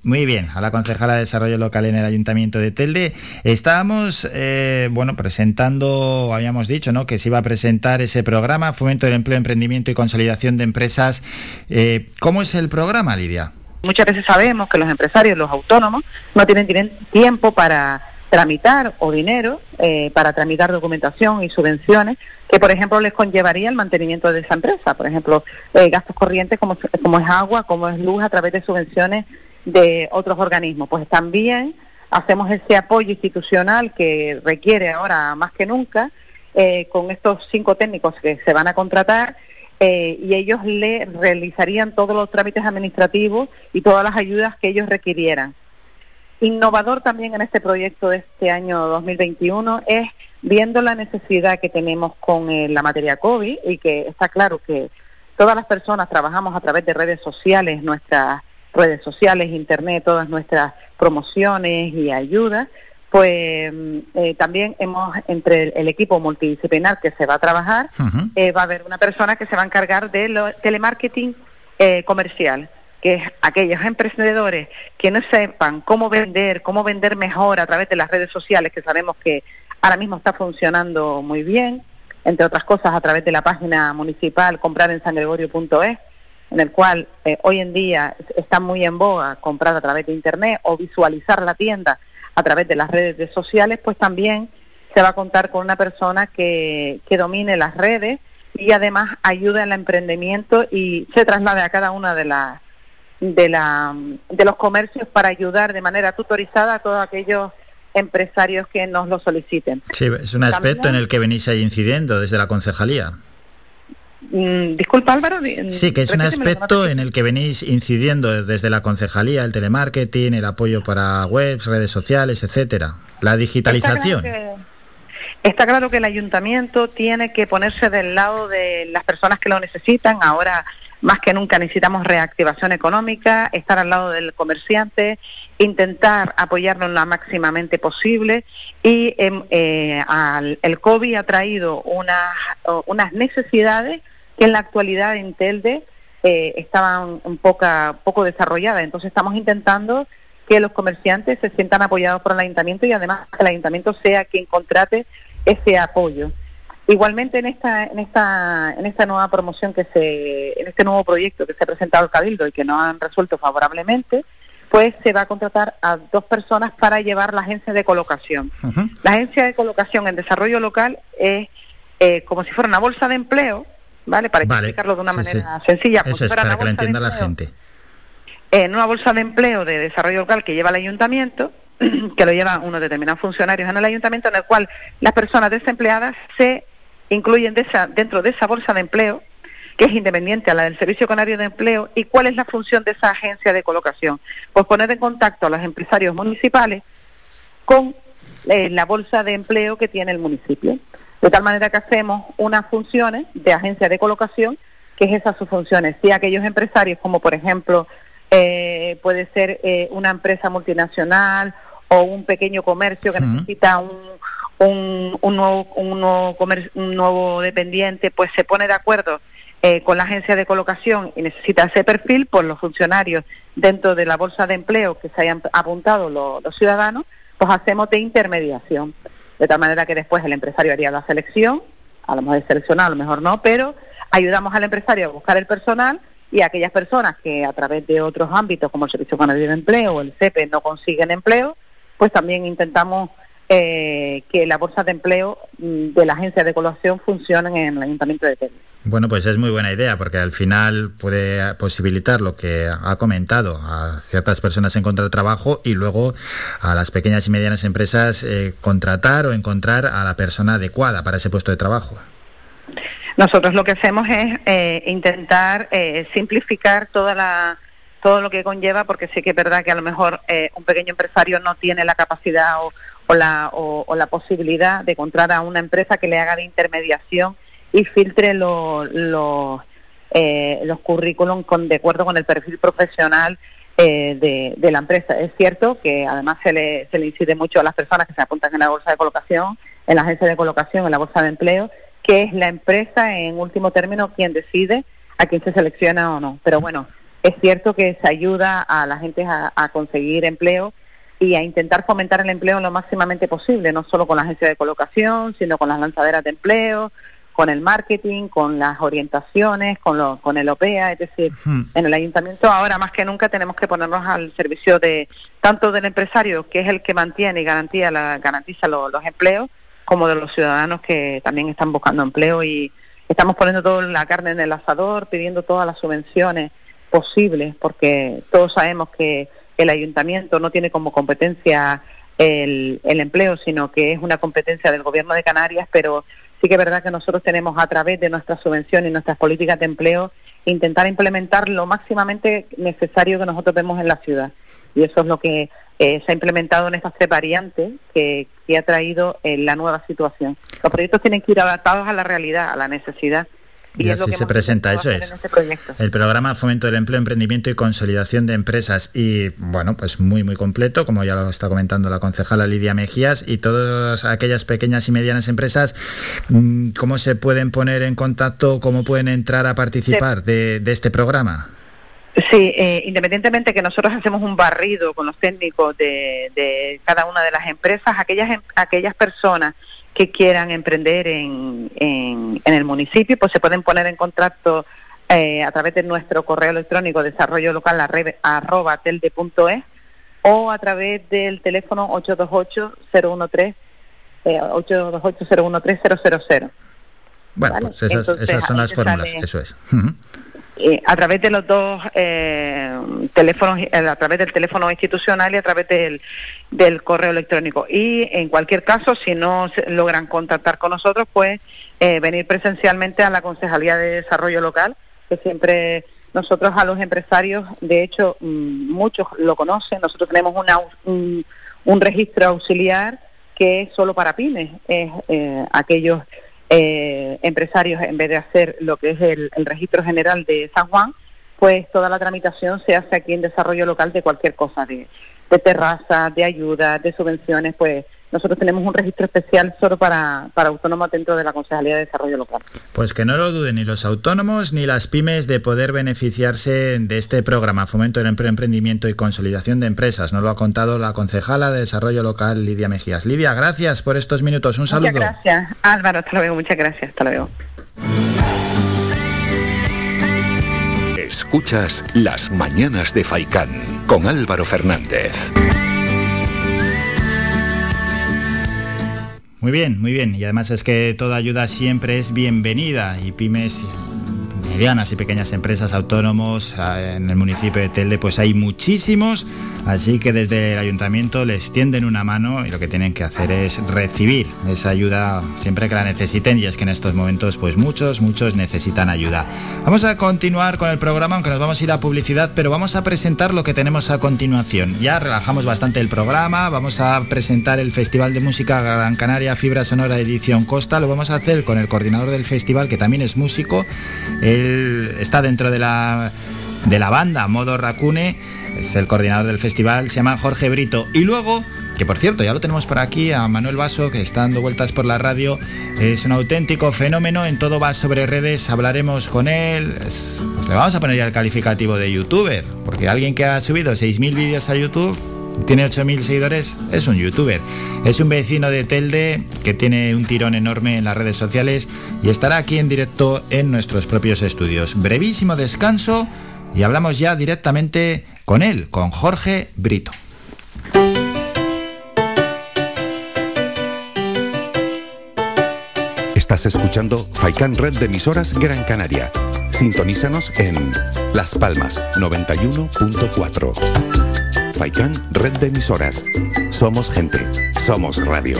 muy bien, a la concejala de Desarrollo Local en el Ayuntamiento de Telde. Estábamos, eh, bueno, presentando, habíamos dicho, ¿no?, que se iba a presentar ese programa, Fomento del Empleo, Emprendimiento y Consolidación de Empresas. Eh, ¿Cómo es el programa, Lidia? Muchas veces sabemos que los empresarios, los autónomos, no tienen tiempo para tramitar o dinero eh, para tramitar documentación y subvenciones que, por ejemplo, les conllevaría el mantenimiento de esa empresa. Por ejemplo, eh, gastos corrientes como, como es agua, como es luz, a través de subvenciones de otros organismos. Pues también hacemos ese apoyo institucional que requiere ahora más que nunca eh, con estos cinco técnicos que se van a contratar y ellos le realizarían todos los trámites administrativos y todas las ayudas que ellos requirieran. Innovador también en este proyecto de este año 2021 es viendo la necesidad que tenemos con eh, la materia COVID y que está claro que todas las personas trabajamos a través de redes sociales, nuestras redes sociales, internet, todas nuestras promociones y ayudas, pues eh, también hemos, entre el, el equipo multidisciplinar que se va a trabajar, eh, va a haber una persona que se va a encargar de lo, telemarketing eh, comercial, que aquellos emprendedores que no sepan cómo vender, cómo vender mejor a través de las redes sociales, que sabemos que ahora mismo está funcionando muy bien, entre otras cosas a través de la página municipal comprar en sangregorio.es, en el cual eh, hoy en día está muy en boga comprar a través de Internet o visualizar la tienda a través de las redes sociales, pues también se va a contar con una persona que, que domine las redes y además ayude el emprendimiento y se traslade a cada una de las de, la, de los comercios para ayudar de manera tutorizada a todos aquellos empresarios que nos lo soliciten. Sí, es un aspecto en el que venís ahí incidiendo desde la concejalía. Mm, disculpa Álvaro. di- Sí, que es un aspecto en el que venís incidiendo desde la concejalía, el telemarketing, el apoyo para webs, redes sociales, etcétera. La digitalización. Está claro, que, está claro que el ayuntamiento tiene que ponerse del lado de las personas que lo necesitan. Ahora, más que nunca, necesitamos reactivación económica, estar al lado del comerciante, intentar apoyarlo lo máximamente posible. Y em, eh, al- el COVID ha traído unas, necesidades que en la actualidad en Telde eh, estaban un poca- poco desarrolladas. Entonces estamos intentando que los comerciantes se sientan apoyados por el ayuntamiento y además que el ayuntamiento sea quien contrate ese apoyo. Igualmente en esta en esta en esta nueva promoción que se en este nuevo proyecto que se ha presentado al cabildo y que nos han resuelto favorablemente, pues se va a contratar a dos personas para llevar la agencia de colocación. La agencia de colocación en desarrollo local es eh, como si fuera una bolsa de empleo, ¿vale? Para Vale, explicarlo de una sí, manera sí. sencilla, como Eso es para que de entienda la gente. en una bolsa de empleo de desarrollo local que lleva el ayuntamiento, [CLEARS THROAT] que lo llevan unos determinados funcionarios en el ayuntamiento, en el cual las personas desempleadas se incluyen de esa- dentro de esa bolsa de empleo, que es independiente a la del Servicio Canario de Empleo, y cuál es la función de esa agencia de colocación. Pues poner en contacto a los empresarios municipales con eh, la bolsa de empleo que tiene el municipio. De tal manera que hacemos unas funciones de agencia de colocación, que es esas sus funciones. Si aquellos empresarios, como por ejemplo eh, puede ser eh, una empresa multinacional o un pequeño comercio que necesita un, un, un nuevo, un, nuevo comer- un nuevo dependiente, pues se pone de acuerdo eh, con la agencia de colocación y necesita ese perfil, pues los funcionarios dentro de la bolsa de empleo que se hayan apuntado los, ciudadanos, pues hacemos de intermediación. De tal manera que después el empresario haría la selección, a lo mejor es seleccionado, a lo mejor no, pero ayudamos al empresario a buscar el personal y a aquellas personas que a través de otros ámbitos como el Servicio Canario de Empleo o el CEPE no consiguen empleo, pues también intentamos eh, que la bolsa de empleo mm, de la agencia de colocación funcionen en el Ayuntamiento de Telde. Bueno, pues es muy buena idea porque al final puede posibilitar lo que ha comentado a ciertas personas encontrar trabajo y luego a las pequeñas y medianas empresas eh, contratar o encontrar a la persona adecuada para ese puesto de trabajo. Nosotros lo que hacemos es eh, intentar eh, simplificar toda la, todo lo que conlleva, porque sí que es verdad que a lo mejor eh, un pequeño empresario no tiene la capacidad o, o la, o, la posibilidad de encontrar a una empresa que le haga de intermediación y filtre lo- lo, eh, los currículum con, de acuerdo con el perfil profesional eh, de, la empresa. Es cierto que además se le, se le incide mucho a las personas que se apuntan en la bolsa de colocación, en la agencia de colocación, en la bolsa de empleo, que es la empresa en último término quien decide a quién se selecciona o no. Pero bueno, es cierto que se ayuda a la gente a conseguir empleo y a intentar fomentar el empleo lo máximamente posible, no solo con la agencia de colocación, sino con las lanzaderas de empleo, con el marketing, con las orientaciones, con, lo, con el OPEA, es decir, en el ayuntamiento ahora más que nunca tenemos que ponernos al servicio de tanto del empresario, que es el que mantiene y garantía la, garantiza lo- los empleos, como de los ciudadanos que también están buscando empleo y estamos poniendo toda la carne en el asador, pidiendo todas las subvenciones posibles, porque todos sabemos que el ayuntamiento no tiene como competencia el, el empleo, sino que es una competencia del gobierno de Canarias, pero sí que es verdad que nosotros tenemos a través de nuestra subvención y nuestras políticas de empleo intentar implementar lo máximamente necesario que nosotros vemos en la ciudad. Y eso es lo que eh, se ha implementado en estas tres variantes que, ha traído eh, la nueva situación. Los proyectos tienen que ir adaptados a la realidad, a la necesidad. Y, así se presenta, eso es. Este el programa Fomento del Empleo, Emprendimiento y Consolidación de Empresas. Y bueno, pues muy, muy completo, como ya lo está comentando la concejala Lidia Mejías, y todas aquellas pequeñas y medianas empresas, mm, ¿cómo se pueden poner en contacto, cómo pueden entrar a participar de, este programa? Sí, eh, independientemente que nosotros hacemos un barrido con los técnicos de, cada una de las empresas, aquellas, em, aquellas personas que quieran emprender en, en, el municipio, pues se pueden poner en contacto eh, a través de nuestro correo electrónico desarrollo local arroba telde.es o a través del teléfono 828-013 eh, 828-013-000. Bueno, pues esas, son las fórmulas, eso es. [LAUGHS] Eh, a través de los dos eh, teléfonos, eh, a través del teléfono institucional y a través del, del, correo electrónico. Y en cualquier caso, si no logran contactar con nosotros, pues venir presencialmente a la Concejalía de Desarrollo Local, que siempre nosotros a los empresarios, de hecho, mm, muchos lo conocen, nosotros tenemos una, un, un registro auxiliar que es solo para pymes, es aquellos eh, empresarios, en vez de hacer lo que es el, registro general de San Juan, pues toda la tramitación se hace aquí en desarrollo local de cualquier cosa, de, de terrazas, de ayudas, de subvenciones, pues nosotros tenemos un registro especial solo para, para autónomos dentro de la Consejería de Desarrollo Local. Pues que no lo duden ni los autónomos ni las pymes de poder beneficiarse de este programa Fomento del Emprendimiento y Consolidación de Empresas. Nos lo ha contado la concejala de Desarrollo Local, Lidia Mejías. Lidia, gracias por estos minutos. Un saludo. Muchas gracias. Álvaro, hasta luego. Muchas gracias. Hasta luego. Escuchas Las Mañanas de Faicán con Álvaro Fernández. Muy bien, muy bien. Y además es que toda ayuda siempre es bienvenida y pymes medianas y pequeñas empresas, autónomos ah, en el municipio de Telde, pues hay muchísimos Así que desde el ayuntamiento les tienden una mano y lo que tienen que hacer es recibir esa ayuda siempre que la necesiten y es que en estos momentos pues muchos, muchos necesitan ayuda. Vamos a continuar con el programa, aunque nos vamos a ir a publicidad, pero vamos a presentar lo que tenemos a continuación. Ya relajamos bastante el programa, vamos a presentar el Festival de Música Gran Canaria Fibra Sonora Edición Costa, lo vamos a hacer con el coordinador del festival que también es músico, él está dentro de la, de la banda Modo Racune es el coordinador del festival, se llama Jorge Brito. Y luego, que por cierto, ya lo tenemos por aquí, a Manuel Vaso, que está dando vueltas por la radio, es un auténtico fenómeno, en todo va sobre redes, hablaremos con él, le vamos a poner ya el calificativo de youtuber, porque alguien que ha subido 6.000 vídeos a YouTube tiene 8.000 seguidores, es un youtuber. Es un vecino de Telde que tiene un tirón enorme en las redes sociales y estará aquí en directo en nuestros propios estudios. Brevísimo descanso y hablamos ya directamente con él, con Jorge Brito. Estás escuchando Faikan Red de emisoras Gran Canaria. Sintonízanos en Las Palmas 91.4. Faikan Red de emisoras. Somos gente, somos radio.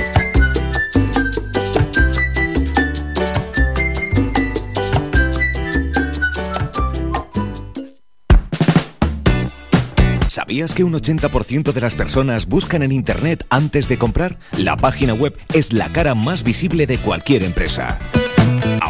¿Sabías que un 80% de las personas buscan en Internet antes de comprar? La página web es la cara más visible de cualquier empresa.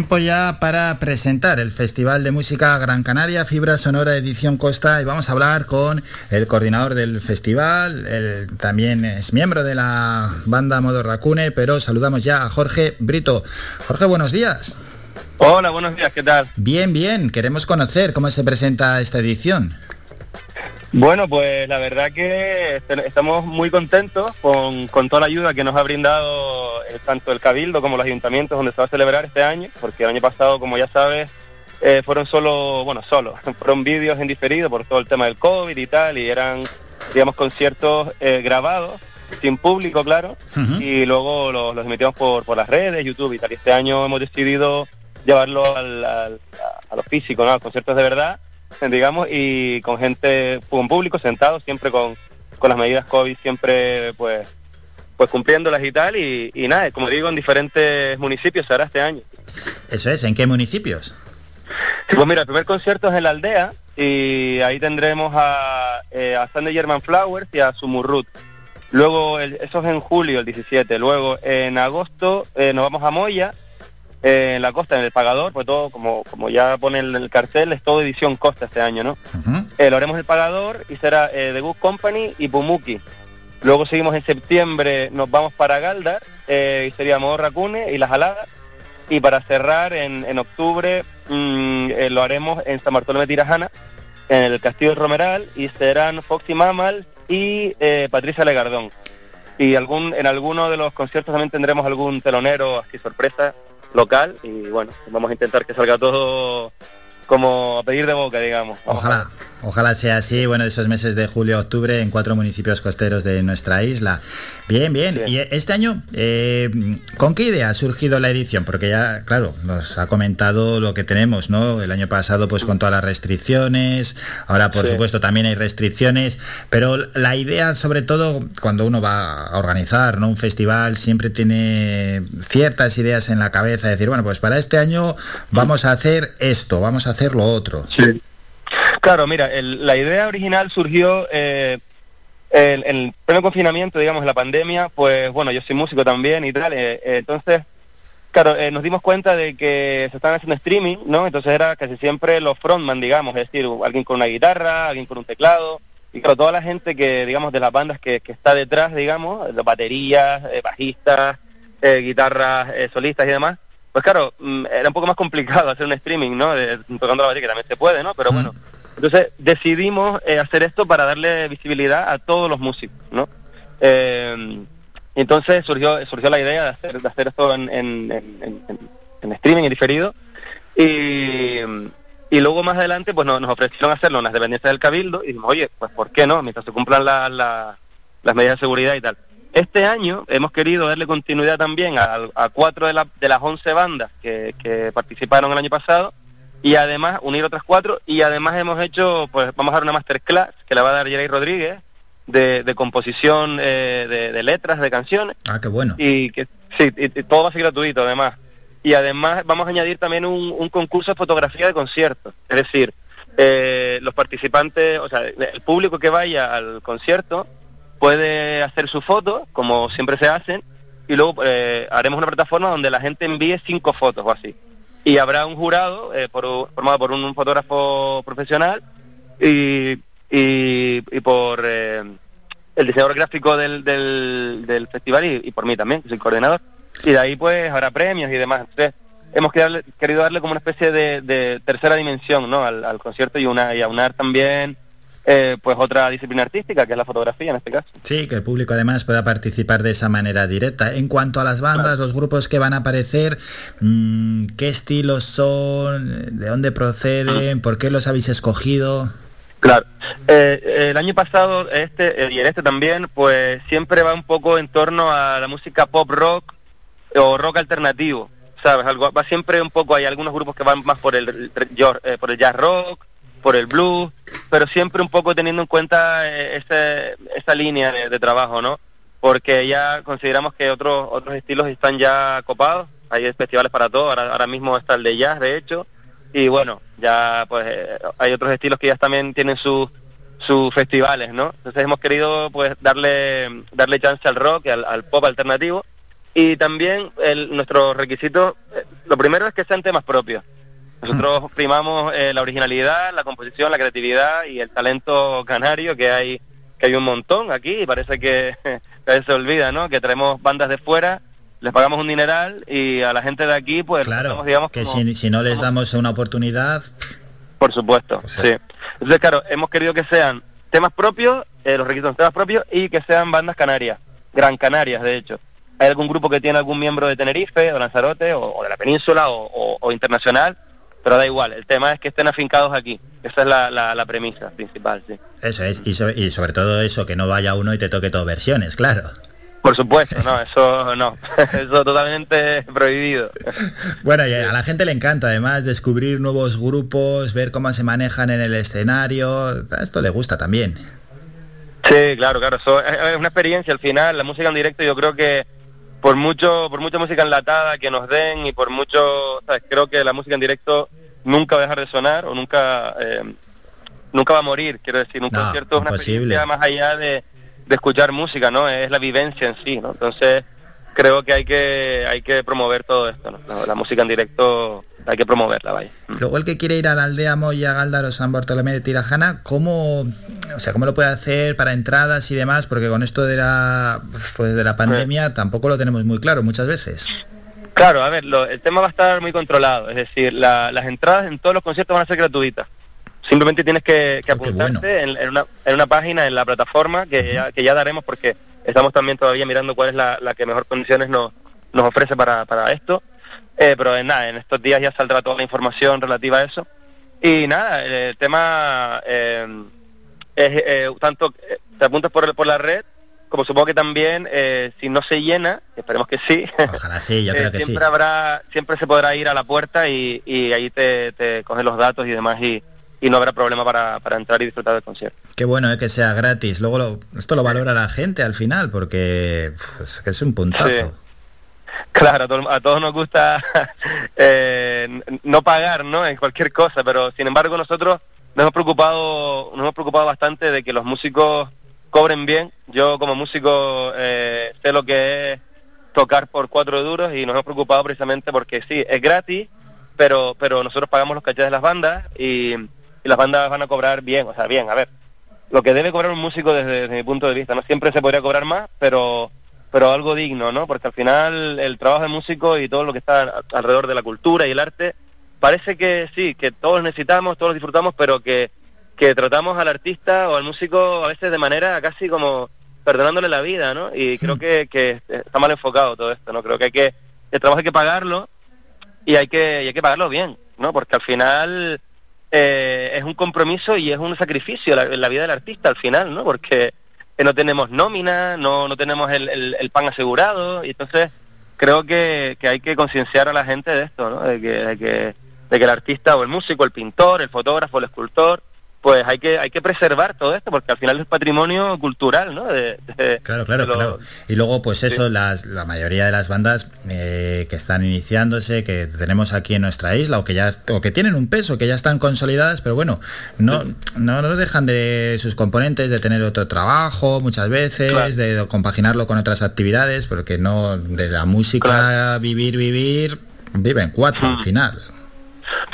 Tiempo ya para presentar el Festival de Música Gran Canaria, Fibra Sonora Edición Costa, y vamos a hablar con el coordinador del festival, él también es miembro de la banda Modo Racune, pero saludamos ya a Jorge Brito. Jorge, buenos días. Hola, buenos días, ¿qué tal? Bien, bien, queremos conocer cómo se presenta esta edición. Bueno, pues la verdad que este- estamos muy contentos con, con toda la ayuda que nos ha brindado tanto el Cabildo como los ayuntamientos donde se va a celebrar este año, porque el año pasado, como ya sabes, eh, fueron solo, bueno, solo, [LAUGHS] fueron vídeos en diferido por todo el tema del COVID y tal, y eran, digamos, conciertos eh, grabados, sin público, claro, y luego los, los emitimos por, por las redes, YouTube y tal. Y este año hemos decidido llevarlo al, al- a lo físico, ¿no? A conciertos de verdad, digamos, y con gente, con público sentado, siempre con, con las medidas COVID, siempre pues pues cumpliéndolas y tal, y, y nada, como digo, en diferentes municipios se hará este año. Eso es, ¿en qué municipios? Pues mira, el primer concierto es en la aldea, y ahí tendremos a, eh, a Sandy German Flowers y a Sumurrut. Luego, el- eso es en julio, el 17. Luego, en agosto, eh, nos vamos a Moya, eh, en la costa, en el pagador, pues todo, como, como ya pone el, el cartel, es todo edición costa este año, ¿no? Eh, lo haremos en el pagador y será eh, The Good Company y Pumuki. Luego seguimos en septiembre, nos vamos para Galdar, eh, y sería Modo Racune y Las Aladas. Y para cerrar, en, en octubre, mm, eh, lo haremos en San Bartolomé de Tirajana, en el Castillo Romeral, y serán Foxy Mamal y eh, Patricia Legardón. Y algún, en alguno de los conciertos también tendremos algún telonero así sorpresa local, y bueno, vamos a intentar que salga todo como a pedir de boca, digamos. Ojalá, ojalá sea así, bueno, esos meses de julio, octubre en cuatro municipios costeros de nuestra isla. Bien, bien. Y este año, eh, ¿con qué idea ha surgido la edición? Porque ya, claro, nos ha comentado lo que tenemos, ¿no? El año pasado, pues con todas las restricciones, ahora por Sí. supuesto también hay restricciones, pero la idea, sobre todo, cuando uno va a organizar, ¿no? Un festival siempre tiene ciertas ideas en la cabeza, decir, bueno, pues para este año vamos a hacer esto, vamos a hacer lo otro. Sí. Claro, mira, el- la idea original surgió eh, en, el pleno confinamiento, digamos, la pandemia, pues bueno, yo soy músico también y tal, eh, eh, entonces, claro, eh, nos dimos cuenta de que se estaban haciendo streaming, ¿no? Entonces era casi siempre los frontman, digamos, es decir, alguien con una guitarra, alguien con un teclado, y claro, toda la gente que, digamos, de las bandas que, que está detrás, digamos, de baterías, bajistas, guitarras solistas y demás, pues claro, mm, era un poco más complicado hacer un streaming, ¿no? De- tocando la batería, que también se puede, ¿no? Pero bueno, entonces decidimos eh, hacer esto para darle visibilidad a todos los músicos, ¿no? Eh, entonces surgió surgió la idea de hacer, de hacer esto en, en- en- en- en streaming, en diferido, y, y luego más adelante pues nos, nos ofrecieron hacerlo en las dependencias del Cabildo y dijimos, oye, pues ¿por qué no? Mientras se cumplan la- la- las medidas de seguridad y tal. Este año hemos querido darle continuidad también a, a cuatro de, la- de las once bandas que, que participaron el año pasado y además unir otras cuatro y además hemos hecho, pues vamos a dar una masterclass que la va a dar Jerry Rodríguez de, de composición eh, de, de letras de canciones Ah, qué bueno. y que sí, y- y todo va a ser gratuito además. Y además vamos a añadir también un, un concurso de fotografía de conciertos. Es decir, eh, los participantes, o sea, el público que vaya al concierto puede hacer su foto, como siempre se hacen, y luego eh, haremos una plataforma donde la gente envíe cinco fotos o así. Y habrá un jurado eh, por- formado por un fotógrafo profesional y, y, por eh, el diseñador gráfico del, del, festival y, por mí también, que soy coordinador. Y de ahí pues habrá premios y demás. Entonces hemos querido darle como una especie de, de tercera dimensión ¿no? al, al concierto y, una, y aunar también eh, pues otra disciplina artística, que es la fotografía en este caso. Sí, que el público además pueda participar de esa manera directa. En cuanto a las bandas, los grupos que van a aparecer, mm, ¿qué estilos son? ¿De dónde proceden? ¿Por qué los habéis escogido? Claro. Eh, el año pasado, este eh, y en este también, pues siempre va un poco en torno a la música pop rock o rock alternativo, ¿sabes? Algo, va siempre un poco, hay algunos grupos que van más por el, el- por el jazz rock, por el blues, pero siempre un poco teniendo en cuenta eh, ese- esa línea de, trabajo, ¿no? Porque ya consideramos que otros otros estilos están ya copados, hay festivales para todo, ahora, ahora mismo está el de jazz, de hecho, y bueno, ya pues eh, hay otros estilos que ya también tienen sus sus festivales, ¿no? Entonces hemos querido pues darle darle chance al rock, al, pop alternativo y también el, nuestro requisito eh, lo primero es que sean temas propios. Nosotros primamos eh, la originalidad, la composición, la creatividad y el talento canario que hay que hay un montón aquí y parece que, [LAUGHS] se olvida, ¿no? Que traemos bandas de fuera, les pagamos un dineral y a la gente de aquí pues Claro, digamos que como- si, si no les damos una oportunidad, por supuesto, sí. Entonces, claro, hemos querido que sean temas propios, eh, los requisitos temas propios y que sean bandas canarias, gran canarias, de hecho. ¿Hay algún grupo que tiene algún miembro de Tenerife, o Lanzarote, o, o de la península, o, o- o internacional? Pero da igual, el tema es que estén afincados aquí. Esa es la, la- la premisa principal, sí. eso es. Y sobre, y sobre todo eso, que no vaya uno y te toque todo versiones, claro. Por supuesto, no, eso no, [LAUGHS] eso totalmente prohibido. [LAUGHS] Bueno, y a la gente le encanta además descubrir nuevos grupos, ver cómo se manejan en el escenario. Esto le gusta también. Sí, claro, claro, eso es es una experiencia al final, la música en directo yo creo que por mucho por mucha música enlatada que nos den y por mucho, ¿sabes? creo que la música en directo nunca va a dejar de sonar o nunca eh, nunca va a morir, quiero decir, un No, concierto es una imposible. experiencia más allá de, de escuchar música, ¿no? Es la vivencia en sí, ¿no? Entonces creo que hay que hay que promover todo esto, ¿no? La, la música en directo hay que promoverla, vaya. Luego el que quiere ir a la aldea Moya, Gáldaro, San Bartolomé de Tirajana, ¿cómo, o sea, ¿cómo lo puede hacer para entradas y demás? Porque con esto de la, pues de la pandemia tampoco lo tenemos muy claro muchas veces. Claro, a ver, lo- el tema va a estar muy controlado, es decir, la- las entradas en todos los conciertos van a ser gratuitas. Simplemente tienes que, que apuntarte en, en una, en una página, en la plataforma, que ya, que ya daremos porque estamos también todavía mirando cuál es la, la que mejor condiciones nos, nos ofrece para, para esto. Eh, pero en nada, en estos días ya saldrá toda la información relativa a eso. Y nada, el tema eh, es eh, tanto, eh, te apuntas por, por la red, como supongo que también, eh, si no se llena, esperemos que sí, Ojalá sí, yo [LAUGHS] eh, creo que sí. siempre habrá, siempre se podrá ir a la puerta y, y ahí te, te cogen los datos y demás y, y no habrá problema para, para entrar y disfrutar del concierto. Qué bueno eh, que sea gratis. Luego lo- esto lo valora la gente al final porque pues, que es un puntazo. Sí. Claro, a, todo- a todos nos gusta [LAUGHS] eh, no pagar, ¿no? En cualquier cosa, pero sin embargo nosotros nos hemos preocupado, nos hemos preocupado bastante de que los músicos cobren bien. Yo como músico eh, sé lo que es tocar por cuatro duros y nos hemos preocupado precisamente porque sí, es gratis, pero pero nosotros pagamos los cachés de las bandas y, y las bandas van a cobrar bien, o sea, bien, a ver, lo que debe cobrar un músico desde, desde mi punto de vista, no siempre se podría cobrar más, pero pero algo digno, ¿no? Porque al final el trabajo de músico y todo lo que está alrededor de la cultura y el arte, parece que sí, que todos necesitamos, todos disfrutamos, pero que, que tratamos al artista o al músico a veces de manera casi como perdonándole la vida, ¿no? Y creo que, que está mal enfocado todo esto, ¿no? Creo que hay que, el trabajo hay que pagarlo y hay que, y hay que pagarlo bien, ¿no? Porque al final eh, es un compromiso y es un sacrificio la, la vida del artista al final, ¿no? Porque no tenemos nómina, no, no tenemos el, el- el pan asegurado y entonces creo que, que hay que concienciar a la gente de esto, ¿no? De que, de que, de que el artista o el músico, el pintor, el fotógrafo, el escultor, pues hay que hay que preservar todo esto porque al final es patrimonio cultural, ¿no? De- de- Claro, claro, lo- claro. Y luego, pues eso, las, la mayoría de las bandas eh, que están iniciándose, que tenemos aquí en nuestra isla, o que ya o que tienen un peso, que ya están consolidadas, pero bueno, no, no, no dejan de sus componentes de tener otro trabajo muchas veces, de compaginarlo con otras actividades, porque no de la música vivir, vivir, viven cuatro al final.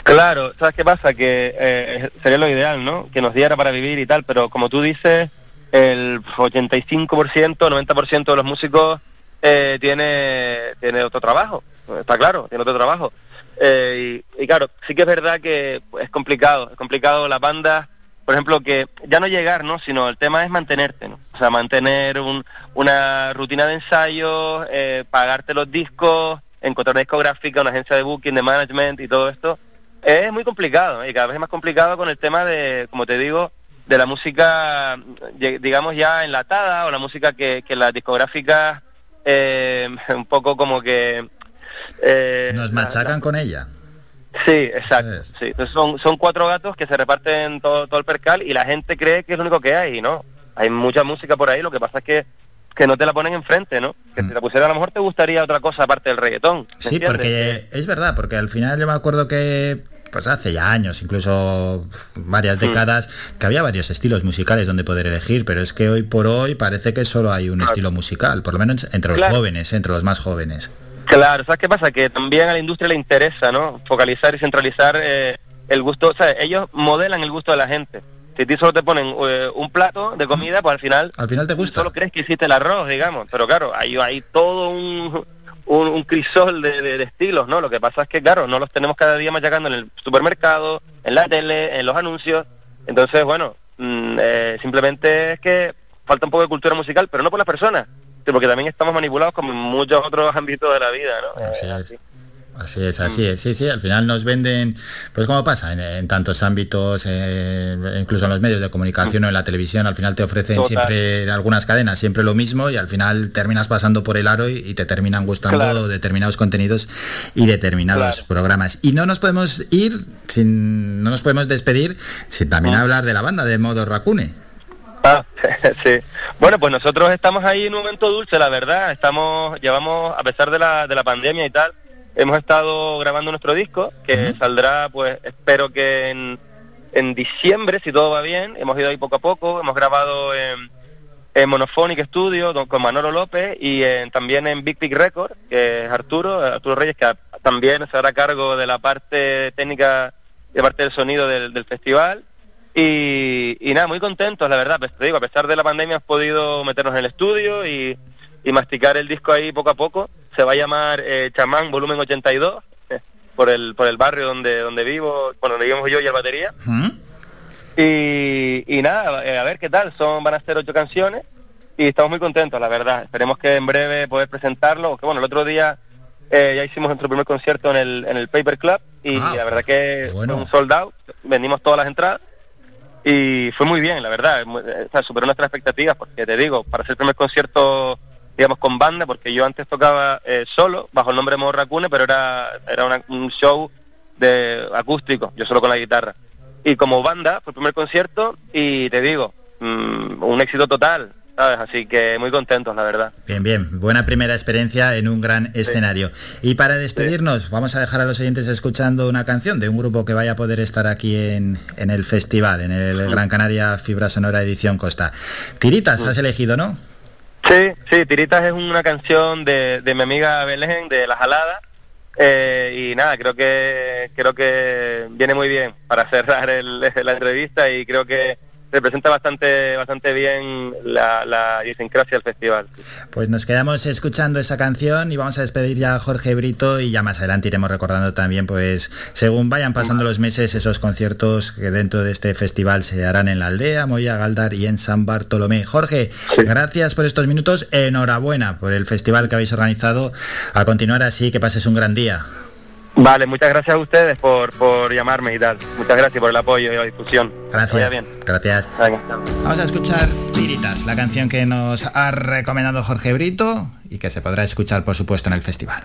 Claro, ¿sabes qué pasa? Que eh, sería lo ideal, ¿no? Que nos diera para vivir y tal, pero como tú dices, el 85%, 90% de los músicos eh, tiene, tiene otro trabajo, está claro, tiene otro trabajo. Eh, y, claro, sí que es verdad que pues, es complicado, es complicado las bandas, por ejemplo, que ya no llegar, ¿no? Sino el tema es mantenerte, ¿no? O sea, mantener un- una rutina de ensayos, eh, pagarte los discos, encontrar discográfica, una agencia de booking, de management y todo esto, es muy complicado y cada vez es más complicado con el tema de, como te digo, de la música, digamos ya enlatada o la música que, que las discográficas eh, [LAUGHS] un poco como que... eh, Nos la- machacan con ella. Sí, exacto. Sí. Entonces son, son cuatro gatos que se reparten todo, todo el percal y la gente cree que es lo único que hay, ¿no? Hay mucha música por ahí, lo que pasa es que, que no te la ponen enfrente, ¿no? Que si la pusiera a lo mejor te gustaría otra cosa aparte del reggaetón. ¿me Mm. Sí, entiendes? porque es verdad, porque al final yo me acuerdo que pues hace ya años, incluso varias décadas, que había varios estilos musicales donde poder elegir, pero es que hoy por hoy parece que solo hay un estilo musical, por lo menos entre los Claro. jóvenes, entre los más jóvenes. Claro, ¿sabes qué pasa? Que también a la industria le interesa, ¿no? Focalizar y centralizar eh, el gusto, o sea, ellos modelan el gusto de la gente. Si a ti solo te ponen eh, un plato de comida, pues al final... Al final te gusta. Solo crees que hiciste el arroz, digamos. Pero claro, hay, hay todo un, un, un crisol de, de- de estilos, ¿no? Lo que pasa es que, claro, no los tenemos cada día machacando en el supermercado, en la tele, en los anuncios. Entonces, bueno, mm, eh, simplemente es que falta un poco de cultura musical, pero no por las personas, porque también estamos manipulados como en muchos otros [LAUGHS] ámbitos de la vida, ¿no? Así Eh, es. Así es, así es, sí, sí, al final nos venden, pues como pasa en, en tantos ámbitos, eh, incluso en los medios de comunicación o en la televisión, al final te ofrecen Total. siempre algunas cadenas, siempre lo mismo y al final terminas pasando por el aro y, y te terminan gustando Claro. determinados contenidos y determinados programas. Y no nos podemos ir, sin, no nos podemos despedir sin también hablar de la banda de Modo Racune. Ah, [LAUGHS] sí. Bueno, pues nosotros estamos ahí en un momento dulce, la verdad. Estamos, llevamos, a pesar de la, de la pandemia y tal, hemos estado grabando nuestro disco, que saldrá, pues, espero que en, en diciembre, si todo va bien. Hemos ido ahí poco a poco, hemos grabado en, en Monophonic Studio con Manolo López y en- también en Big Big Record, que es Arturo, Arturo Reyes, que también se hará cargo de la parte técnica de parte del sonido del, del festival. Y, y nada, muy contentos, la verdad. Pues te digo, a pesar de la pandemia hemos podido meternos en el estudio y, y masticar el disco ahí poco a poco. Se va a llamar eh, Chamán Volumen 82, eh, [LAUGHS] por el por el barrio donde donde vivo, bueno, donde vivimos yo y el batería. Y, y nada, eh, a ver qué tal. Son van a ser ocho canciones y estamos muy contentos, la verdad. Esperemos que en breve poder presentarlo. Que bueno, el otro día eh, ya hicimos nuestro primer concierto en el en el Paper Club y Ah, la verdad que bueno. fue un sold out. Vendimos todas las entradas y fue muy bien, la verdad. Eh, o sea, superó nuestras expectativas porque te digo, para ser el primer concierto digamos con banda, porque yo antes tocaba eh, solo, bajo el nombre de Modo Racune, pero era, era una- un show de acústico, yo solo con la guitarra. Y como banda, fue el primer concierto y te digo, mm, un éxito total, ¿sabes? Así que muy contentos, la verdad. Bien, bien, buena primera experiencia en un gran escenario. Y para despedirnos, vamos a dejar a los oyentes escuchando una canción de un grupo que vaya a poder estar aquí en, en el festival, en el Gran Canaria Fibra Sonora Edición Costa. Tiritas, has elegido, ¿no? Sí, sí, Tiritas es una canción de, de mi amiga Belén, de La Jalada, eh, y nada, creo que creo que viene muy bien para cerrar el- [LAUGHS] la entrevista y creo que representa bastante bastante bien la, la idiosincrasia del festival. Pues nos quedamos escuchando esa canción y vamos a despedir ya a Jorge Brito y ya más adelante iremos recordando también, pues, según vayan pasando los meses, esos conciertos que dentro de este festival se harán en la aldea, Moya, Galdar y en San Bartolomé. Jorge, gracias por estos minutos, enhorabuena por el festival que habéis organizado. A continuar así, que pases un gran día. Vale, muchas gracias a ustedes por, por llamarme y tal. Muchas gracias por el apoyo y la discusión. Gracias. Vaya bien. Gracias. Vamos a escuchar Tiritas, la canción que nos ha recomendado Jorge Brito y que se podrá escuchar, por supuesto, en el festival.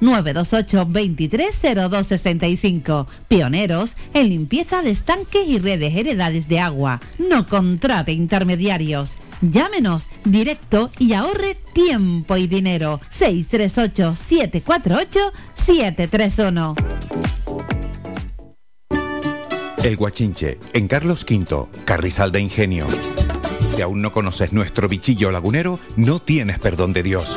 928 230265. Pioneros en limpieza de estanques y redes heredades de agua. No contrate intermediarios. Llámenos directo y ahorre tiempo y dinero. 638 748 731. El Guachinche, en Carlos V, Carrizal de Ingenio. Si aún no conoces nuestro bichillo lagunero, no tienes perdón de Dios.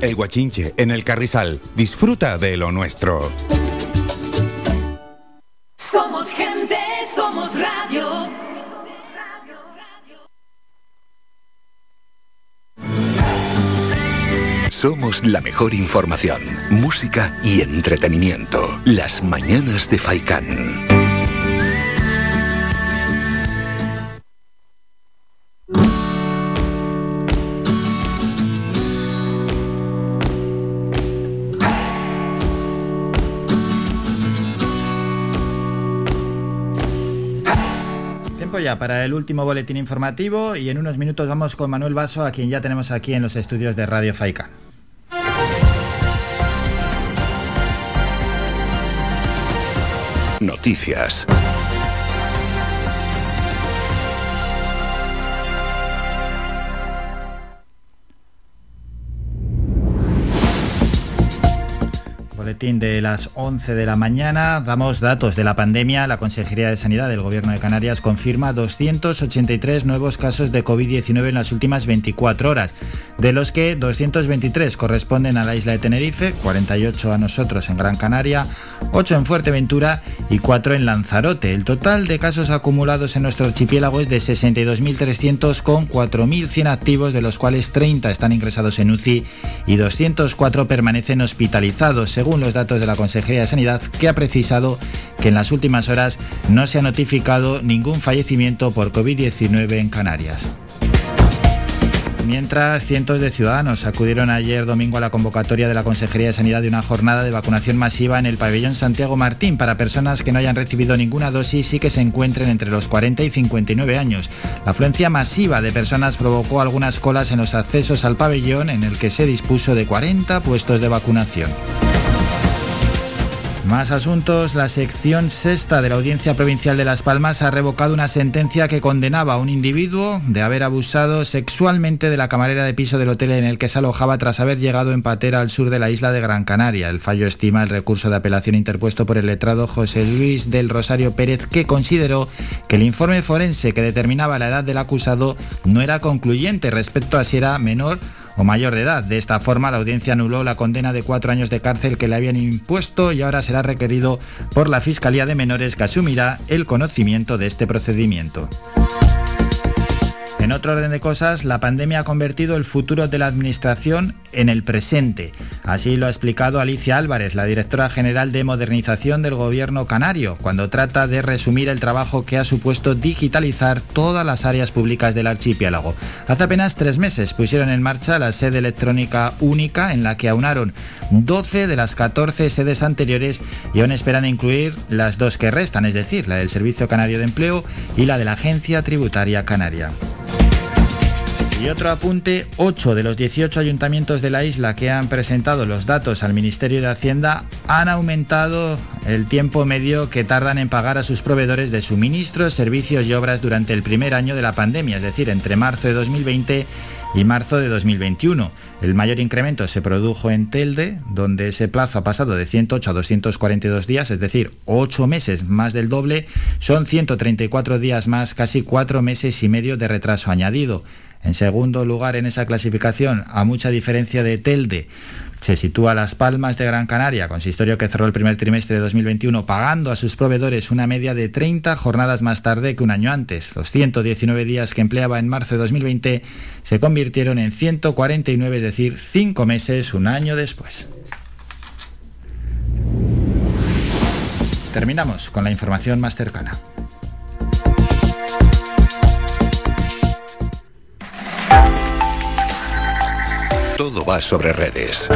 El Guachinche, en el Carrizal. Disfruta de lo nuestro. Somos gente, somos radio. Somos la mejor información, música y entretenimiento. Las mañanas de Faikán. Para el último boletín informativo y en unos minutos vamos con Manuel Vaso, a quien ya tenemos aquí en los estudios de Radio Faica. Noticias. De las 11 de la mañana. Damos datos de la pandemia. La Consejería de Sanidad del Gobierno de Canarias confirma 283 nuevos casos de COVID-19 en las últimas 24 horas, de los que 223 corresponden a la isla de Tenerife, 48 a nosotros en Gran Canaria, 8 en Fuerteventura y 4 en Lanzarote. El total de casos acumulados en nuestro archipiélago es de 62.300 con 4.100 activos, de los cuales 30 están ingresados en UCI y 204 permanecen hospitalizados, según los datos de la Consejería de Sanidad, que ha precisado que en las últimas horas no se ha notificado ningún fallecimiento por COVID-19 en Canarias. mientras cientos de ciudadanos acudieron ayer domingo a la convocatoria de la Consejería de Sanidad de una jornada de vacunación masiva en el pabellón Santiago Martín para personas que no hayan recibido ninguna dosis y que se encuentren entre los 40 y 59 años. La afluencia masiva de personas provocó algunas colas en los accesos al pabellón en el que se dispuso de 40 puestos de vacunación. Más asuntos. La sección sexta de la Audiencia Provincial de Las Palmas ha revocado una sentencia que condenaba a un individuo de haber abusado sexualmente de la camarera de piso del hotel en el que se alojaba tras haber llegado en patera al sur de la isla de Gran Canaria. El fallo estima el recurso de apelación interpuesto por el letrado José Luis del Rosario Pérez, que consideró que el informe forense que determinaba la edad del acusado no era concluyente respecto a si era menor o mayor de edad. De esta forma, la audiencia anuló la condena de cuatro años de cárcel que le habían impuesto y ahora será requerido por la Fiscalía de Menores que asumirá el conocimiento de este procedimiento. En otro orden de cosas, la pandemia ha convertido el futuro de la Administración en el presente. Así lo ha explicado Alicia Álvarez, la directora general de modernización del Gobierno canario, cuando trata de resumir el trabajo que ha supuesto digitalizar todas las áreas públicas del archipiélago. Hace apenas tres meses pusieron en marcha la sede electrónica única en la que aunaron 12 de las 14 sedes anteriores y aún esperan incluir las dos que restan, es decir, la del Servicio Canario de Empleo y la de la Agencia Tributaria Canaria. Y otro apunte, 8 de los 18 ayuntamientos de la isla que han presentado los datos al Ministerio de Hacienda han aumentado el tiempo medio que tardan en pagar a sus proveedores de suministros, servicios y obras durante el primer año de la pandemia, es decir, entre marzo de 2020 y marzo de 2021. El mayor incremento se produjo en Telde, donde ese plazo ha pasado de 108 a 242 días, es decir, 8 meses más del doble, son 134 días más, casi 4 meses y medio de retraso añadido. En segundo lugar en esa clasificación, a mucha diferencia de Telde, se sitúa Las Palmas de Gran Canaria, consistorio que cerró el primer trimestre de 2021 pagando a sus proveedores una media de 30 jornadas más tarde que un año antes. Los 119 días que empleaba en marzo de 2020 se convirtieron en 149, es decir, 5 meses un año después. Terminamos con la información más cercana. Todo va sobre redes.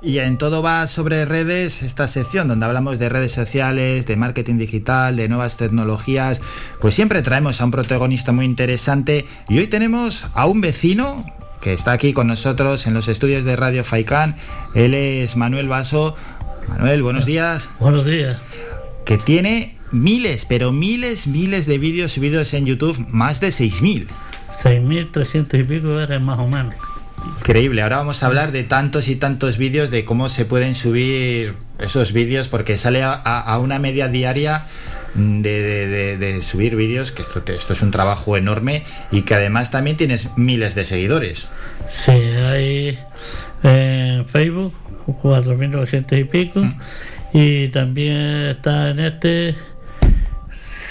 Y en todo va sobre redes, esta sección donde hablamos de redes sociales, de marketing digital, de nuevas tecnologías, pues siempre traemos a un protagonista muy interesante y hoy tenemos a un vecino que está aquí con nosotros en los estudios de Radio Faicán. Él es Manuel Vaso. Manuel, buenos días. Buenos días. Que tiene miles, pero miles, miles de vídeos subidos en YouTube, más de 6.000. 6.300 y pico eran más o menos. Increíble, ahora vamos a hablar de tantos y tantos vídeos, de cómo se pueden subir esos vídeos, porque sale a, a una media diaria de, de, subir vídeos, que esto, esto, es un trabajo enorme y que además también tienes miles de seguidores. Sí, hay en Facebook 4.900 y pico mm. y también está en este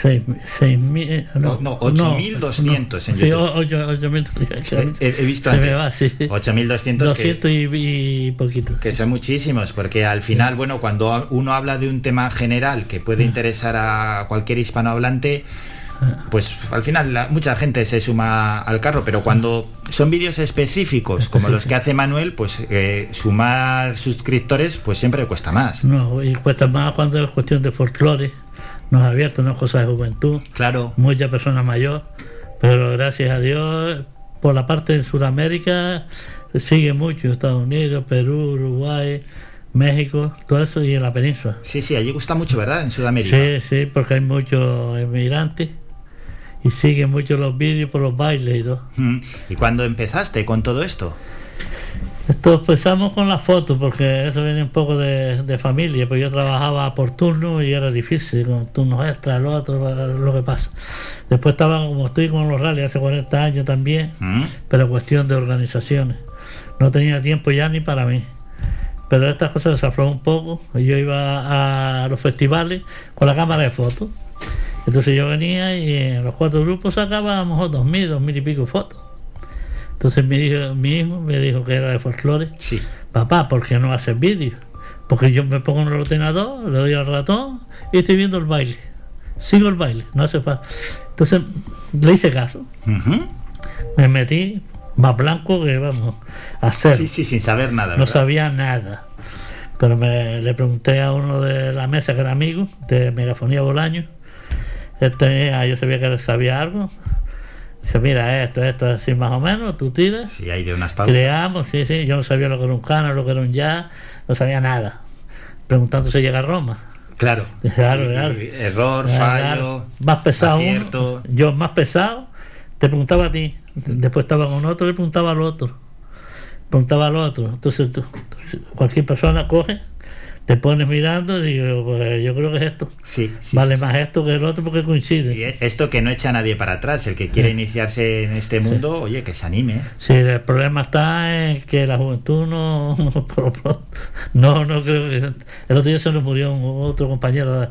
6.000 no, no 8.200 no, en YouTube. Sí, [LAUGHS] he, he, visto antes, va, sí. 8.200 200 y, y, poquito. Que son muchísimos, porque al final, sí. bueno, cuando uno habla de un tema general que puede interesar a cualquier hispanohablante, pues al final la, mucha gente se suma al carro, pero cuando son vídeos específicos como los que hace Manuel, pues eh, sumar suscriptores pues siempre cuesta más. No, y cuesta más cuando es cuestión de folclore nos ha abierto unas cosas de juventud. Claro. Mucha persona mayor. Pero gracias a Dios, por la parte de Sudamérica, sigue mucho. Estados Unidos, Perú, Uruguay, México, todo eso y en la península. Sí, sí, allí gusta mucho, ¿verdad? En Sudamérica. Sí, sí, porque hay muchos inmigrantes y siguen mucho los vídeos por los bailes y todo. ¿Y cuándo empezaste con todo esto? Esto empezamos con las fotos porque eso viene un poco de, de, familia, pues yo trabajaba por turno y era difícil, con turnos extras, lo otro, lo que pasa. Después estaba como estoy con los rallies hace 40 años también, ¿Mm? pero cuestión de organizaciones. No tenía tiempo ya ni para mí. Pero estas cosas se aflojó un poco. Yo iba a los festivales con la cámara de fotos. Entonces yo venía y en los cuatro grupos sacábamos dos mil, dos mil y pico fotos. Entonces mi hijo, mi hijo me dijo que era de folclore sí. papá, ¿por qué no haces vídeo? Porque yo me pongo en el ordenador, le doy al ratón y estoy viendo el baile. Sigo el baile, no hace falta. Entonces le hice caso. Me metí más blanco que vamos a hacer. Sí, sí, sin saber nada. No ¿verdad? sabía nada. Pero me, le pregunté a uno de la mesa que era amigo, de Megafonía Bolaño. Él tenía, yo sabía que él sabía algo. Dice, mira, esto, esto, así más o menos, tú tiras. Sí, hay de unas pautas. Creamos, sí, sí. Yo no sabía lo que era un canon, lo que era un jazz, no sabía nada. Preguntando si llega a Roma. Claro. Claro, claro. Error, Claro, fallo. Más pesado uno, yo más pesado, te preguntaba a ti. Después estaba con otro, le preguntaba al otro. Preguntaba al otro. Entonces tú- cualquier persona coge, te pones mirando y digo, pues yo creo que es esto. Sí, vale más esto que el otro porque coincide. Y esto que no echa a nadie para atrás. El que quiere Sí. iniciarse en este mundo, oye, que se anime. Sí, el problema está en que la juventud no, [LAUGHS] no, no creo que el otro día se nos murió un- otro compañero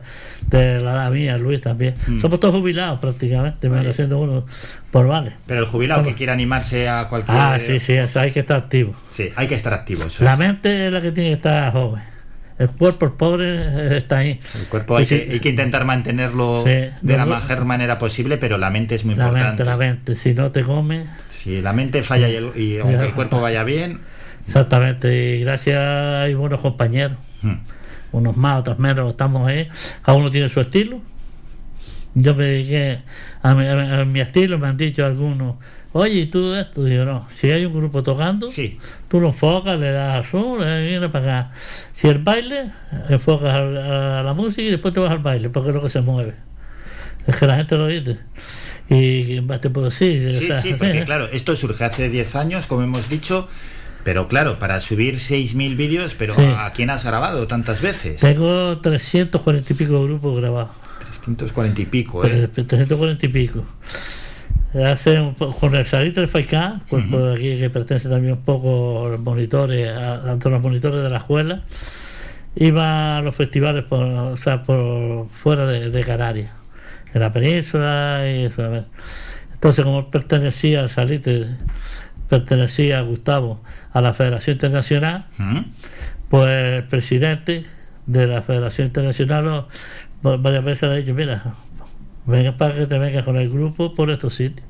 de, la edad mía, Luis también. Mm. Somos todos jubilados prácticamente, menos siendo uno por vale. Pero el jubilado Vamos. que quiera animarse a cualquier... Ah, sí, sí, eso hay que estar activo. Sí, hay que estar activo. eso La mente es la que tiene que estar joven. El cuerpo, el pobre, eh, está ahí. El cuerpo hay, que, hay que intentar mantenerlo Sí, de la mejor manera posible, pero la mente es muy la importante. mente, la mente. Si no te come, Si la mente falla y, el- y aunque el cuerpo vaya bien, Exactamente, y gracias hay buenos compañeros, Hmm. unos más, otros menos, estamos ahí, cada uno tiene su estilo. Yo me dediqué a mi- a mi estilo, me han dicho algunos, oye, ¿y tú esto? Digo, no, si hay un grupo tocando, tú lo enfocas, le das azul, le viene para acá. Si el baile, enfocas a, a la música y después te vas al baile, porque es lo que se mueve. Es que la gente lo dice. Y ¿qué más te puedo decir? Sí, sí, porque [LAUGHS] claro, esto surge hace 10 años, como hemos dicho, pero claro, para subir 6.000 vídeos, pero Sí. ¿a quién has grabado tantas veces? Tengo 340 y pico grupos grabados. 340 y pico, ¿eh? 340 y pico. Hace un con el salito del FAICA, cuerpo de aquí que pertenece también un poco a los monitores, a, a los monitores de la escuela, iba a los festivales por, o sea, por fuera de, de Canarias, en la península y eso, a ver. Entonces como pertenecía al salite, pertenecía Gustavo a la Federación Internacional, pues el presidente de la Federación Internacional lo- va- varias veces le ha dicho, mira, venga para que te vengas con el grupo por estos sitios.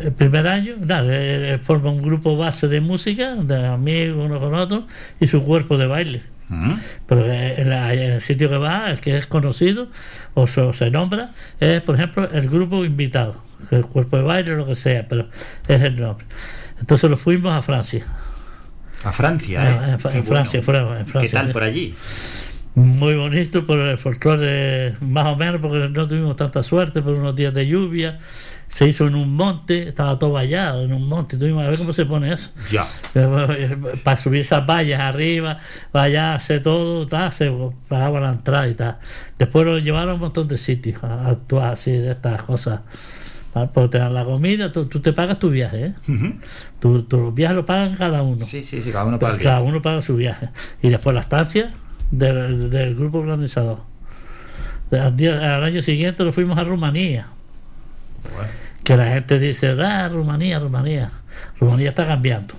El primer año, nada, forma un grupo base de música, de amigos uno con otro, y su cuerpo de baile. ¿Mm? Pero en, la- en el sitio que va, el que es conocido o se, o se nombra, es por ejemplo el grupo invitado, el cuerpo de baile o lo que sea, pero es el nombre. Entonces lo fuimos a Francia. A Francia, ¿eh? Ah, en, Fra- Qué en Francia, bueno. en Francia, ¿Qué tal por allí? Muy bonito por el folclore, más o menos, porque no tuvimos tanta suerte por unos días de lluvia. Se hizo en un monte, estaba todo vallado en un monte. Tuvimos a ver cómo se pone eso. Ya. [LAUGHS] Para subir esas vallas arriba, vallarse todo, tal, se pagaba la entrada y tal. Después lo llevaron a un montón de sitios a actuar así de estas cosas. ¿vale? Porque te dan la comida, tú, tú te pagas tu viaje, ¿eh? Ujú. Tu, tu viaje lo pagan cada uno. Sí, sí, sí, cada uno paga Cada uno paga su viaje. Y después la estancia del, del grupo organizador. De- Al, día- al año siguiente lo fuimos a Rumanía. Que la gente dice, ah, Rumanía, Rumanía. Rumanía está cambiando.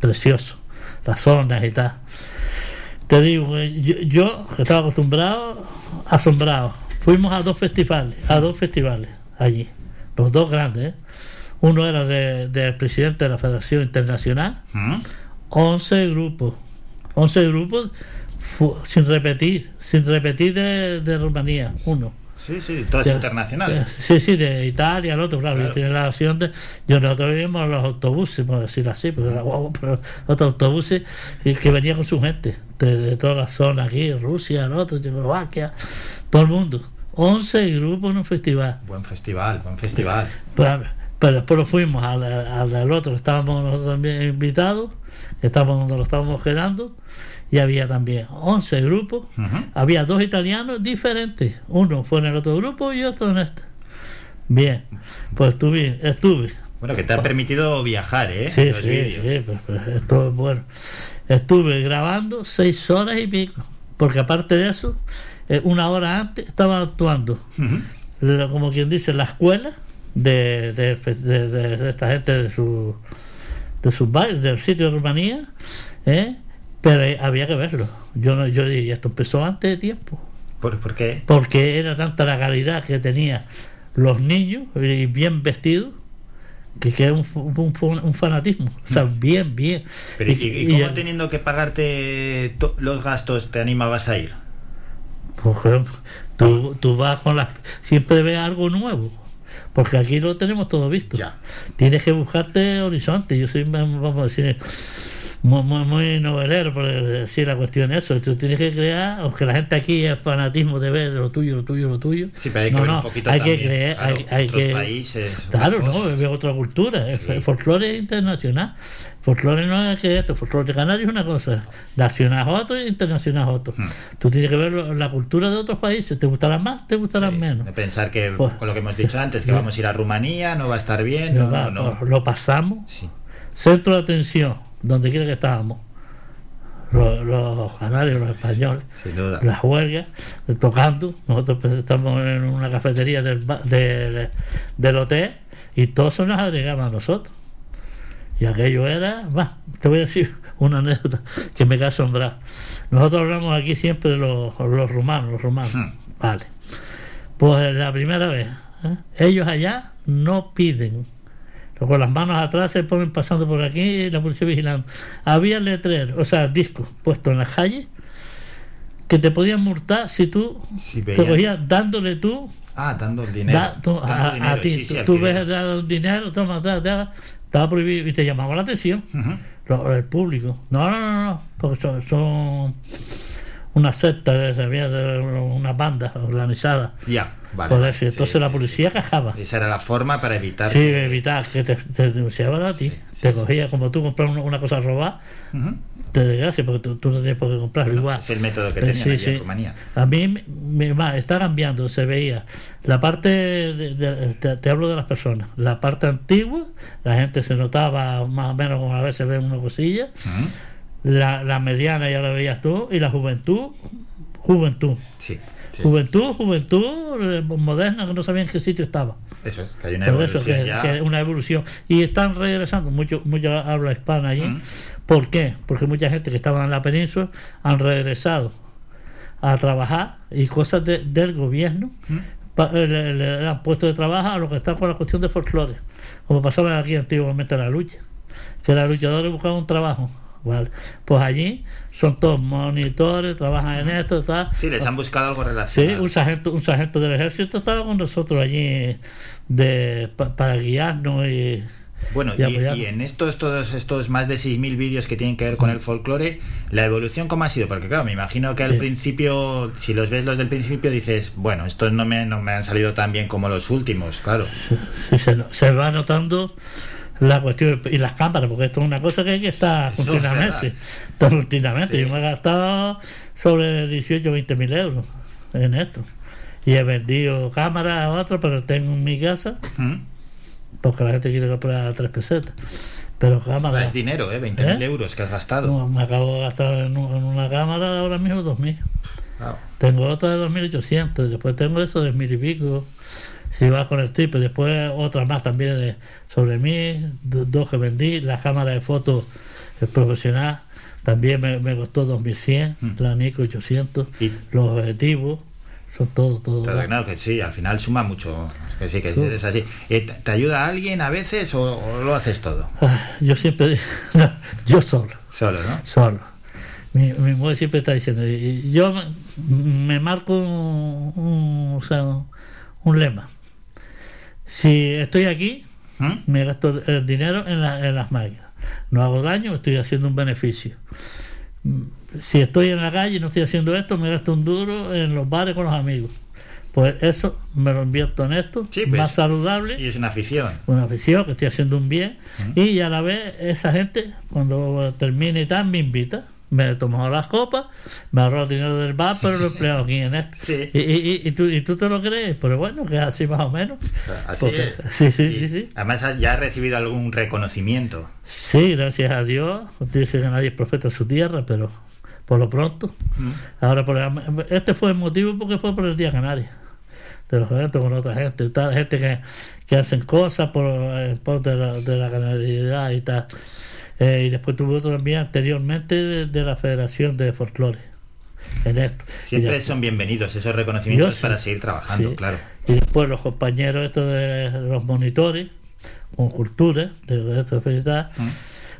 Precioso. Las zonas y tal. Te digo, eh, yo, yo, que estaba acostumbrado, asombrado. Fuimos a dos festivales, a dos festivales allí. Los dos grandes. ¿eh? Uno era de- del presidente de la Federación Internacional. ¿Mm? 11 grupos. 11 grupos sin repetir, sin repetir de, de Rumanía, uno. Sí, sí, todas De- internacionales. Sí, sí, de Italia, el otro, claro, Claro. yo tenía la opción de. Yo nosotros vimos los autobuses, por decirlo así, porque era guapo, pero otros autobuses que, que venían con su gente, de, de todas las zonas aquí, Rusia, el otro, Checoslovaquia, todo el mundo. 11 grupos en un festival. Buen festival, buen festival. Pero, pero después lo fuimos al, al del otro, estábamos nosotros también invitados, que estábamos donde lo estábamos quedando, y había también 11 grupos, había dos italianos diferentes, uno fue en el otro grupo y otro en este. Bien, pues estuve, estuve. Bueno, que te ha permitido viajar, ¿eh? Sí, Los sí, sí, pero- pero esto es bueno. Estuve grabando seis horas y pico, porque aparte de eso, eh, una hora antes estaba actuando, como quien dice, la escuela de, de, de- de- de esta gente de su de sus bailes, del sitio de Rumanía, ¿eh? Pero eh, había que verlo. Yo no, yo dije, esto empezó antes de tiempo. ¿Por, por qué? Porque era tanta la calidad que tenía los niños, y bien vestidos, que, que era un, un- un- fanatismo. O sea, bien, bien. Pero, ¿y, y cómo y- teniendo que pagarte los gastos te animabas a ir? Por ejemplo, tú, tú vas con las... Siempre ves algo nuevo. Porque aquí lo tenemos todo visto. Tienes que buscarte horizonte. Yo soy, vamos a decir, muy, muy, muy novelero, por decir la cuestión eso. Tú tienes que crear, aunque la gente aquí es fanatismo de ver lo tuyo, lo tuyo, lo tuyo. Sí, pero hay que no, ver no, un poquito hay también, que creer, claro, hay, hay otros que... países, claro, no, es otra cultura. El folclore internacional. Folclore no es que esto, folclore canario es una cosa, nacional es otro y internacional es otro. Hmm. Tú tienes que ver la cultura de otros países, te gustarán más, te gustarán menos. De pensar que, Pues- con lo que hemos dicho [LAUGHS] antes, que vamos a ir a Rumanía, no va a estar bien, no, va- no, no. Lo, lo pasamos. Centro de atención, donde quiera que estábamos. Los, los canarios, los españoles, las huelgas, tocando. Nosotros pues, estamos en una cafetería del, del, del hotel y todos se nos agregaban a nosotros. Y aquello era, te voy a decir [LAUGHS] una anécdota que me queda asombrada. Nosotros hablamos aquí siempre de los, los rumanos, los rumanos. Vale. Pues la primera vez, ¿eh? ellos allá no piden. Con las manos atrás se ponen pasando por aquí y la policía vigilando. Había letreros, o sea, discos puestos en la calle que te podían multar si tú te veían. cogías dándole tú Ah, dando dinero. Da- tú- Dando a, ti, sí, sí, tú, ves dado dinero, toma, da, da, estaba prohibido y te llamaba la atención lo- el público. No, no, no, no, porque son, son una secta, una banda organizada. Ya, vale. Por vale, eso, sí, entonces sí, la sí. policía cajaba. Esa era la forma para evitar. Sí, que- evitar que te, te denunciaban a ti. te cogía como tú compras una, una cosa robada, te desgracia porque tú, tú no tienes por qué comprarlo igual. Es el método que tenían sí, allí en sí. Rumanía. A mí me- me está cambiando, se veía. La parte, de- de- te, te hablo de las personas, la parte antigua, la gente se notaba más o menos como a veces ve una cosilla, la, la mediana ya la veías tú, y la juventud, juventud. Sí. Sí, juventud, juventud eh, moderna que no sabían en qué sitio estaba. Eso es, que hay una Por eso evolución que, ya. que una evolución. Y están regresando, mucho, mucha habla hispana allí. Mm. ¿Por qué? Porque mucha gente que estaba en la península han regresado a trabajar y cosas de- del gobierno Mm. pa- eh, le, le han puesto de trabajo a lo que está con la cuestión de folclore. Como pasaba aquí antiguamente en la lucha. Que los luchadores buscaban un trabajo. Vale. Pues allí son todos monitores, trabajan en esto, tal. Sí, les han buscado algo Sí, relacionado. un sargento, un sargento del ejército estaba con nosotros allí de, pa- para guiarnos y, Bueno, y en estos todos estos más de 6.000 vídeos que tienen que ver con el folclore, la evolución cómo ha sido, porque claro, me imagino que al Sí. principio, si los ves los del principio, dices, bueno, estos no me, no me han salido tan bien como los últimos, claro. Sí, se, se va notando la cuestión y las cámaras, porque esto es una cosa que hay que estar continuamente. Está [LAUGHS] continuamente. Yo me he gastado sobre 18 o 20 mil euros en esto. Y he vendido cámaras a otras, pero tengo en mi casa, ¿Mm? porque la gente quiere comprar tres pesetas. Pero cámaras. Es dinero, ¿eh? 20.000 ¿Eh? euros que has gastado. No, me acabo de gastar en una cámara ahora mismo 2.000. Wow. Tengo otra de 2.800, después tengo eso de mil y pico, si vas con el tipo, después otra más también de sobre mí, do- dos que vendí, la cámara de fotos eh, profesional también me, me costó 2.100, Mm. la Nico 800, los objetivos, son todo, todo. Claro, claro, que sí, al final suma mucho. Que sí, que es así. Eh, ¿Te ayuda alguien a veces o, o lo haces todo? Ah, Yo siempre [LAUGHS] yo solo. Solo, ¿no? Solo. Mi, mi mujer siempre está diciendo, y- y yo me, me marco un, un- o sea, un lema. Si estoy aquí, ¿Mm? me gasto el dinero en, la- en las máquinas. No hago daño, estoy haciendo un beneficio. Mm, Si estoy en la calle y no estoy haciendo esto, me gasto un duro en los bares con los amigos. Pues eso me lo invierto en esto, pues. más saludable Y es una afición. una afición, que estoy haciendo un bien, y a la vez esa gente, cuando termine y tal, me invita. Me tomo las copas, me ahorro el dinero del bar, pero lo empleo aquí en esto. Y, y- y- y tú, y tú te lo crees, pero bueno, que es así más o menos. Así Porque- es. sí, sí, sí, sí. Además ya has recibido algún reconocimiento. Sí, gracias a Dios. Dice que nadie es profeta en su tierra, pero por lo pronto. Ahora, por este fue el motivo porque fue por el Día Canaria. De los eventos con otra gente, tal, gente que, que hacen cosas por, eh, por de, la, de la canalidad y tal. Eh, y después tuve otro también anteriormente de, de la Federación de Folclore. En esto. Siempre después- son bienvenidos esos reconocimientos sí. para seguir trabajando, Sí. claro. Y después los compañeros estos de los monitores, con cultura, de esto de felicidad, Mm.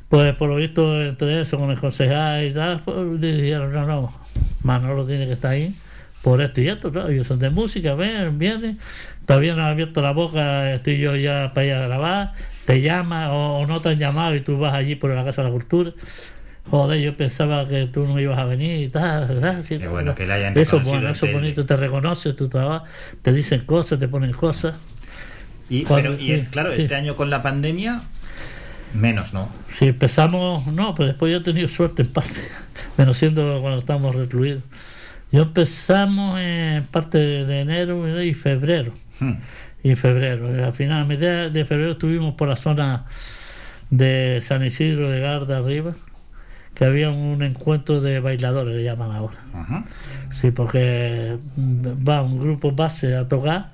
pues por lo visto entre eso, con el concejal y tal, pues dijeron, no, no, Manolo tiene que estar ahí por esto y esto, claro, ellos son de música, ven, vienen, todavía no han abierto la boca, estoy yo ya para ir a grabar, te llama o, o no te han llamado y tú vas allí por la Casa de la Cultura. Joder, yo pensaba que tú no ibas a venir y tal. Qué bueno que le hayan Eso bueno, eso bonito, te reconoce tu trabajo, te dicen cosas, te ponen cosas. Y, Cuando- pero, y, sí, claro, sí. este año con la pandemia, menos, ¿no? Si empezamos, no, pero después yo he tenido suerte en parte, [LAUGHS] menos siendo cuando estábamos recluidos. Yo empezamos en parte de enero y febrero. Hmm. Y febrero. Y al final, a mitad de febrero estuvimos por la zona de San Isidro de Garda arriba, que había un encuentro de bailadores, le llaman ahora. Ajá. Sí, porque mm, va un grupo base a tocar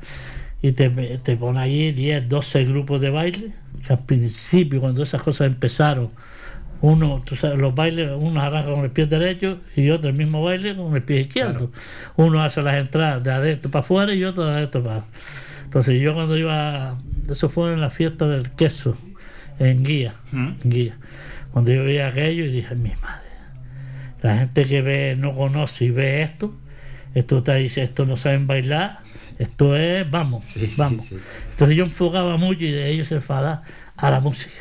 y te, te pone allí 10, 12 grupos de baile, que al principio cuando esas cosas empezaron, uno, tú sabes, los bailes, uno arranca con el pie derecho y otro el mismo baile con el pie izquierdo. Uno hace las entradas de adentro para afuera y otro de adentro para Entonces yo cuando iba, eso fue en la fiesta del queso, en Guía, en Guía. Cuando yo veía aquello y dije, mi madre, la gente que ve, no conoce y ve esto, esto te dice, esto no saben bailar, esto es, vamos, vamos. Entonces yo enfocaba mucho y de ellos se enfadaba a la música.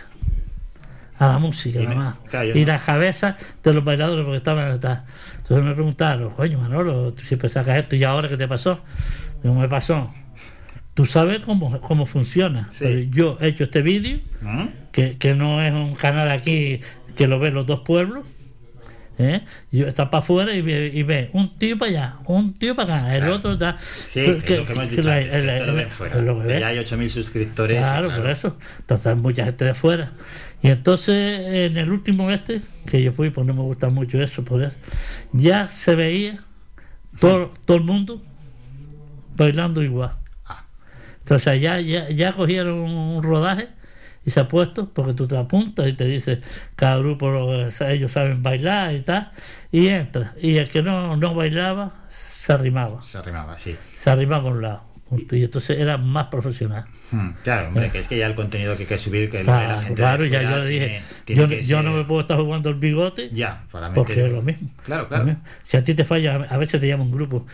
A la música, Y nada más. y no- las cabezas de los bailadores porque estaban atrás. Entonces me preguntaron, coño Manolo, tú siempre sacas esto y ahora qué te pasó. Digo, me pasó. Tú sabes cómo, cómo funciona. Yo he hecho este vídeo, ¿Mm? que, que no es un canal aquí que lo ven los dos pueblos. ¿eh? Yo está para afuera y ve, y ve un tío para allá, un tío para acá, el otro está. Sí, que es lo que hemos dicho la- antes, que el- esto lo el- ven fuera. es lo que Que ve. ya hay 8.000 suscriptores. Claro, por eso. Entonces mucha gente de fuera. Y entonces en el último este, que yo fui, pues no me gusta mucho eso, por eso, ya se veía todo, todo el mundo bailando igual. Entonces ya, ya, ya cogieron un rodaje y se ha puesto, porque tú te apuntas y te dice cada grupo, lo- ellos saben bailar y tal, y entra. Y el que no, no bailaba, se arrimaba. Se arrimaba, sí. Se arrimaba a un lado. Y entonces era más profesional. Hmm, Claro, hombre, que es que ya el contenido que hay que subir, que Claro, la gente claro, ya yo le dije, tiene- tiene yo, yo ser- no me puedo estar jugando el bigote Ya, para porque es lo mismo. Claro, claro. Si a ti te falla, a veces te llama un grupo,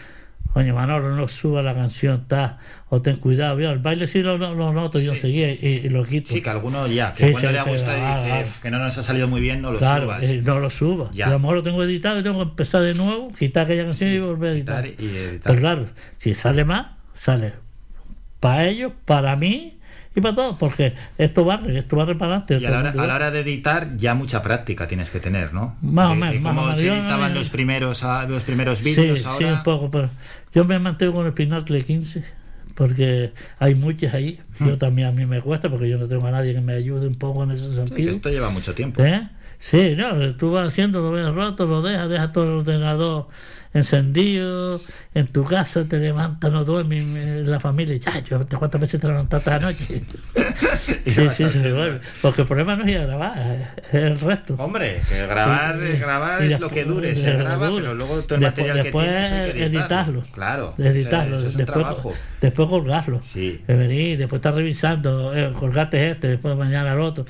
coño Manolo, no suba la canción, está, o ten cuidado, yo, el baile sí lo, lo, lo noto, yo seguía y, y lo quito. Sí, que alguno ya, que Sí, cuando sí, le ha sí, gustado y dice ah. "Uf, que no nos ha salido muy bien, no lo Claro, subas. eh, no lo suba. Ya. A lo mejor lo tengo editado y tengo que empezar de nuevo, quitar aquella canción y volver a editar. y editar. Pero claro, si sale más, sale para ellos, para mí y para todos, porque esto barre, esto barre para adelante. Y a todo la, hora, a la hora de editar ya mucha práctica tienes que tener, ¿no? Más o De- menos, de más o cómo menos. se editaban me- los primeros ah, los primeros vídeos sí, ahora. un poco, pero yo me mantengo con el Pinacle 15 porque hay muchas ahí. Yo también a mí me cuesta porque yo no tengo a nadie que me ayude un poco en ese Sí, que sentido. esto lleva mucho tiempo. ¿Eh? Sí, no, tú vas haciendo, lo ves roto, lo dejas, dejas todo el ordenador encendido, en tu casa te levantas, no duermes, la familia, ya, yo, ¿cuántas veces te levantaste anoche? [LAUGHS] sí, sí, sí, bueno, porque el problema no es ir a grabar, es el resto. Hombre, que grabar, grabar es lo que dure, se graba, dure. pero luego todo el Después- material después que tienes hay que editarlo. Claro, editarlo, eso es un después, trabajo. después colgarlo. Sí. Venir, después estar revisando, eh, colgate este, después mañana el otro.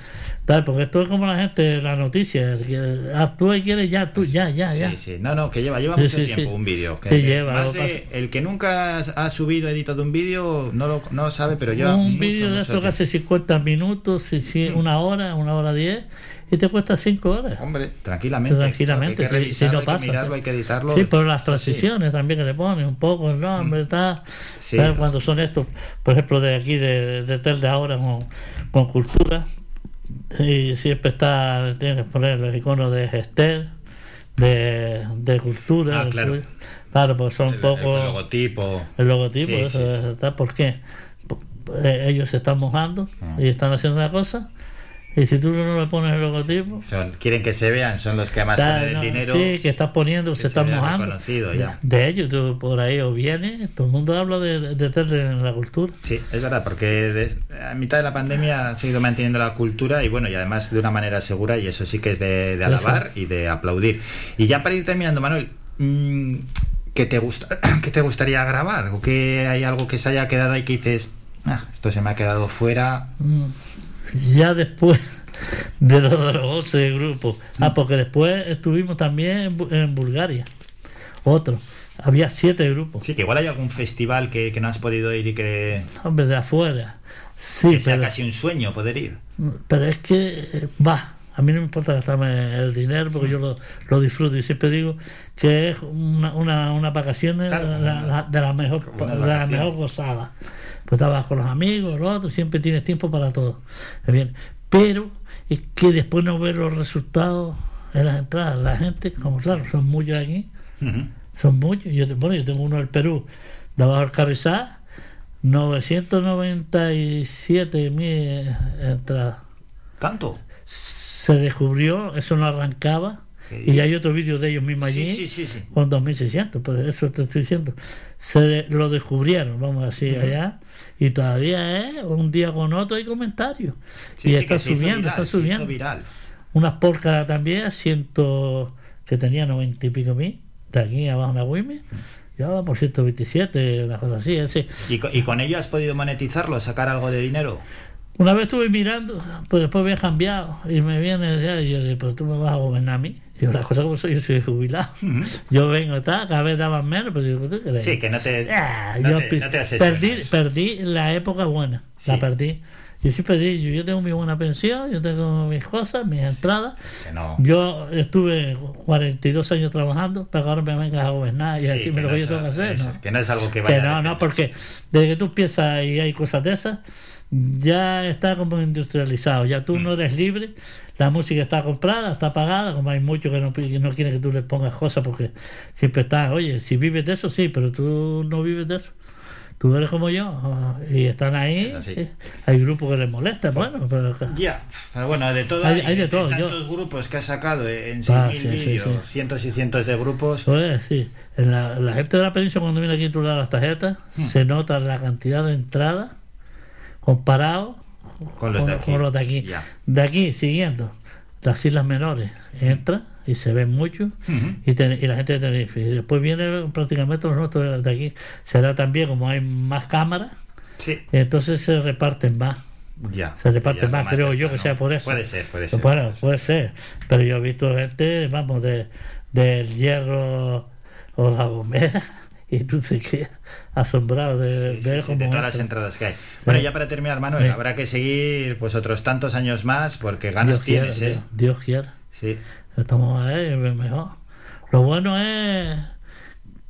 Tal, porque esto es como la gente, la noticia, que actúa y quiere ya, tú, ya, ya, ya. Sí, sí. No, no, que lleva, lleva Sí, mucho sí, tiempo sí. un vídeo. que- lleva, más de- el que nunca ha subido, editado un vídeo, no lo no lo sabe, pero lleva un mucho, vídeo de esto hace 50 minutos, sí, una hora, una hora 10, y te cuesta 5 horas. Hombre, tranquilamente. Tranquilamente, Hay que sí, revisarlo, sí, no hay que pasa, mirarlo, hay que editarlo. Sí, pero las sí. transiciones también que le ponen un poco el nombre, tal. Sí, ¿sabes? los- Cuando son estos, por ejemplo, de aquí, de, de Tel de ahora, con, con cultura, y siempre está, tienes que poner los iconos de Gestel, de, de cultura. Ah, de claro. pues son El- poco. el logotipo. El logotipo, Sí, eso, sí, sí. eh, ellos se están mojando Ah. y están haciendo una cosa Y si tú no le pones el logotipo, Son, quieren que se vean, son los que más está- ponen el no, dinero. sí, que estás poniendo, se, se están mojando. ya. De ellos, tú por ahí o viene, todo el mundo habla de, de en la cultura. Sí, es verdad, porque de- a mitad de la pandemia ha seguido manteniendo la cultura y bueno, y además de una manera segura y eso sí que es de, de Eso. alabar y de aplaudir. Y ya para ir terminando, Manuel, mm, ¿qué te gusta, [CLEARS THROAT] qué te gustaría grabar? ¿O que hay algo que se haya quedado ahí que dices, "Ah, esto se me ha quedado fuera? Mm. Ya después [LAUGHS] de los de los 11 grupos. Mm. Ah, porque después estuvimos también en, Bu- en Bulgaria. Otro. Había siete grupos. Sí, que igual hay algún festival que, que no has podido ir y que, Hombre, de afuera. Sí, que sea pero, casi un sueño poder ir. pero es que eh, va. A mí no me importa gastarme el dinero porque yo lo, lo disfruto y siempre digo que es una, una, una vacaciones Claro, de, como la, una- la- de la mejor, la mejor gozada. Pues estabas con los amigos, los otros, siempre tienes tiempo para todo. Bien. Pero es que después no ver los resultados en las entradas. La gente, como claro, son muchos aquí, son muchos. Yo, bueno, yo tengo uno del Perú, de abajo del Cabezá, 997 mil entradas. ¿Tanto? Se descubrió, eso no arrancaba. Y hay otro vídeo de ellos mismos allí sí, sí, sí. con 2600, pues eso te estoy diciendo. Se de- lo descubrieron, vamos a decir, Ujú. allá. Y todavía es un día con otro hay comentarios. Y está subiendo, viral, está subiendo. viral. Unas porcas también, ciento que tenía 90 y pico mil, de aquí abajo en la Wime, ya va por 127, una cosa así. así. ¿Y, co- y con ello has podido monetizarlo, sacar algo de dinero? Una vez estuve mirando, pues después había cambiado y me viene ya, y yo digo, pero tú me vas a gobernar a mí. Y yo, la cosa como soy, yo soy jubilado. Yo vengo, tal, cada vez daban menos, pero digo, ¿tú crees? Sí, que no te, Ah, no yo te, pi- no te asesoras. perdí, perdí la época buena, Sí. la perdí. Yo sí perdí, yo, yo tengo mi buena pensión, yo tengo mis cosas, mis entradas. Que no. Yo estuve 42 años trabajando, pero ahora me vengas a gobernar y Sí, decirme que lo que yo tengo que hacer. que no es algo que Que vaya no, a no, porque desde que tú empiezas y hay cosas de esas, ya está como industrializado, ya tú no eres libre, la música está comprada, está pagada, como hay muchos que no, que no quieren que tú les pongas cosas porque siempre están, oye, si vives de eso, sí, pero tú no vives de eso. Tú eres como yo ah, y están ahí. sí. Hay grupos que les molestan, bueno, pero Ya, pero bueno, de todo Hay- hay de todo, yo- tantos grupos que has sacado en Ah, 6.000 sí, vídeos, sí. cientos y cientos de grupos. Pues sí, en la, la gente de la península cuando viene aquí a titular las tarjetas, Hmm. se nota la cantidad de entradas comparado Con los de aquí. con los de aquí. Ya. De aquí, siguiendo, las islas menores, entra y se ven mucho y, ten- y la gente de Tenerife. Y después viene prácticamente los nuestros de aquí. Será también como hay más cámaras, Sí. entonces se reparten más. Ya. Se reparten Ya, más, más creo yo que sea por eso. Puede ser, puede ser. Bueno, puede ser. Pero yo he visto gente, vamos, de, del hierro o la gomera [LAUGHS] y tú te quedas asombrado de Sí, sí, ver sí, cómo de todas las entra. entradas que hay. Bueno, ya para terminar, Manuel, habrá que seguir pues otros tantos años más porque ganas Dios quiera, tienes, ¿eh? Dios, Dios quiera. Sí. Estamos ahí, mejor. Lo bueno es,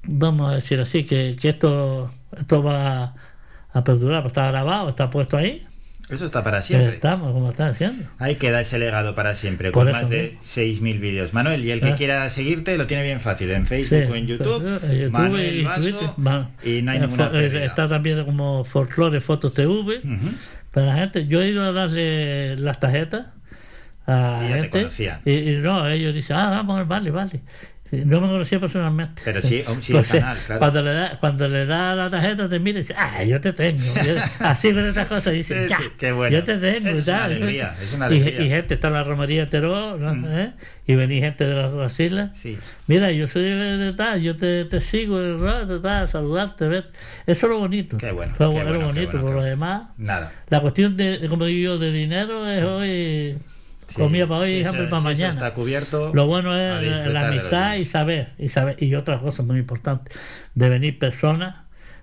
vamos a decir así, que, que esto, esto va a perdurar, está grabado, está puesto ahí. Eso está para siempre. Estamos, como están haciendo. Ahí queda ese legado para siempre, Por con más de mismo. 6.000 vídeos. Manuel, y el que Ah. quiera seguirte lo tiene bien fácil, en Facebook Sí, o en YouTube, pues, eh, YouTube Manuel y Vaso, y no hay Eh, ninguna eh. Está también como Folklore Fotos TV. Para la gente, yo he ido a darle las tarjetas a Y ya te gente. Y, y no, ellos dicen, ah, vamos, vale, vale. No me conocía personalmente. Pero sí, sí, el canal, claro. cuando, le da, cuando le da la tarjeta, te mira y dice, ah, yo te tengo. Yo- así con estas cosas, dice, Sí, ya, sí, qué bueno. yo te tengo. Es y tal". una alegría, es una Y- alegría. Y, gente está en la romería de Teró, ¿no? ¿Eh? y venía gente de las otras islas. Mira, yo soy de, de tal, yo te, te sigo, de, de tal, saludarte, ver. Eso es lo bonito. Qué bueno, Lo, qué lo qué bonito, bueno, por lo demás. Nada. La cuestión de, de, como digo yo, de dinero es hoy comida para hoy sí, y hambre para mañana. está cubierto, Lo bueno es la amistad y saber, y saber, y otra cosa muy importante, de venir personas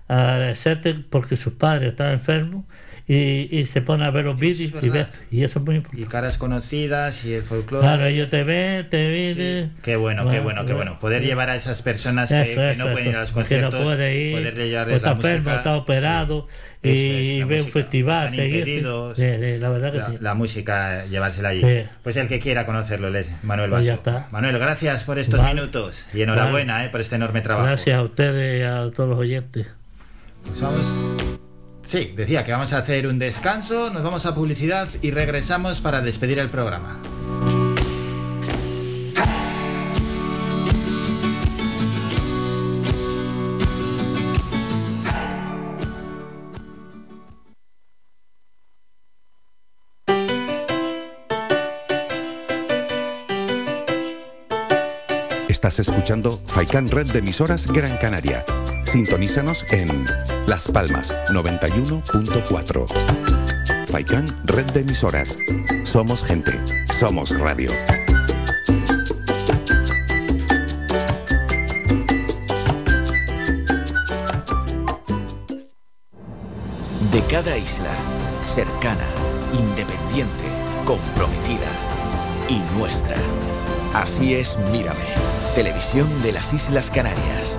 a agradecerte porque sus padres están enfermos y, y se ponen a ver los vídeos y verdad. ves, y eso es muy importante. Y caras conocidas y el folclore. Claro, ellos te ven, te vienen. Qué bueno, qué bueno, qué bueno. Poder llevar a esas personas que, Eso, que eso, no pueden ir a los que conciertos, no puede ir, poderle llevarles está la enfermo, está operado Sí, y, ve un festival, seguir. Sí, sí, la verdad que la, sí. la música, llevársela allí. Sí. Pues el que quiera conocerlo, les Manuel Pues Vaso. ya está. Manuel, gracias por estos Vale. minutos y enhorabuena eh, por este enorme trabajo. Gracias a ustedes y a todos los oyentes. Pues vamos, Sí, decía que vamos a hacer un descanso, nos vamos a publicidad y regresamos para despedir el programa. Estás escuchando Faikan Red de emisoras Gran Canaria. Sintonízanos en Las Palmas 91.4. Faikan Red de emisoras. Somos gente. Somos radio. De cada isla, cercana, independiente, comprometida y nuestra. Así es, mírame. Televisión de las Islas Canarias.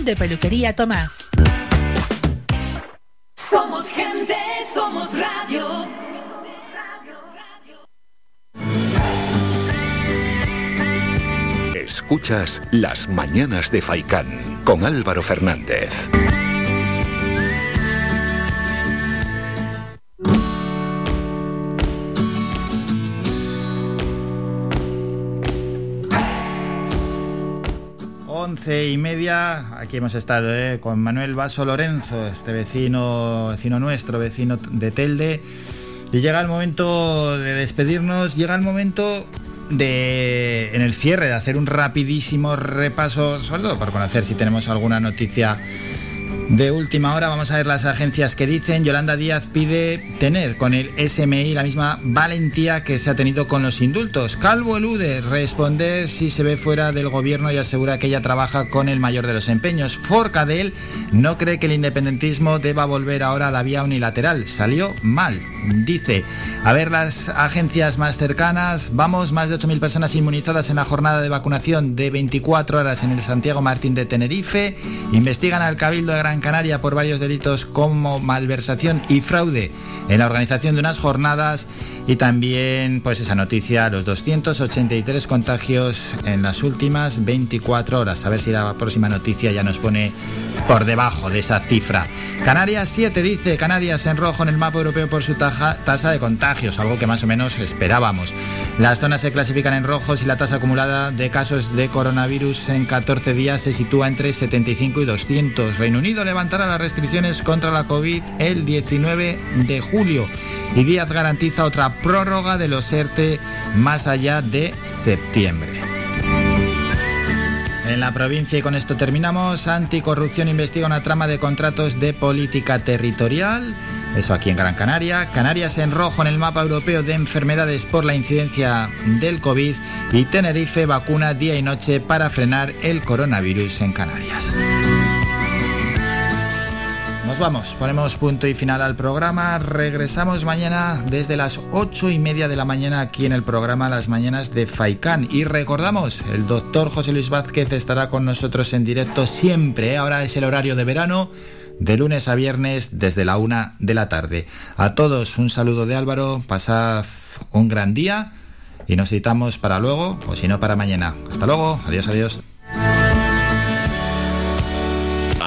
de peluquería Tomás. Somos gente, somos radio. Escuchas Las Mañanas de Faicán con Álvaro Fernández. Y media, aquí hemos estado ¿eh? con Manuel Vaso Lorenzo, este vecino, vecino nuestro, vecino de Telde. Y llega el momento de despedirnos, llega el momento de, en el cierre, de hacer un rapidísimo repaso, sobre todo para conocer si tenemos alguna noticia de última hora. Vamos a ver las agencias que dicen. Yolanda Díaz pide tener con el SMI la misma valentía que se ha tenido con los indultos. Calvo elude responder si se ve fuera del gobierno y asegura que ella trabaja con el mayor de los empeños. Forcadell no cree que el independentismo deba volver ahora a la vía unilateral. Salió mal. Dice, a ver las agencias más cercanas. Vamos, más de 8.000 personas inmunizadas en la jornada de vacunación de 24 horas en el Santiago Martín de Tenerife. Investigan al Cabildo de Gran Canaria por varios delitos como malversación y fraude en la organización de unas jornadas y también pues esa noticia, los 283 contagios en las últimas 24 horas. A ver si la próxima noticia ya nos pone por debajo de esa cifra. Canarias 7 dice, Canarias en rojo en el mapa europeo por su taja- tasa de contagios, algo que más o menos esperábamos. Las zonas se clasifican en rojos y la tasa acumulada de casos de coronavirus en 14 días se sitúa entre 75 y 200. Reino Unido levantará las restricciones contra la COVID el 19 de julio y Díaz garantiza otra prórroga de los ERTE más allá de septiembre. En la provincia, y con esto terminamos, Anticorrupción investiga una trama de contratos de política territorial. Eso aquí en Gran Canaria. Canarias en rojo en el mapa europeo de enfermedades por la incidencia del COVID. Y Tenerife vacuna día y noche para frenar el coronavirus en Canarias. Nos vamos, ponemos punto y final al programa. Regresamos mañana desde las ocho y media de la mañana aquí en el programa Las Mañanas de Faicán. Y recordamos, el doctor José Luis Vázquez estará con nosotros en directo siempre. ¿eh? Ahora es el horario de verano, de lunes a viernes desde la una de la tarde. A todos un saludo de Álvaro, pasad un gran día y nos citamos para luego o si no para mañana. Hasta luego, adiós, adiós.